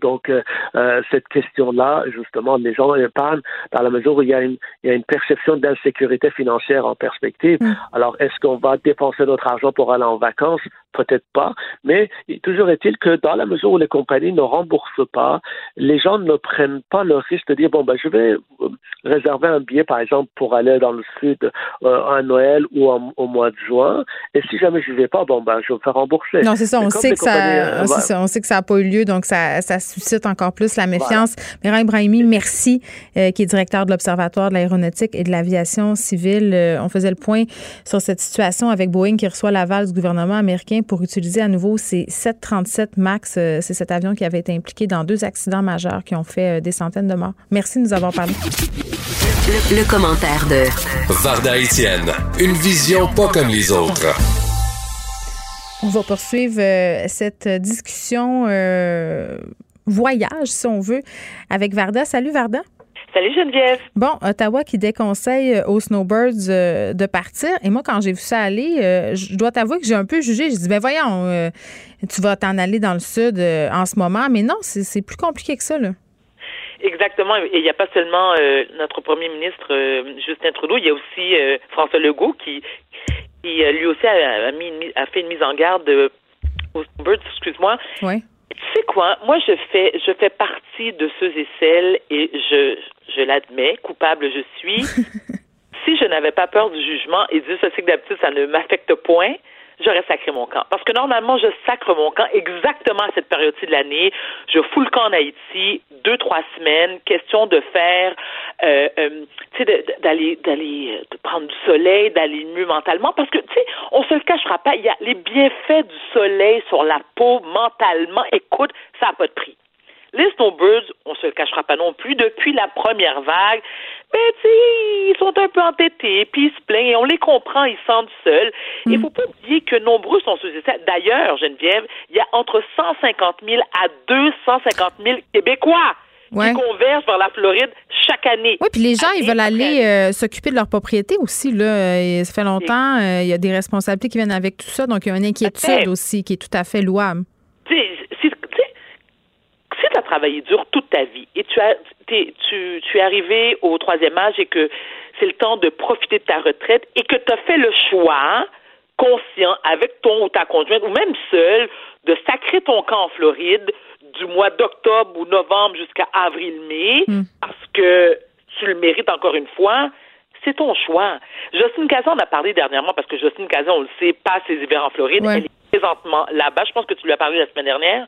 Donc, euh, cette question-là, justement, les gens épargnent dans la mesure où il y a une, il y a une perception d'insécurité financière en perspective. Alors, est-ce qu'on va dépenser notre argent pour aller en vacances? Peut-être pas. Mais toujours est-il que dans la mesure où les compagnies ne remboursent pas, les gens ne prennent pas le risque de dire, bon, ben, je vais euh, réserver un billet, par exemple, pour aller dans le sud euh, à Noël ou en- au mois de juin. Et si jamais je ne vais pas, bon, ben, je vais me faire rembourser. Non, c'est ça. On sait, euh, voilà. ça, on sait que ça n'a pas eu lieu, donc ça, ça suscite encore plus la méfiance. Mira Ibrahimi, merci, euh, qui est directeur de l'Observatoire de l'aéronautique et de l'aviation civile. On faisait le point sur cette situation avec Boeing qui reçoit l'aval du gouvernement américain pour utiliser à nouveau ces 737 MAX. Euh, c'est cet avion qui avait été impliqué dans deux accidents majeurs qui ont fait euh, des centaines de morts. Merci de nous avoir parlé. Le, le commentaire de Varda Étienne, une vision pas comme les autres. On va poursuivre euh, cette discussion euh, voyage, si on veut, avec Varda. Salut Varda. Salut Geneviève. Bon, Ottawa qui déconseille euh, aux snowbirds euh, de partir. Et moi, quand j'ai vu ça aller, euh, je dois t'avouer que j'ai un peu jugé. J'ai dit, ben voyons, euh, tu vas t'en aller dans le sud en ce moment. Mais non, c'est plus compliqué que ça, là. Exactement. Et il n'y a pas seulement notre premier ministre Justin Trudeau, il y a aussi François Legault qui, qui lui aussi a, a mis fait une mise en garde aux Snowbirds, excuse-moi. Oui. Tu sais quoi? Moi, je fais, je fais partie de ceux et celles, et je, je l'admets, coupable je suis. si je n'avais pas peur du jugement, et Dieu sait que d'habitude, ça ne m'affecte point, j'aurais sacré mon camp. Parce que normalement, je sacre mon camp exactement à cette période-ci de l'année. Je fous le camp en Haïti, deux, trois semaines, question de faire, euh, euh, tu sais, d'aller, d'aller, de prendre du soleil, d'aller mieux mentalement. Parce que, tu sais, on se le cachera pas, il y a les bienfaits du soleil sur la peau mentalement. Écoute, ça n'a pas de prix. Les snowbirds, on se le cachera pas non plus, depuis la première vague, ben, tu ils sont un peu entêtés, puis ils se plaignent, et on les comprend, ils sentent seuls. Il faut pas oublier que nombreux sont sous essai. D'ailleurs, Geneviève, il y a entre 150 000 à 250 000 Québécois qui convergent vers la Floride chaque année. Oui, puis les gens, ils veulent aller euh, s'occuper de leur propriété aussi. Là. Et ça fait longtemps, euh, il y a des responsabilités qui viennent avec tout ça, donc il y a une inquiétude aussi qui est tout à fait louable. Si tu as travaillé dur toute ta vie et tu as tu, tu es arrivé au troisième âge et que c'est le temps de profiter de ta retraite et que tu as fait le choix conscient avec ton ou ta conjointe ou même seul de sacrer ton camp en Floride du mois d'octobre ou novembre jusqu'à avril-mai Hmm. parce que tu le mérites encore une fois, c'est ton choix. Jocelyne Cazan en a parlé dernièrement parce que Jocelyne Cazan, on le sait, passe ses hivers en Floride. Ouais. Elle est présentement là-bas. Je pense que tu lui as parlé la semaine dernière.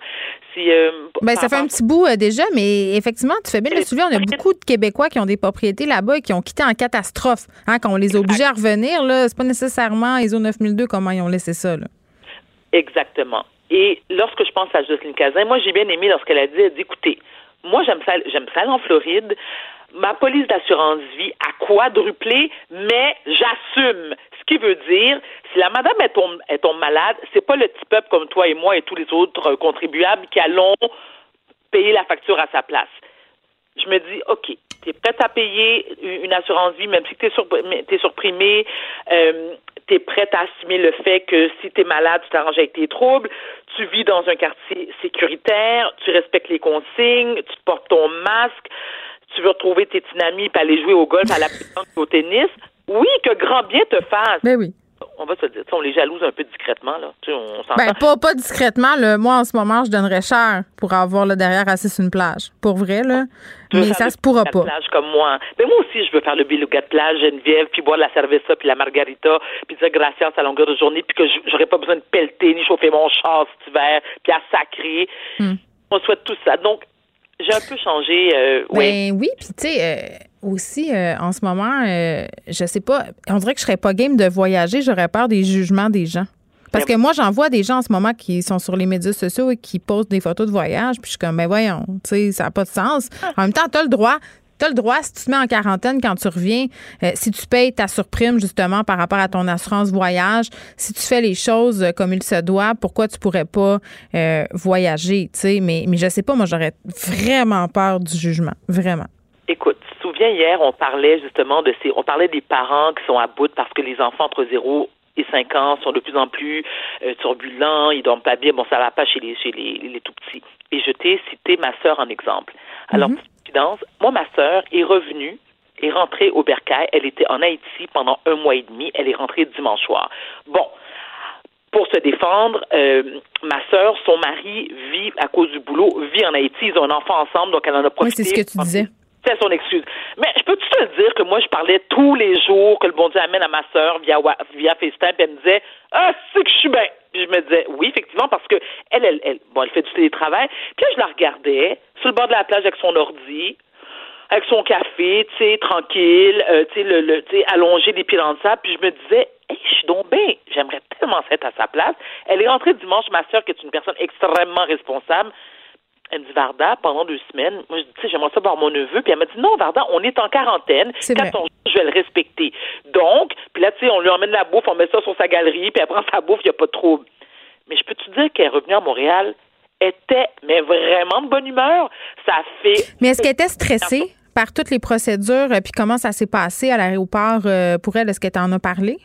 Si, euh, Ben, ça fait un petit bout euh, déjà, mais effectivement, tu fais bien le soulever. On a beaucoup de Québécois qui ont des propriétés là-bas et qui ont quitté en catastrophe. Hein, quand on les a obligés à revenir, là, c'est pas nécessairement ISO 9002 comment ils ont laissé ça. Là. Exactement. Et lorsque je pense à Jocelyne Cazin, moi j'ai bien aimé lorsqu'elle a dit, elle dit, écoutez, moi j'aime ça, j'aime ça aller en Floride. Ma police d'assurance vie a quadruplé, mais j'assume. Ce qui veut dire, si la madame est tombe, est tombe malade, c'est pas le petit peuple comme toi et moi et tous les autres euh, contribuables qui allons payer la facture à sa place. Je me dis, OK, tu es prête à payer une assurance vie, même si tu es, surprimé, euh, tu es prête à assumer le fait que si tu es malade, tu t'arranges avec tes troubles, tu vis dans un quartier sécuritaire, tu respectes les consignes, tu portes ton masque, tu veux retrouver tes petits amis et aller jouer au golf, à la pétanque, au tennis. Oui, que grand bien te fasse. Ben oui. On va se le dire, on les jalouse un peu discrètement, là. Tu sais, on s'entend. Ben, pas, pas discrètement. Là. Moi, en ce moment, je donnerais cher pour avoir là, derrière assis sur une plage. Pour vrai, là. Tu Mais ça le se pourra pas. plage comme moi. Mais moi aussi, je veux faire le beluga de plage, Geneviève, puis boire de la cerveza, puis la margarita, puis dire gracias à longueur de journée, puis que j'aurais pas besoin de pelleter ni chauffer mon char cet hiver, puis à sacrer. Hmm. On souhaite tout ça. Donc, j'ai un peu changé. euh, oui. Ben oui, puis tu sais, euh, aussi, euh, en ce moment, euh, je sais pas, on dirait que je serais pas game de voyager, j'aurais peur des jugements des gens. Parce que moi, j'en vois des gens en ce moment qui sont sur les médias sociaux et qui postent des photos de voyage, puis je suis comme, ben voyons, tu sais, ça n'a pas de sens. En même temps, tu as le droit. As le droit, si tu te mets en quarantaine quand tu reviens, euh, si tu payes ta surprime justement par rapport à ton assurance voyage, si tu fais les choses euh, comme il se doit, pourquoi tu pourrais pas euh, voyager, tu sais? Mais, mais je sais pas, moi, j'aurais vraiment peur du jugement. Vraiment. Écoute, souviens hier, on parlait justement de ces, on parlait des parents qui sont à bout parce que les enfants entre 0 et 5 ans sont de plus en plus euh, turbulents, ils dorment pas bien, bon, ça va pas chez les, chez les, les tout petits. Et je t'ai cité ma sœur en exemple. Alors, petite confidence, moi, ma sœur est revenue, est rentrée au Bercail, elle était en Haïti pendant un mois et demi, elle est rentrée dimanche soir. Bon, pour se défendre, euh, ma sœur, son mari vit à cause du boulot, vit en Haïti, ils ont un enfant ensemble, donc elle en a Oui, profité. c'est ce que tu disais. C'est son excuse. Mais je peux te dire que moi, je parlais tous les jours que le bon Dieu amène à ma sœur via, via FaceTime, puis elle me disait Ah, c'est que je suis bien. Puis je me disais Oui, effectivement, parce que elle, elle, elle, bon, elle fait du télétravail. Puis là, je la regardais sur le bord de la plage avec son ordi, avec son café, tu sais, tranquille, euh, tu sais, le, le, allongé des pieds dans le sable. Puis je me disais Hey, je suis donc bien. J'aimerais tellement être à sa place. Elle est rentrée dimanche, ma sœur, qui est une personne extrêmement responsable. Elle me dit, Varda, pendant deux semaines, moi, je dis, tu sais, j'aimerais ça voir mon neveu. Puis elle m'a dit, non, Varda, on est en quarantaine. C'est Quand on je vais le respecter. Donc, puis là, tu sais, on lui emmène la bouffe, on met ça sur sa galerie, puis elle prend sa bouffe, il n'y a pas de trouble. Mais je peux te dire qu'elle est revenue à Montréal, était, mais vraiment de bonne humeur? Ça fait. Mais est-ce qu'elle était stressée par toutes les procédures, euh, puis comment ça s'est passé à l'aéroport euh, pour elle? Est-ce qu'elle t'en a parlé?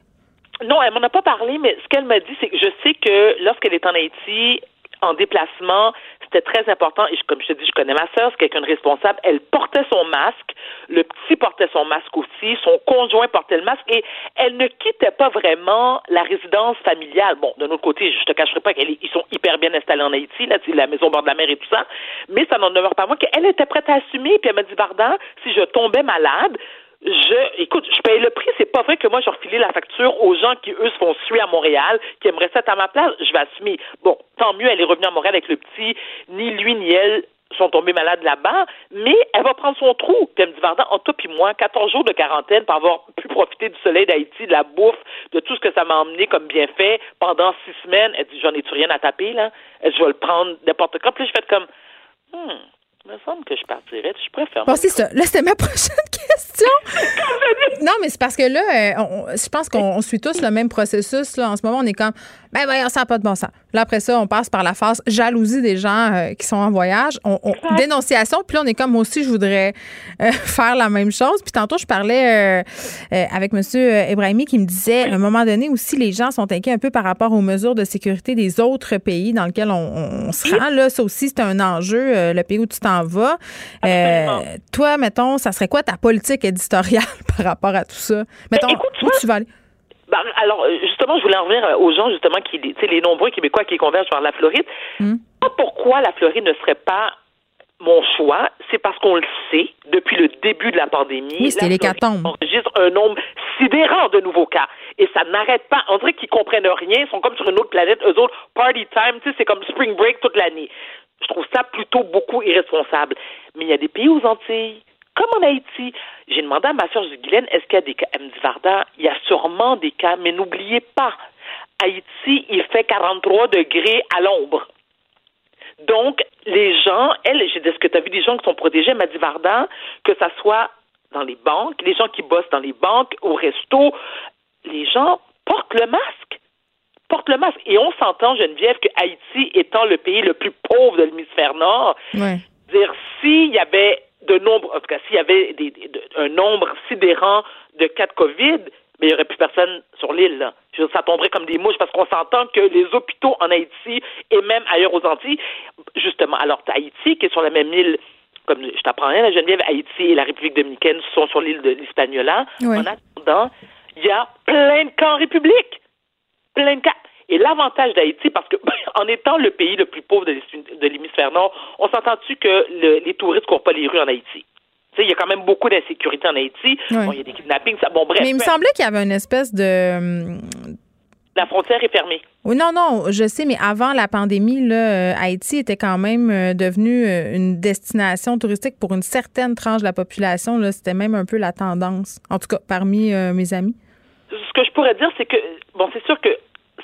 Non, elle m'en a pas parlé, mais ce qu'elle m'a dit, c'est que je sais que lorsqu'elle est en Haïti, en déplacement, c'était très important. Et comme je te dis, je connais ma sœur, c'est quelqu'un de responsable. Elle portait son masque. Le petit portait son masque aussi. Son conjoint portait le masque. Et elle ne quittait pas vraiment la résidence familiale. Bon, d'un autre côté, je te cacherai pas qu'ils sont hyper bien installés en Haïti, là, la maison bord de la mer et tout ça. Mais ça n'en demeure pas moins qu'elle était prête à assumer. Puis elle m'a dit, Vardan, si je tombais malade, je, écoute, je paye le prix. C'est pas vrai que moi, je refilais la facture aux gens qui, eux, se font suer à Montréal, qui aimeraient ça à ma place. Je vais assumer. Bon, tant mieux, elle est revenue à Montréal avec le petit. Ni lui, ni elle sont tombés malades là-bas, mais elle va prendre son trou. Puis elle me dit, Vardan, en toi puis moi, 14 jours de quarantaine pour avoir pu profiter du soleil d'Haïti, de la bouffe, de tout ce que ça m'a emmené comme bienfait pendant six semaines. Elle dit, j'en ai-tu rien à taper, là? Elle je vais le prendre n'importe quand. Puis je fais comme, hmm, il me semble que je partirais. Je préfère. Bon, c'est ça. Là, c'était ma prochaine question. non, mais c'est parce que là, euh, on- je pense qu'on on suit tous le même processus. Là. En ce moment, on est comme, ben voyons, ça n'a pas de bon sens. Là, après ça, on passe par la phase jalousie des gens euh, qui sont en voyage. On, on- dénonciation. Puis là, on est comme, moi aussi, je voudrais euh, faire la même chose. Puis tantôt, je parlais euh, avec M. Ebrahimi qui me disait, à un moment donné aussi, les gens sont inquiets un peu par rapport aux mesures de sécurité des autres pays dans lesquels on, se rend. Là, ça aussi, c'est un enjeu, le pays où tu t'en vas. Toi, mettons, ça serait quoi ta politique éditoriale par rapport à tout ça? Mettons, où tu vas aller? Ben, alors, euh, justement, je voulais en revenir euh, aux gens, justement, qui, tu sais, les nombreux Québécois qui convergent vers la Floride. Pas Pourquoi la Floride ne serait pas mon choix, c'est parce qu'on le sait depuis le début de la pandémie. Oui, la. Floride enregistre un nombre sidérant de nouveaux cas. Et ça n'arrête pas. On dirait qu'ils comprennent rien. Ils sont comme sur une autre planète. Eux autres, party time, tu sais, c'est comme spring break toute l'année. Je trouve ça plutôt beaucoup irresponsable. Mais il y a des pays aux Antilles, comme en Haïti. J'ai demandé à ma soeur Guylaine, est-ce qu'il y a des cas? Elle me dit, Varda, il y a sûrement des cas, mais n'oubliez pas, Haïti, il fait 43 degrés à l'ombre. Donc, les gens, elle, j'ai dit, est-ce que tu as vu des gens qui sont protégés? Elle m'a dit, Varda, que ça soit dans les banques, les gens qui bossent dans les banques, au resto, les gens portent le masque. Portent le masque. Et on s'entend, Geneviève, que Haïti étant le pays le plus pauvre de l'hémisphère nord, Ouais. dire s'il y avait de nombre, en tout cas s'il y avait des, des- de- un nombre sidérant de cas de COVID, mais il n'y aurait plus personne sur l'île. Ça tomberait comme des mouches parce qu'on s'entend que les hôpitaux en Haïti et même ailleurs aux Antilles, justement, alors Haïti qui est sur la même île, comme je t'apprends rien, la Geneviève, Haïti et la République dominicaine sont sur l'île de l'Hispaniola. Ouais. En attendant, il y a plein de camps républiques plein de cas. Et l'avantage d'Haïti, parce que en étant le pays le plus pauvre de l'hémisphère- nord, on s'entend-tu que le- les touristes courent pas les rues en Haïti? Il y a quand même beaucoup d'insécurité en Haïti. Bon, il y a des kidnappings, ça, bon, bref. Mais il me semblait qu'il y avait une espèce de. hum, La frontière est fermée. Oui, non, non, je sais, mais avant la pandémie, là, euh, Haïti était quand même euh, devenu euh, une destination touristique pour une certaine tranche de la population. C'était même un peu la tendance, en tout cas parmi euh, mes amis. Ce que je pourrais dire, c'est que, bon, c'est sûr que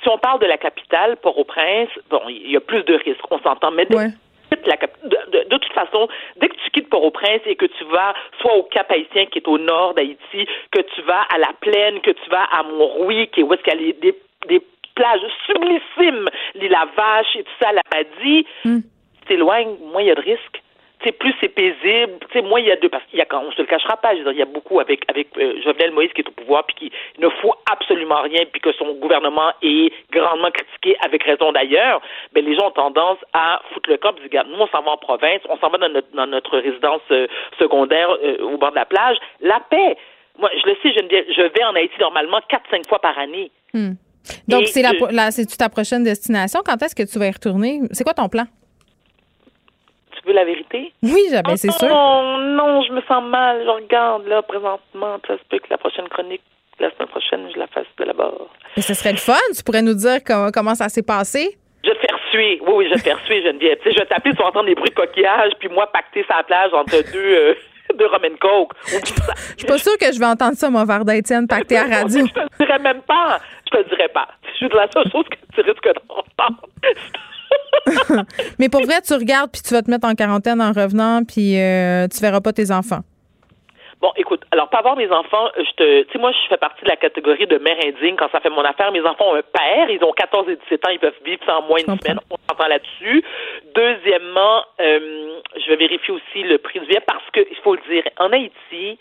si on parle de la capitale, Port-au-Prince, bon, il y a plus de risques, on s'entend, mais dès que tu quittes la cap- de, de- de toute façon, dès que tu quittes Port-au-Prince et que tu vas soit au Cap Haïtien qui est au nord d'Haïti, que tu vas à la plaine, que tu vas à Mont-Rouy, qui est où est-ce qu'il y a des, des plages sublissimes, l'île Vache et tout ça, la Padie, Hmm. tu t'éloignes, moins il y a de risques. Tu sais, plus c'est paisible, moins il y a de parce qu'il y a quand on se le cachera pas, je veux dire, il y a beaucoup avec avec euh, Jovenel Moïse qui est au pouvoir puis qui ne fout absolument rien puis que son gouvernement est grandement critiqué avec raison d'ailleurs, mais les gens ont tendance à foutre le camp, dire, nous on s'en va en province, on s'en va dans notre dans notre résidence euh, secondaire euh, au bord de la plage, la paix. Moi, je le sais, je vais en Haïti normalement 4-5 fois par année. Hmm. Donc, c'est la, la- c'est-tu ta prochaine destination? Quand est-ce que tu vas y retourner? C'est quoi ton plan? Tu veux la vérité? Oui, j'ai- ben, c'est sûr. Non, non, je me sens mal. Je regarde là présentement. Ça se peut que la prochaine chronique, la semaine prochaine, je la fasse de là-bas. Mais ce serait le fun. Tu pourrais nous dire comment, comment ça s'est passé? Je te faire suer. Oui, oui, je te suer, Geneviève. Tu sais, je vais t'appeler, tu vas entendre des bruits de coquillages, puis moi, pacter sa plage entre deux, euh, deux rum and coke. Je suis pas sûre que je vais entendre ça, mon verre d'Étienne, pacté à radio. Je te le dirais même pas. Je te le dirais pas. C'est juste la seule chose que tu risques d'entendre. Mais pour vrai, tu regardes puis tu vas te mettre en quarantaine en revenant puis euh, tu verras pas tes enfants. Bon, écoute, alors, pas avoir mes enfants, je te, tu sais, moi, je fais partie de la catégorie de mère indigne quand ça fait mon affaire. Mes enfants ont un père, ils ont 14 et 17 ans, ils peuvent vivre sans moins d'une semaine. On s'entend là-dessus. Deuxièmement, euh, je vais vérifier aussi le prix du billet parce que, il faut le dire, en Haïti,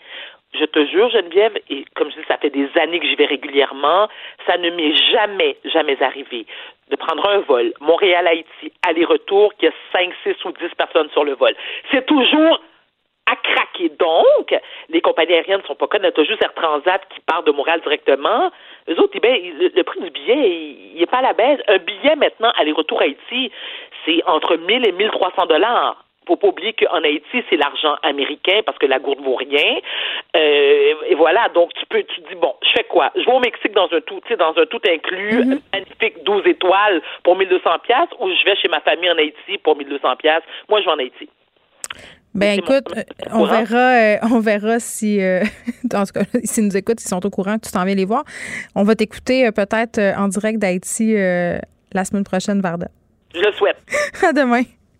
je te jure, Geneviève, et comme je dis, ça fait des années que j'y vais régulièrement, ça ne m'est jamais, jamais arrivé de prendre un vol, Montréal-Haïti, aller-retour, qu'il y a 5, 6 ou 10 personnes sur le vol. C'est toujours à craquer. Donc, les compagnies aériennes ne sont pas connes. Tu as juste Air Transat qui part de Montréal directement. Eux autres, eh bien, le, prix du billet, il n'est pas à la baisse. Un billet maintenant, aller-retour Haïti, c'est entre 1000 et 1300 dollars faut pas oublier qu'en Haïti, c'est l'argent américain parce que la gourde vaut rien. Euh, et voilà, donc tu peux, tu dis bon, je fais quoi? Je vais au Mexique dans un tout, tu sais, dans un tout inclus, Mhm. magnifique 12 étoiles pour 1200 pièces, ou je vais chez ma famille en Haïti pour 1200 pièces. Moi, je vais en Haïti. Ben écoute, euh, on verra, euh, on verra si, euh, en tout cas, s'ils nous écoutent, s'ils sont au courant que tu t'en viens les voir. On va t'écouter euh, peut-être en direct d'Haïti la semaine prochaine, Varda. Je le souhaite. À demain.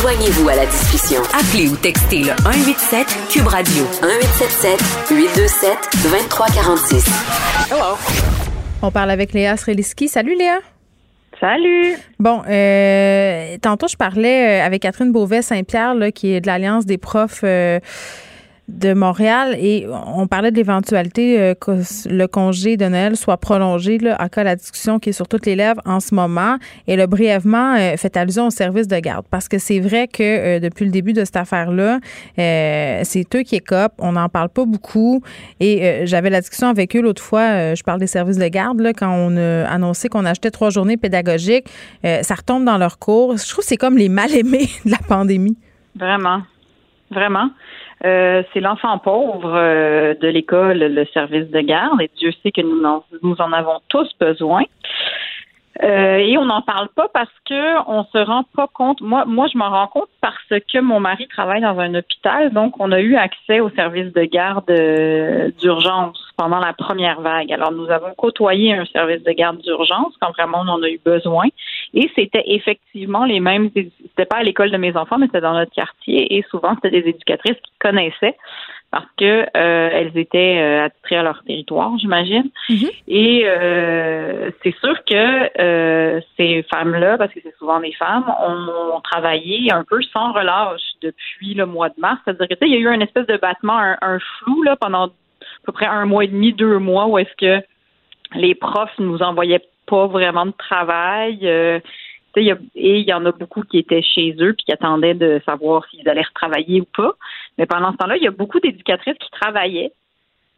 Joignez-vous à la discussion. Appelez ou textez le 187 Cube Radio 1877 827 2346. Hello. On parle avec Léa Sreliski. Salut Léa. Salut. Bon, euh, tantôt je parlais euh, avec Catherine Beauvais Saint-Pierre, là, qui est de l'Alliance des profs euh, de Montréal, et on parlait de l'éventualité euh, que le congé de Noël soit prolongé, là, en cas de la discussion qui est sur toutes les lèvres en ce moment. Et là, brièvement, euh, fait allusion au service de garde, parce que c'est vrai que euh, depuis le début de cette affaire-là, c'est eux qui écopent. On n'en parle pas beaucoup. Et j'avais la discussion avec eux l'autre fois. je parle des services de garde, quand on a annoncé qu'on achetait trois journées pédagogiques. Ça retombe dans leur cours. Je trouve que c'est comme les mal-aimés de la pandémie. Vraiment. Vraiment. Euh, c'est l'enfant pauvre euh, de l'école, le service de garde, et Dieu sait que nous en, nous en avons tous besoin. Euh, et on n'en parle pas parce que on se rend pas compte. Moi, moi, je m'en rends compte parce que mon mari travaille dans un hôpital, donc on a eu accès au service de garde euh, d'urgence pendant la première vague. Alors, nous avons côtoyé un service de garde d'urgence quand vraiment on en a eu besoin, et c'était effectivement les mêmes. C'était pas à l'école de mes enfants, mais c'était dans notre quartier, et souvent c'était des éducatrices qui connaissaient parce que euh, elles étaient euh, attitrées à leur territoire, j'imagine. Et euh, c'est sûr que euh, ces femmes-là, parce que c'est souvent des femmes, ont, ont travaillé un peu sans relâche depuis le mois de mars. C'est-à-dire que tu sais, il y a eu un espèce de battement, un, un flou là pendant à peu près un mois et demi, deux mois, où est-ce que les profs nous envoyaient pas vraiment de travail. Et il y en a beaucoup qui étaient chez eux puis qui attendaient de savoir s'ils allaient retravailler ou pas. Mais pendant ce temps-là, il y a beaucoup d'éducatrices qui travaillaient.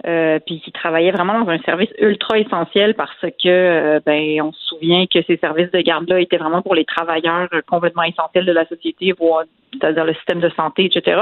euh, puis qui travaillaient vraiment dans un service ultra essentiel parce que euh, ben on se souvient que ces services de garde-là étaient vraiment pour les travailleurs euh, complètement essentiels de la société, c'est-à-dire le système de santé, etc.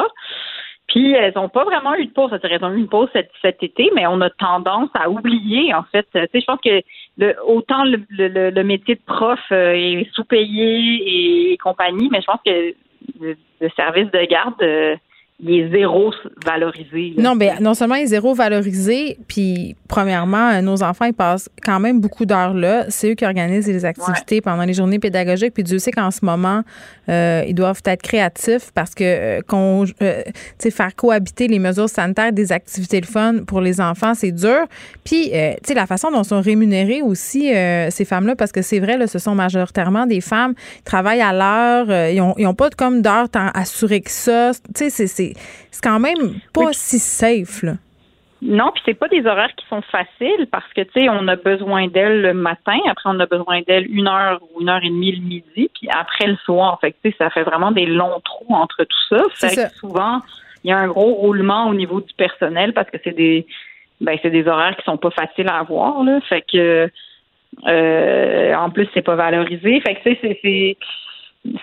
Puis elles n'ont pas vraiment eu de pause. C'est-à-dire, Elles ont eu une pause cet, cet été, mais on a tendance à oublier, en fait. Tu sais, je pense que le, autant le, le, le métier de prof euh, est sous-payé et, compagnie, mais je pense que le, le service de garde, euh, il est zéro valorisé. là. Non, ben non seulement il est zéro valorisé, puis premièrement, euh, nos enfants, ils passent quand même beaucoup d'heures là. C'est eux qui organisent les activités pendant les journées pédagogiques. Puis Dieu sait qu'en ce moment, euh, ils doivent être créatifs parce que euh, qu'on, euh, faire cohabiter les mesures sanitaires des activités de fun pour les enfants, c'est dur. Puis, tu sais, la façon dont sont rémunérées aussi ces femmes-là, parce que c'est vrai, là, ce sont majoritairement des femmes qui travaillent à l'heure, ils ont, ils ont pas comme d'heures tant assurées que ça. Tu sais, c'est, c'est, quand même pas si safe, là. Non, puis c'est pas des horaires qui sont faciles parce que tu sais, on a besoin d'elles le matin, après on a besoin d'elles une heure ou une heure et demie le midi, puis après le soir. Fait que tu sais, ça fait vraiment des longs trous entre tout ça. Fait ça. que souvent, il y a un gros roulement au niveau du personnel parce que c'est des ben c'est des horaires qui sont pas faciles à avoir là. Fait que euh, en plus c'est pas valorisé. Fait que tu sais, c'est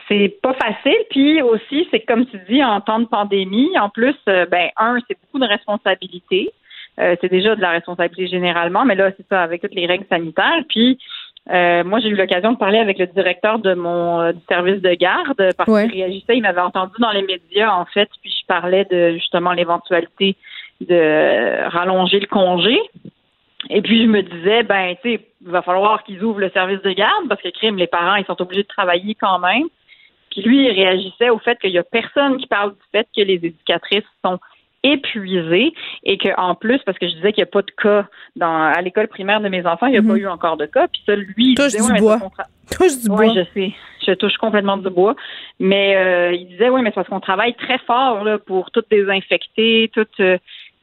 c'est pas facile. Puis aussi, c'est comme tu dis, en temps de pandémie, en plus, euh, ben un, c'est beaucoup de responsabilités. Euh, c'est déjà de la responsabilité généralement, mais là, c'est ça, avec toutes les règles sanitaires. Puis Euh, moi, j'ai eu l'occasion de parler avec le directeur de mon euh, du service de garde parce Ouais. qu'il réagissait. Il m'avait entendu dans les médias, en fait, puis je parlais de justement l'éventualité de rallonger le congé. Et puis je me disais, ben, tu sais, il va falloir qu'ils ouvrent le service de garde parce que crime, les parents, ils sont obligés de travailler quand même. Puis lui, il réagissait au fait qu'il y a personne qui parle du fait que les éducatrices sont épuisées et qu'en plus, parce que je disais qu'il n'y a pas de cas dans, à l'école primaire de mes enfants, il n'y a Mhm. pas eu encore de cas. Puis ça, lui, il Touche disait, du Ouais, bois. Touche du Ouais, bois. je sais. Je touche complètement du bois. Mais euh, il disait, oui, mais c'est parce qu'on travaille très fort là, pour tout désinfecter, tout. euh,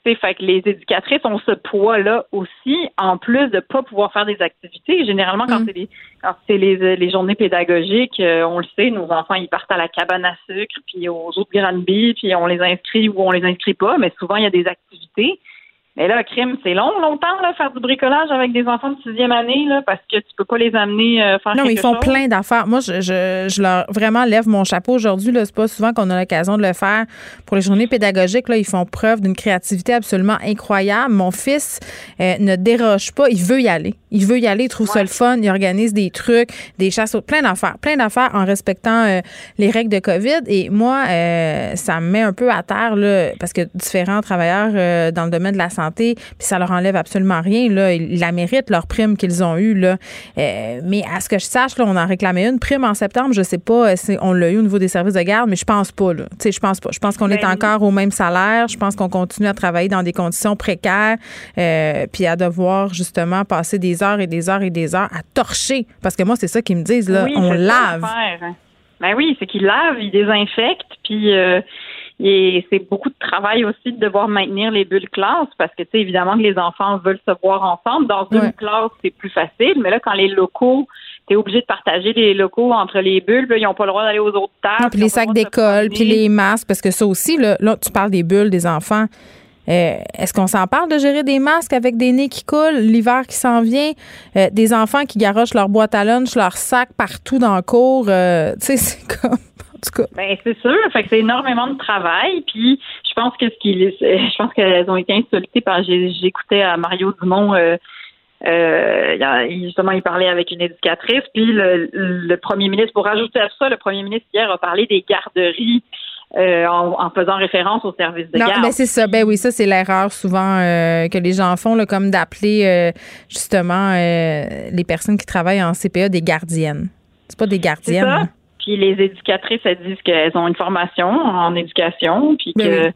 fait que les éducatrices ont ce poids-là aussi, en plus de pas pouvoir faire des activités. Généralement, quand Mm. c'est les quand c'est les, euh, les journées pédagogiques, euh, on le sait, nos enfants ils partent à la cabane à sucre, puis aux autres Granby, puis on les inscrit ou on les inscrit pas, mais souvent il y a des activités. Mais là, crime, c'est long, longtemps, là, faire du bricolage avec des enfants de sixième année, là, parce que tu peux pas les amener euh, faire Non, mais ils font chose. plein d'affaires. Moi, je, je, je leur vraiment lève mon chapeau aujourd'hui. Là, c'est pas souvent qu'on a l'occasion de le faire pour les journées pédagogiques. Là, ils font preuve d'une créativité absolument incroyable. Mon fils euh, ne déroge pas. Il veut y aller. Il veut y aller. Il trouve ça le fun. Il organise des trucs, des chasses, plein d'affaires, plein d'affaires en respectant euh, les règles de COVID. Et moi, euh, ça me met un peu à terre là, parce que différents travailleurs euh, dans le domaine de la santé, puis ça leur enlève absolument rien. Là, ils la méritent leur prime qu'ils ont eue là. Euh, mais à ce que je sache, là, on en réclamait une prime en septembre. Je sais pas, euh, si on l'a eu au niveau des services de garde, mais je pense pas. Là. Je pense pas. Je pense qu'on est Ben, encore au même salaire. Je pense qu'on continue à travailler dans des conditions précaires, euh, puis à devoir justement passer des heures et des heures et des heures à torcher. Parce que moi, c'est ça qu'ils me disent là. Oui, on lave. Ben oui, c'est qu'ils lavent, ils désinfectent, puis euh, et c'est beaucoup de travail aussi de devoir maintenir les bulles classe parce que tu sais évidemment que les enfants veulent se voir ensemble. Dans une Ouais. classe, c'est plus facile, mais là quand les locaux, tu es obligé de partager les locaux entre les bulles, puis là, ils n'ont pas le droit d'aller aux autres tables. Puis les sacs d'école, puis les masques, parce que ça aussi, là, là tu parles des bulles des enfants. Euh, Est-ce qu'on s'en parle de gérer des masques avec des nez qui coulent, l'hiver qui s'en vient, euh, des enfants qui garochent leur boîte à lunch, leur sac partout dans le cours? euh, tu sais, c'est comme. Tout cas. Ben c'est sûr, fait que c'est énormément de travail. Puis je pense que ce qui, je pense qu'elles ont été insolitées par. J'écoutais à Mario Dumont. Euh, euh, justement, il parlait avec une éducatrice. Puis le, le premier ministre, pour rajouter à ça, le premier ministre hier a parlé des garderies euh, en, en faisant référence au service de Non, garde. ben c'est ça. Ben oui, ça, c'est l'erreur souvent euh, que les gens font, là, comme d'appeler euh, justement euh, les personnes qui travaillent en CPA des gardiennes. C'est pas des gardiennes. Puis les éducatrices, elles disent qu'elles ont une formation en éducation, puis Ben que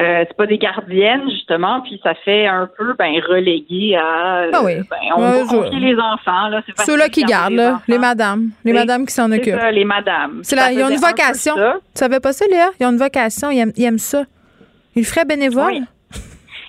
euh, c'est pas des gardiennes justement, puis ça fait un peu ben relégué à. euh, Ah oui. ben, on Ouais, va je- confier les enfants là. Ceux-là qui gardent, les là, les madames. Les madames qui s'en occupent. ça, les madames. C'est là, ils ont une un vocation. Tu savais pas ça, Léa? Ils ont une vocation. Ils aiment, ils aiment ça. Ils le feraient bénévole? Oui.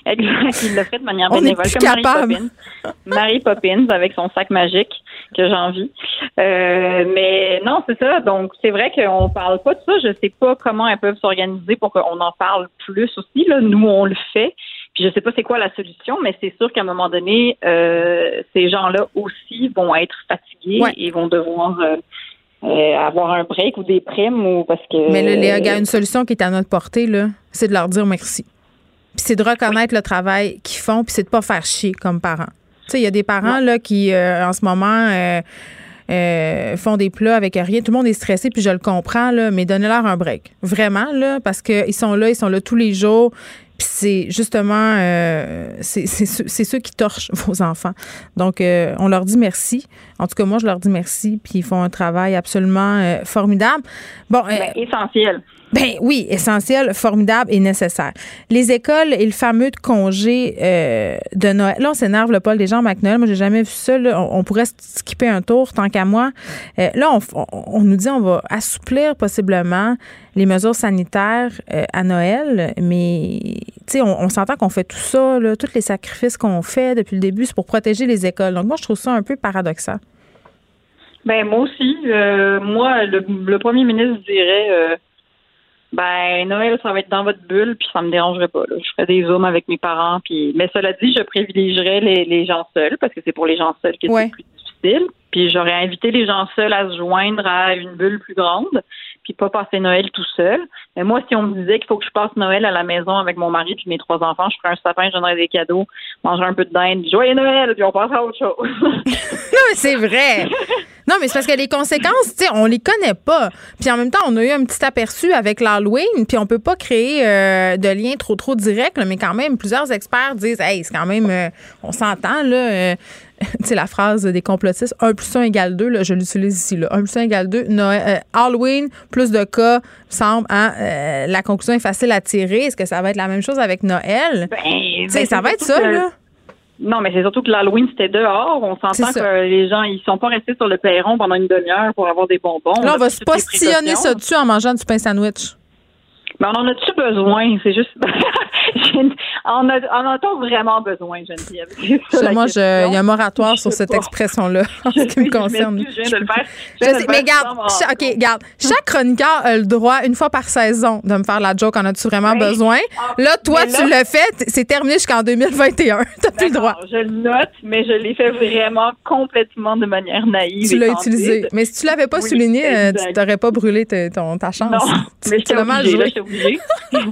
Il le fait de manière bénévole, comme capable. Poppins. Marie Poppins avec son sac magique que j'envie. Euh, mais non, c'est ça. Donc, c'est vrai qu'on parle pas de ça. Je sais pas comment elles peuvent s'organiser pour qu'on en parle plus aussi. Là. Nous, on le fait. Puis je sais pas c'est quoi la solution, mais c'est sûr qu'à un moment donné, euh, ces gens-là aussi vont être fatigués Ouais. et vont devoir euh, euh, avoir un break ou des primes ou parce que. Mais là, Léa, il y a une solution qui est à notre portée, là. C'est de leur dire merci. Puis c'est de reconnaître le travail qu'ils font, puis c'est de pas faire chier comme parents. Tu sais, il y a des parents, là, qui, euh, en ce moment, euh, euh, font des plats avec rien. Tout le monde est stressé, puis je le comprends, là, mais donnez-leur un break. Vraiment, là, parce qu'ils sont là, ils sont là tous les jours. Puis c'est justement, euh, c'est c'est ceux, c'est ceux qui torchent vos enfants. Donc, euh, on leur dit merci. En tout cas, moi, je leur dis merci, puis ils font un travail absolument euh, formidable. Bon, euh, Ben, essentiel. Ben oui, essentiel, formidable et nécessaire. Les écoles et le fameux congé euh, de Noël. Là, on s'énerve le Paul des gens McNoël. Moi, j'ai jamais vu ça. là. On, pourrait skipper un tour tant qu'à moi. Euh, là, on, on- on nous dit on va assouplir possiblement les mesures sanitaires euh, à Noël, mais tu sais, on, on s'entend qu'on fait tout ça, là, tous les sacrifices qu'on fait depuis le début, c'est pour protéger les écoles. Donc moi, je trouve ça un peu paradoxal. Ben moi aussi. Euh, moi, le, le premier ministre dirait euh, ben Noël, ça va être dans votre bulle, puis ça me dérangerait pas. là. Je ferais des zooms avec mes parents, puis mais cela dit, je privilégierais les, les gens seuls parce que c'est pour les gens seuls que Ouais. c'est plus difficile. Puis j'aurais invité les gens seuls à se joindre à une bulle plus grande, puis pas passer Noël tout seul. Mais moi, si on me disait qu'il faut que je passe Noël à la maison avec mon mari puis mes trois enfants, je ferais un sapin, je donnerais des cadeaux, manger un peu de dinde, joyeux Noël, puis on passe à autre chose. non, mais c'est vrai. Non, mais c'est parce que les conséquences, tu sais, on les connaît pas. Puis en même temps, on a eu un petit aperçu avec l'Halloween, puis on peut pas créer euh, de lien trop trop direct, mais quand même, plusieurs experts disent, hey, c'est quand même, euh, on s'entend là. euh, tu sais, la phrase des complotistes, 1 plus 1 égale 2, là, je l'utilise ici. Là. 1 plus 1 égale 2. Noël- euh, Halloween, plus de cas, semble, hein, euh, la conclusion est facile à tirer. Est-ce que ça va être la même chose avec Noël? tu sais, ben, ça va c'est être ça, que- là. Non, mais c'est surtout que l'Halloween, c'était dehors. On C'est s'entend que les gens, ils sont pas restés sur le perron pendant une demi-heure pour avoir des bonbons. Là, on a va se postillonner ça dessus en mangeant du pain sandwich. Mais on en a-tu besoin? C'est juste. en, a, en a-t-on vraiment besoin, Geneviève? Ça, moi, je- il y a un moratoire Je sur cette expression-là, en ce qui me concerne. Je viens de le faire. Je sais, le mais garde, OK, garde. Chaque chroniqueur a le droit, une fois par saison, de me faire la joke. En as-tu vraiment besoin? Là, toi, Ah, tu fait. t- C'est terminé jusqu'en 2021. T'as plus le droit. Je le note, mais je l'ai fait vraiment complètement de manière naïve. Tu l'as utilisé. Mais si tu l'avais pas Oui, souligné, euh, tu t'aurais pas brûlé ta- ton, ta chance. Non, Tu- mais tu l'as mal joué.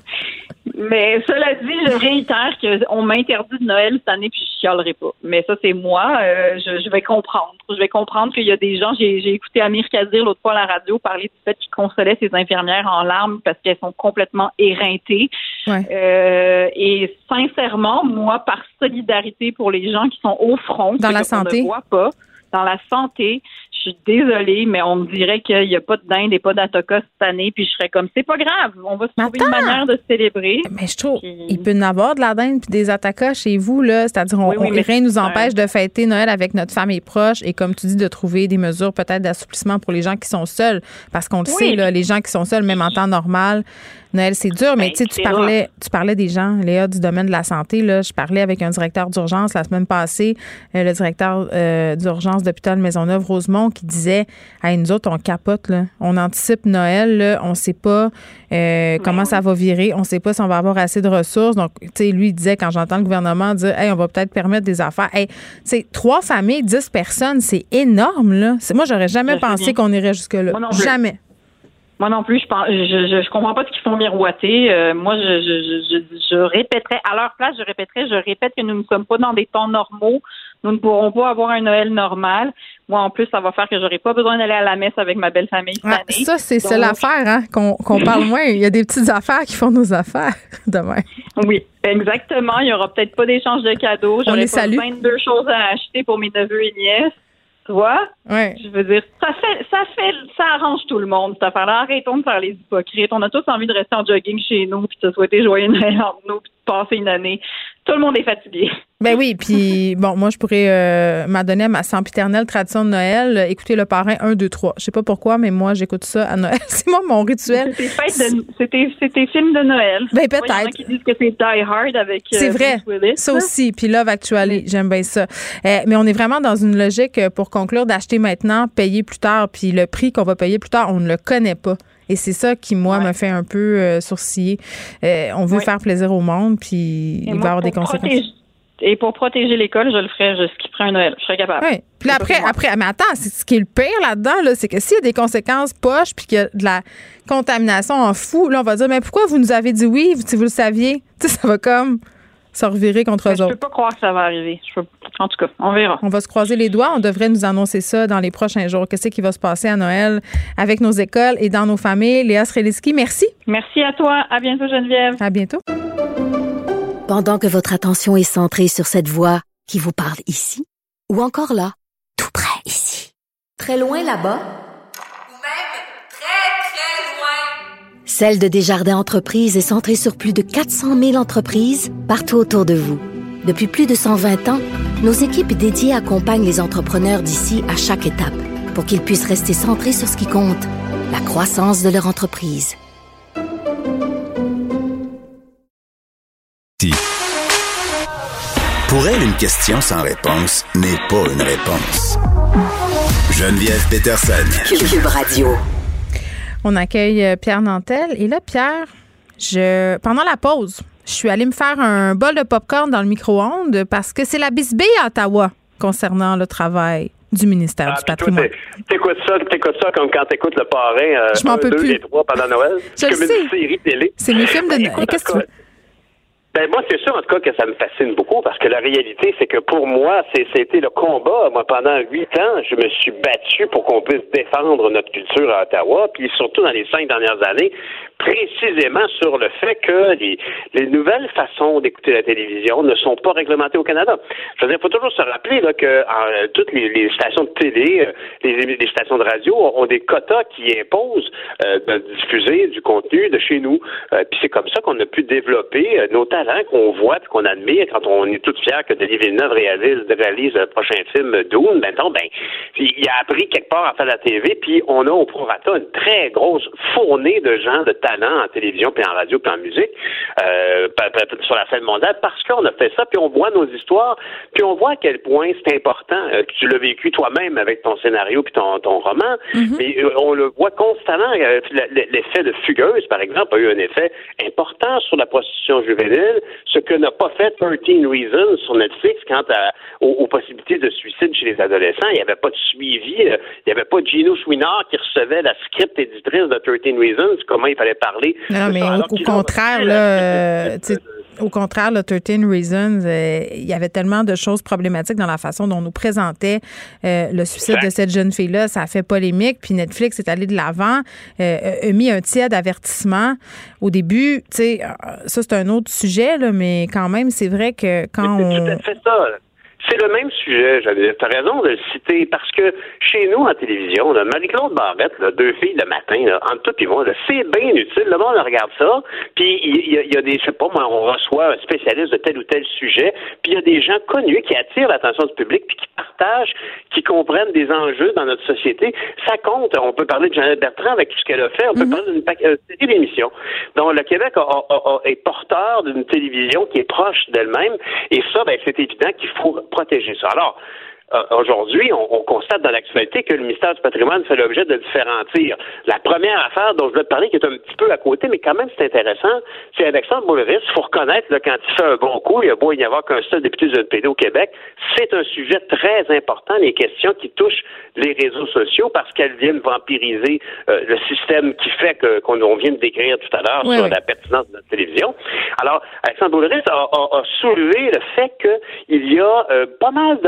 mais cela dit, je réitère qu'on m'interdit de Noël cette année, puis je chialerai pas. Mais ça, c'est moi. euh, je, je vais comprendre. Je vais comprendre qu'il y a des gens. J'ai j'ai écouté Amir Kadir l'autre fois à la radio parler du fait qu'il consolait ses infirmières en larmes parce qu'elles sont complètement éreintées. Ouais. Euh, et sincèrement, moi, par solidarité pour les gens qui sont au front, Dans la santé. ne voit pas, dans la santé, suis désolée, mais on me dirait qu'il n'y a pas de dinde et pas d'atoka cette année, puis je serais comme, c'est pas grave, on va se trouver une manière de célébrer. Mais je trouve, il peut y en avoir de la dinde puis des attaquants chez vous, là. C'est-à-dire, on, Oui, oui, on- mais- rien ne nous empêche de fêter Noël avec notre famille proche et, comme tu dis, de trouver des mesures peut-être d'assouplissement pour les gens qui sont seuls. Parce qu'on le Oui. sait, là, les gens qui sont seuls, même en temps normal, Noël, c'est dur. Mais Ben, tu parlais, tu parlais des gens, Léa, du domaine de la santé. Là. Je parlais avec un directeur d'urgence la semaine passée, euh, le directeur euh, d'urgence d'hôpital Maisonneuve-Rosemont, qui disait Hey, nous autres, on capote. Là. On anticipe Noël. Là. On ne sait pas euh, comment ça va virer. On ne sait pas si on va avoir assez de ressources. Donc, tu sais, lui, il disait, quand j'entends le gouvernement dire Hey, on va peut-être permettre des affaires. Hey, tu sais, trois familles, dix personnes, c'est énorme. Là. Moi, j'aurais jamais Je pensé qu'on irait jusque-là. Jamais. Moi non plus, je pense, je, je, je comprends pas ce qu'ils font miroiter. Euh, moi, je, je, je, je, je répéterais, à leur place, je répéterais, je répète que nous ne sommes pas dans des temps normaux. Nous ne pourrons pas avoir un Noël normal. Moi, en plus, ça va faire que j'aurai pas besoin d'aller à la messe avec ma belle famille cette Ouais, année. ça, c'est Donc, l'affaire, hein, qu'on parle moins. Il y a des petites affaires qui font nos affaires demain. Oui, exactement. Il y aura peut-être pas d'échange de cadeaux. On J'aurai les pas salue. 22 choses à acheter pour mes neveux et nièces. Tu vois? Ouais. Je veux dire, ça fait, ça fait, ça arrange tout le monde, cette affaire-là. Arrêtons de faire les hypocrites. On a tous envie de rester en jogging chez nous, puis de souhaiter joyeux Noël entre nous, puis passer une année. Tout le monde est fatigué. Ben oui, puis bon, moi, je pourrais euh, m'adonner à ma sempiternelle tradition de Noël, écouter le parrain 1, 2, 3. Je sais pas pourquoi, mais moi, j'écoute ça à Noël. C'est moi mon rituel. C'était c'était films de Noël. Ben, Tu vois, Il y en a peut-être. qui disent que c'est Die Hard avec euh, C'est vrai. Willis. Ça aussi. Puis Love Actually, j'aime bien ça. Euh, mais on est vraiment dans une logique, pour conclure, d'acheter maintenant, payer plus tard. Puis le prix qu'on va payer plus tard, on ne le connaît pas. Et c'est ça qui, moi, me fait un peu euh, sourciller. Euh, on veut faire plaisir au monde, puis Et il va y avoir des conséquences. protéger- Et pour protéger l'école, je le ferais, je skipperais un Noël. Je serais capable. Oui. Puis là, après, après, mais attends, c'est ce qui est le pire là-dedans, là, c'est que s'il y a des conséquences poches puis qu'il y a de la contamination en fou, là, on va dire, mais pourquoi vous nous avez dit oui si vous le saviez? Tu sais, ça va comme se revirer contre Mais eux je peux autres. pas croire que ça va arriver. Je peux- En tout cas, on verra. On va se croiser les doigts. On devrait nous annoncer ça dans les prochains jours. Qu'est-ce qui va se passer à Noël avec nos écoles et dans nos familles? Léa Sreliski, merci. Merci à toi. À bientôt, Geneviève. À bientôt. Pendant que votre attention est centrée sur cette voix qui vous parle ici, ou encore là, tout près ici, très loin là-bas, Celle de Desjardins Entreprises est centrée sur plus de 400 000 entreprises partout autour de vous. Depuis plus de 120 ans, nos équipes dédiées accompagnent les entrepreneurs d'ici à chaque étape pour qu'ils puissent rester centrés sur ce qui compte, la croissance de leur entreprise. Pour elle, une question sans réponse n'est pas une réponse. Geneviève Peterson. Cube Radio. On accueille euh, Pierre Nantel. Et là, Pierre, je pendant la pause, je suis allée me faire un bol de popcorn dans le micro-ondes parce que c'est la bisbille à Ottawa concernant le travail du ministère du Ah, toi, patrimoine. t'é- t'écoutes ça, t'écoutes ça comme quand t'écoutes le parrain. Euh, Je m'en un, peux deux, plus. et trois pendant Noël. Je C'est le sais. mes films de Noël. Qu'est-ce que tu veux? Ben moi, c'est sûr en tout cas que ça me fascine beaucoup parce que la réalité, c'est que pour moi, c'était le combat. Moi, pendant huit ans, je me suis battu pour qu'on puisse défendre notre culture à Ottawa, puis surtout dans les cinq dernières années, précisément sur le fait que les, les nouvelles façons d'écouter la télévision ne sont pas réglementées au Canada. Je veux dire, il faut toujours se rappeler là, que euh, toutes les, stations de télé, euh, les, stations de radio ont des quotas qui imposent euh, de diffuser du contenu de chez nous. Puis c'est comme ça qu'on a pu développer euh, nos talents qu'on voit qu'on admire quand on est tout fiers que Denis Villeneuve réalise, le prochain film Dune. Maintenant, ben, il a appris quelque part à faire la TV, puis on a au prorata une très grosse fournée de gens de talent en télévision, puis en radio, puis en musique euh, sur la scène mondiale parce qu'on a fait ça, puis on voit nos histoires, puis on voit à quel point c'est important. Euh, tu l'as vécu toi-même avec ton scénario puis ton, ton roman, Mm-hmm. mais euh, on le voit constamment. Euh, L'effet de Fugueuse, par exemple, a eu un effet important sur la prostitution juvénile, ce que n'a pas fait 13 Reasons sur Netflix quant à, aux, aux possibilités de suicide chez les adolescents. Il n'y avait pas de suivi. euh, Il n'y avait pas Gino Chouinard qui recevait la script éditrice de 13 Reasons, comment il fallait parler. Non, mais au, contraire, là, euh, au contraire, le 13 Reasons, euh, il y avait tellement de choses problématiques dans la façon dont on nous présentait euh, le suicide de cette jeune fille-là. Ça a fait polémique, puis Netflix est allé de l'avant, euh, a mis un tiers d'avertissement. Au début, tu sais, ça c'est un autre sujet, là, mais quand même, c'est vrai que quand C'est on... tout à fait ça. C'est le même sujet, j'avais tu as raison de le citer, parce que chez nous, en télévision, Marie-Claude Barrette, là, deux filles le matin, là, entre tout et moi, là, c'est bien utile. Le monde regarde ça, puis il y, a- il y a des, je sais pas, moi, on reçoit un spécialiste de tel ou tel sujet, puis il y a des gens connus qui attirent l'attention du public, puis qui partagent, qui comprennent des enjeux dans notre société. Ça compte. On peut parler de Jeannette Bertrand avec tout ce qu'elle a fait. On peut parler d'une euh, série d'émissions. Donc, le Québec a- a- a- est porteur d'une télévision qui est proche d'elle-même. Et ça, ben, c'est évident qu'il faut protéger ça. Alors, aujourd'hui, on, on constate dans l'actualité que le ministère du patrimoine fait l'objet de différents tirs. La première affaire dont je voulais te parler, qui est un petit peu à côté, mais quand même c'est intéressant, c'est Alexandre Boulris. Il faut reconnaître, là, quand il fait un bon coup, il y a beau y avoir qu'un seul député du NPD au Québec, c'est un sujet très important, les questions qui touchent les réseaux sociaux, parce qu'elles viennent vampiriser euh, le système qui fait que qu'on on vient de décrire tout à l'heure Oui, sur oui. la pertinence de notre télévision. Alors, Alexandre Boulris a, a- a soulevé le fait qu'il y a euh, pas mal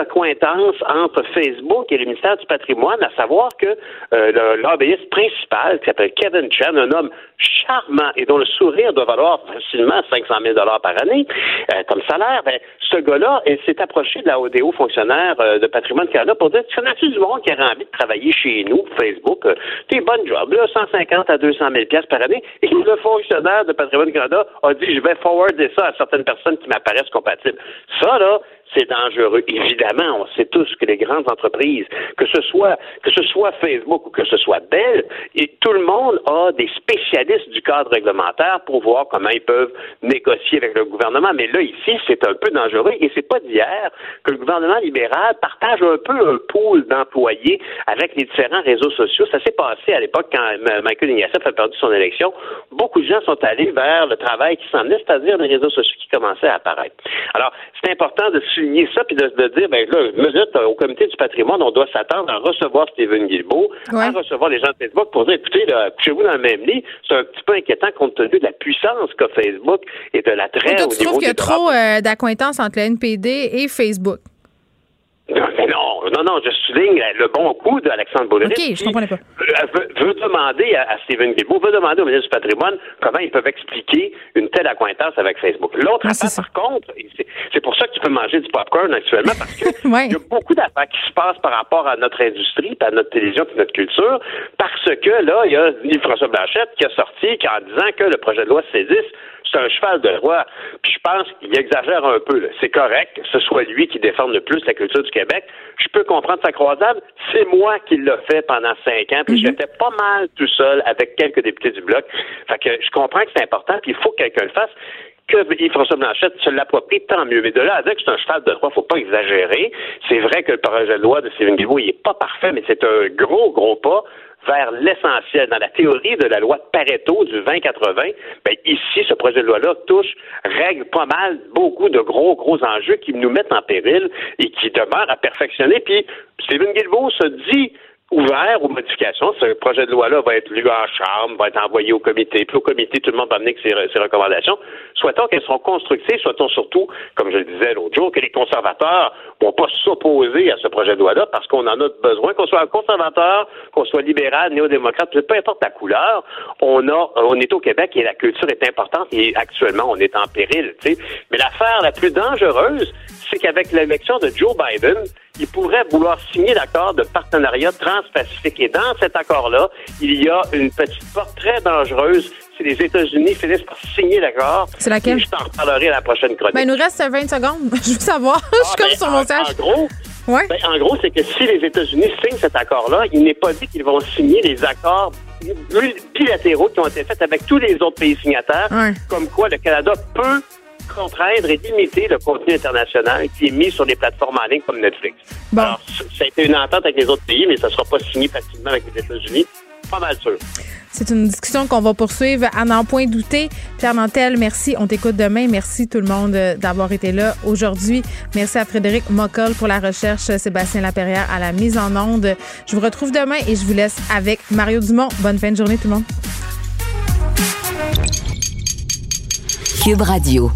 entre Facebook et le ministère du patrimoine, à savoir que euh, le lobbyiste principal, qui s'appelle Kevin Chen, un homme charmant et dont le sourire doit valoir facilement 500 000 par année euh, comme salaire, ben, ce gars-là s'est approché de la des hauts fonctionnaires euh, de Patrimoine Canada pour dire, tu connais-tu du monde qui aurait envie de travailler chez nous, Facebook, euh, t'es bonne job, là, 150 à 200 000 piastres par année, et le fonctionnaire de Patrimoine Canada a dit, je vais forwarder ça à certaines personnes qui m'apparaissent compatibles. Ça, là, c'est dangereux. Évidemment, on sait tous que les grandes entreprises, que ce soit que ce soit Facebook ou que ce soit Bell, et tout le monde a des spécialistes du cadre réglementaire pour voir comment ils peuvent négocier avec le gouvernement. Mais là, ici, c'est un peu dangereux et c'est pas d'hier que le gouvernement libéral partage un peu un pool d'employés avec les différents réseaux sociaux. Ça s'est passé à l'époque quand Michael Ignatieff a perdu son élection. Beaucoup de gens sont allés vers le travail qui s'en venait, c'est-à-dire les réseaux sociaux qui commençaient à apparaître. Alors, c'est important de souligner ça puis de, de dire, ben là, mesure, au comité du patrimoine, on doit s'attendre à recevoir Stephen Guilbeault, à recevoir les gens de Facebook pour dire, écoutez, là, couchez-vous dans le même lit. C'est un petit peu inquiétant compte tenu de la puissance qu'a Facebook et de l'attrait au tu niveau trouves qu'il y a trop euh, entre le NPD et Facebook? Non, mais non, non, non, je souligne le bon coup d'Alexandre Boulris. OK, je comprenais pas. veut, veut demander à, à Stephen Guilbeault, veut demander au ministre du patrimoine comment ils peuvent expliquer une telle accointance avec Facebook. L'autre affaire, par contre, c'est pour ça que tu peux manger du popcorn actuellement, parce que il y a beaucoup d'affaires qui se passent par rapport à notre industrie, puis à notre télévision, puis notre culture, parce que là, il y a Yves-François Blanchette qui a sorti qui, en disant que le projet de loi C10 c'est un cheval de roi. Puis je pense qu'il exagère un peu. C'est correct que ce soit lui qui défende le plus la culture du Québec. Je peux comprendre sa croisade. C'est moi qui l'ai fait pendant cinq ans. Puis j'étais pas mal tout seul avec quelques députés du Bloc. Fait que je comprends que c'est important. Puis il faut que quelqu'un le fasse. Que Yves-François Blanchette se l'approprie, tant mieux. Mais de là à dire que c'est un cheval de roi, faut pas exagérer. C'est vrai que le projet de loi de Stephen Guilbeault, il est pas parfait, mais c'est un gros, gros pas vers l'essentiel. Dans la théorie de la loi de Pareto du 20-80, ben ici, ce projet de loi-là touche, règle pas mal beaucoup de gros, gros enjeux qui nous mettent en péril et qui demeurent à perfectionner. Puis Stephen Guilbeault se dit ouvert aux modifications. Ce projet de loi-là va être lu en chambre, va être envoyé au comité. Puis au comité, tout le monde va amener ses, ses recommandations. Souhaitons qu'elles seront constructives. Souhaitons surtout, comme je le disais l'autre jour, que les conservateurs vont pas s'opposer à ce projet de loi-là parce qu'on en a besoin, qu'on soit conservateur, qu'on soit libéral, néo-démocrate, peu importe la couleur. On a, on est au Québec et la culture est importante et actuellement on est en péril. sais. Mais l'affaire la plus dangereuse, c'est qu'avec l'élection de Joe Biden, il pourrait vouloir signer l'accord de partenariat transpacifique. Et dans cet accord-là, il y a une petite porte très dangereuse si les États-Unis finissent par signer l'accord. C'est laquelle? Je t'en reparlerai à la prochaine chronique. Ben, il nous reste 20 secondes. Je veux savoir. je suis Ah, comme ben, sur mon en- stage. En gros, Ouais. ben, en gros, c'est que si les États-Unis signent cet accord-là, il n'est pas dit qu'ils vont signer les accords bilatéraux qui ont été faits avec tous les autres pays signataires, Ouais. comme quoi le Canada peut contraindre et limiter le contenu international qui est mis sur des plateformes en ligne comme Netflix. Bon. Alors, ça a été une entente avec les autres pays, mais ça ne sera pas signé facilement avec les États-Unis. Pas mal sûr. C'est une discussion qu'on va poursuivre à n'en point douter. Pierre Nantel, merci. On t'écoute demain. Merci tout le monde euh, d'avoir été là aujourd'hui. Merci à Frédéric Mockel pour la recherche, Sébastien Laperrière à la mise en onde. Je vous retrouve demain et je vous laisse avec Mario Dumont. Bonne fin de journée tout le monde. Cube Radio.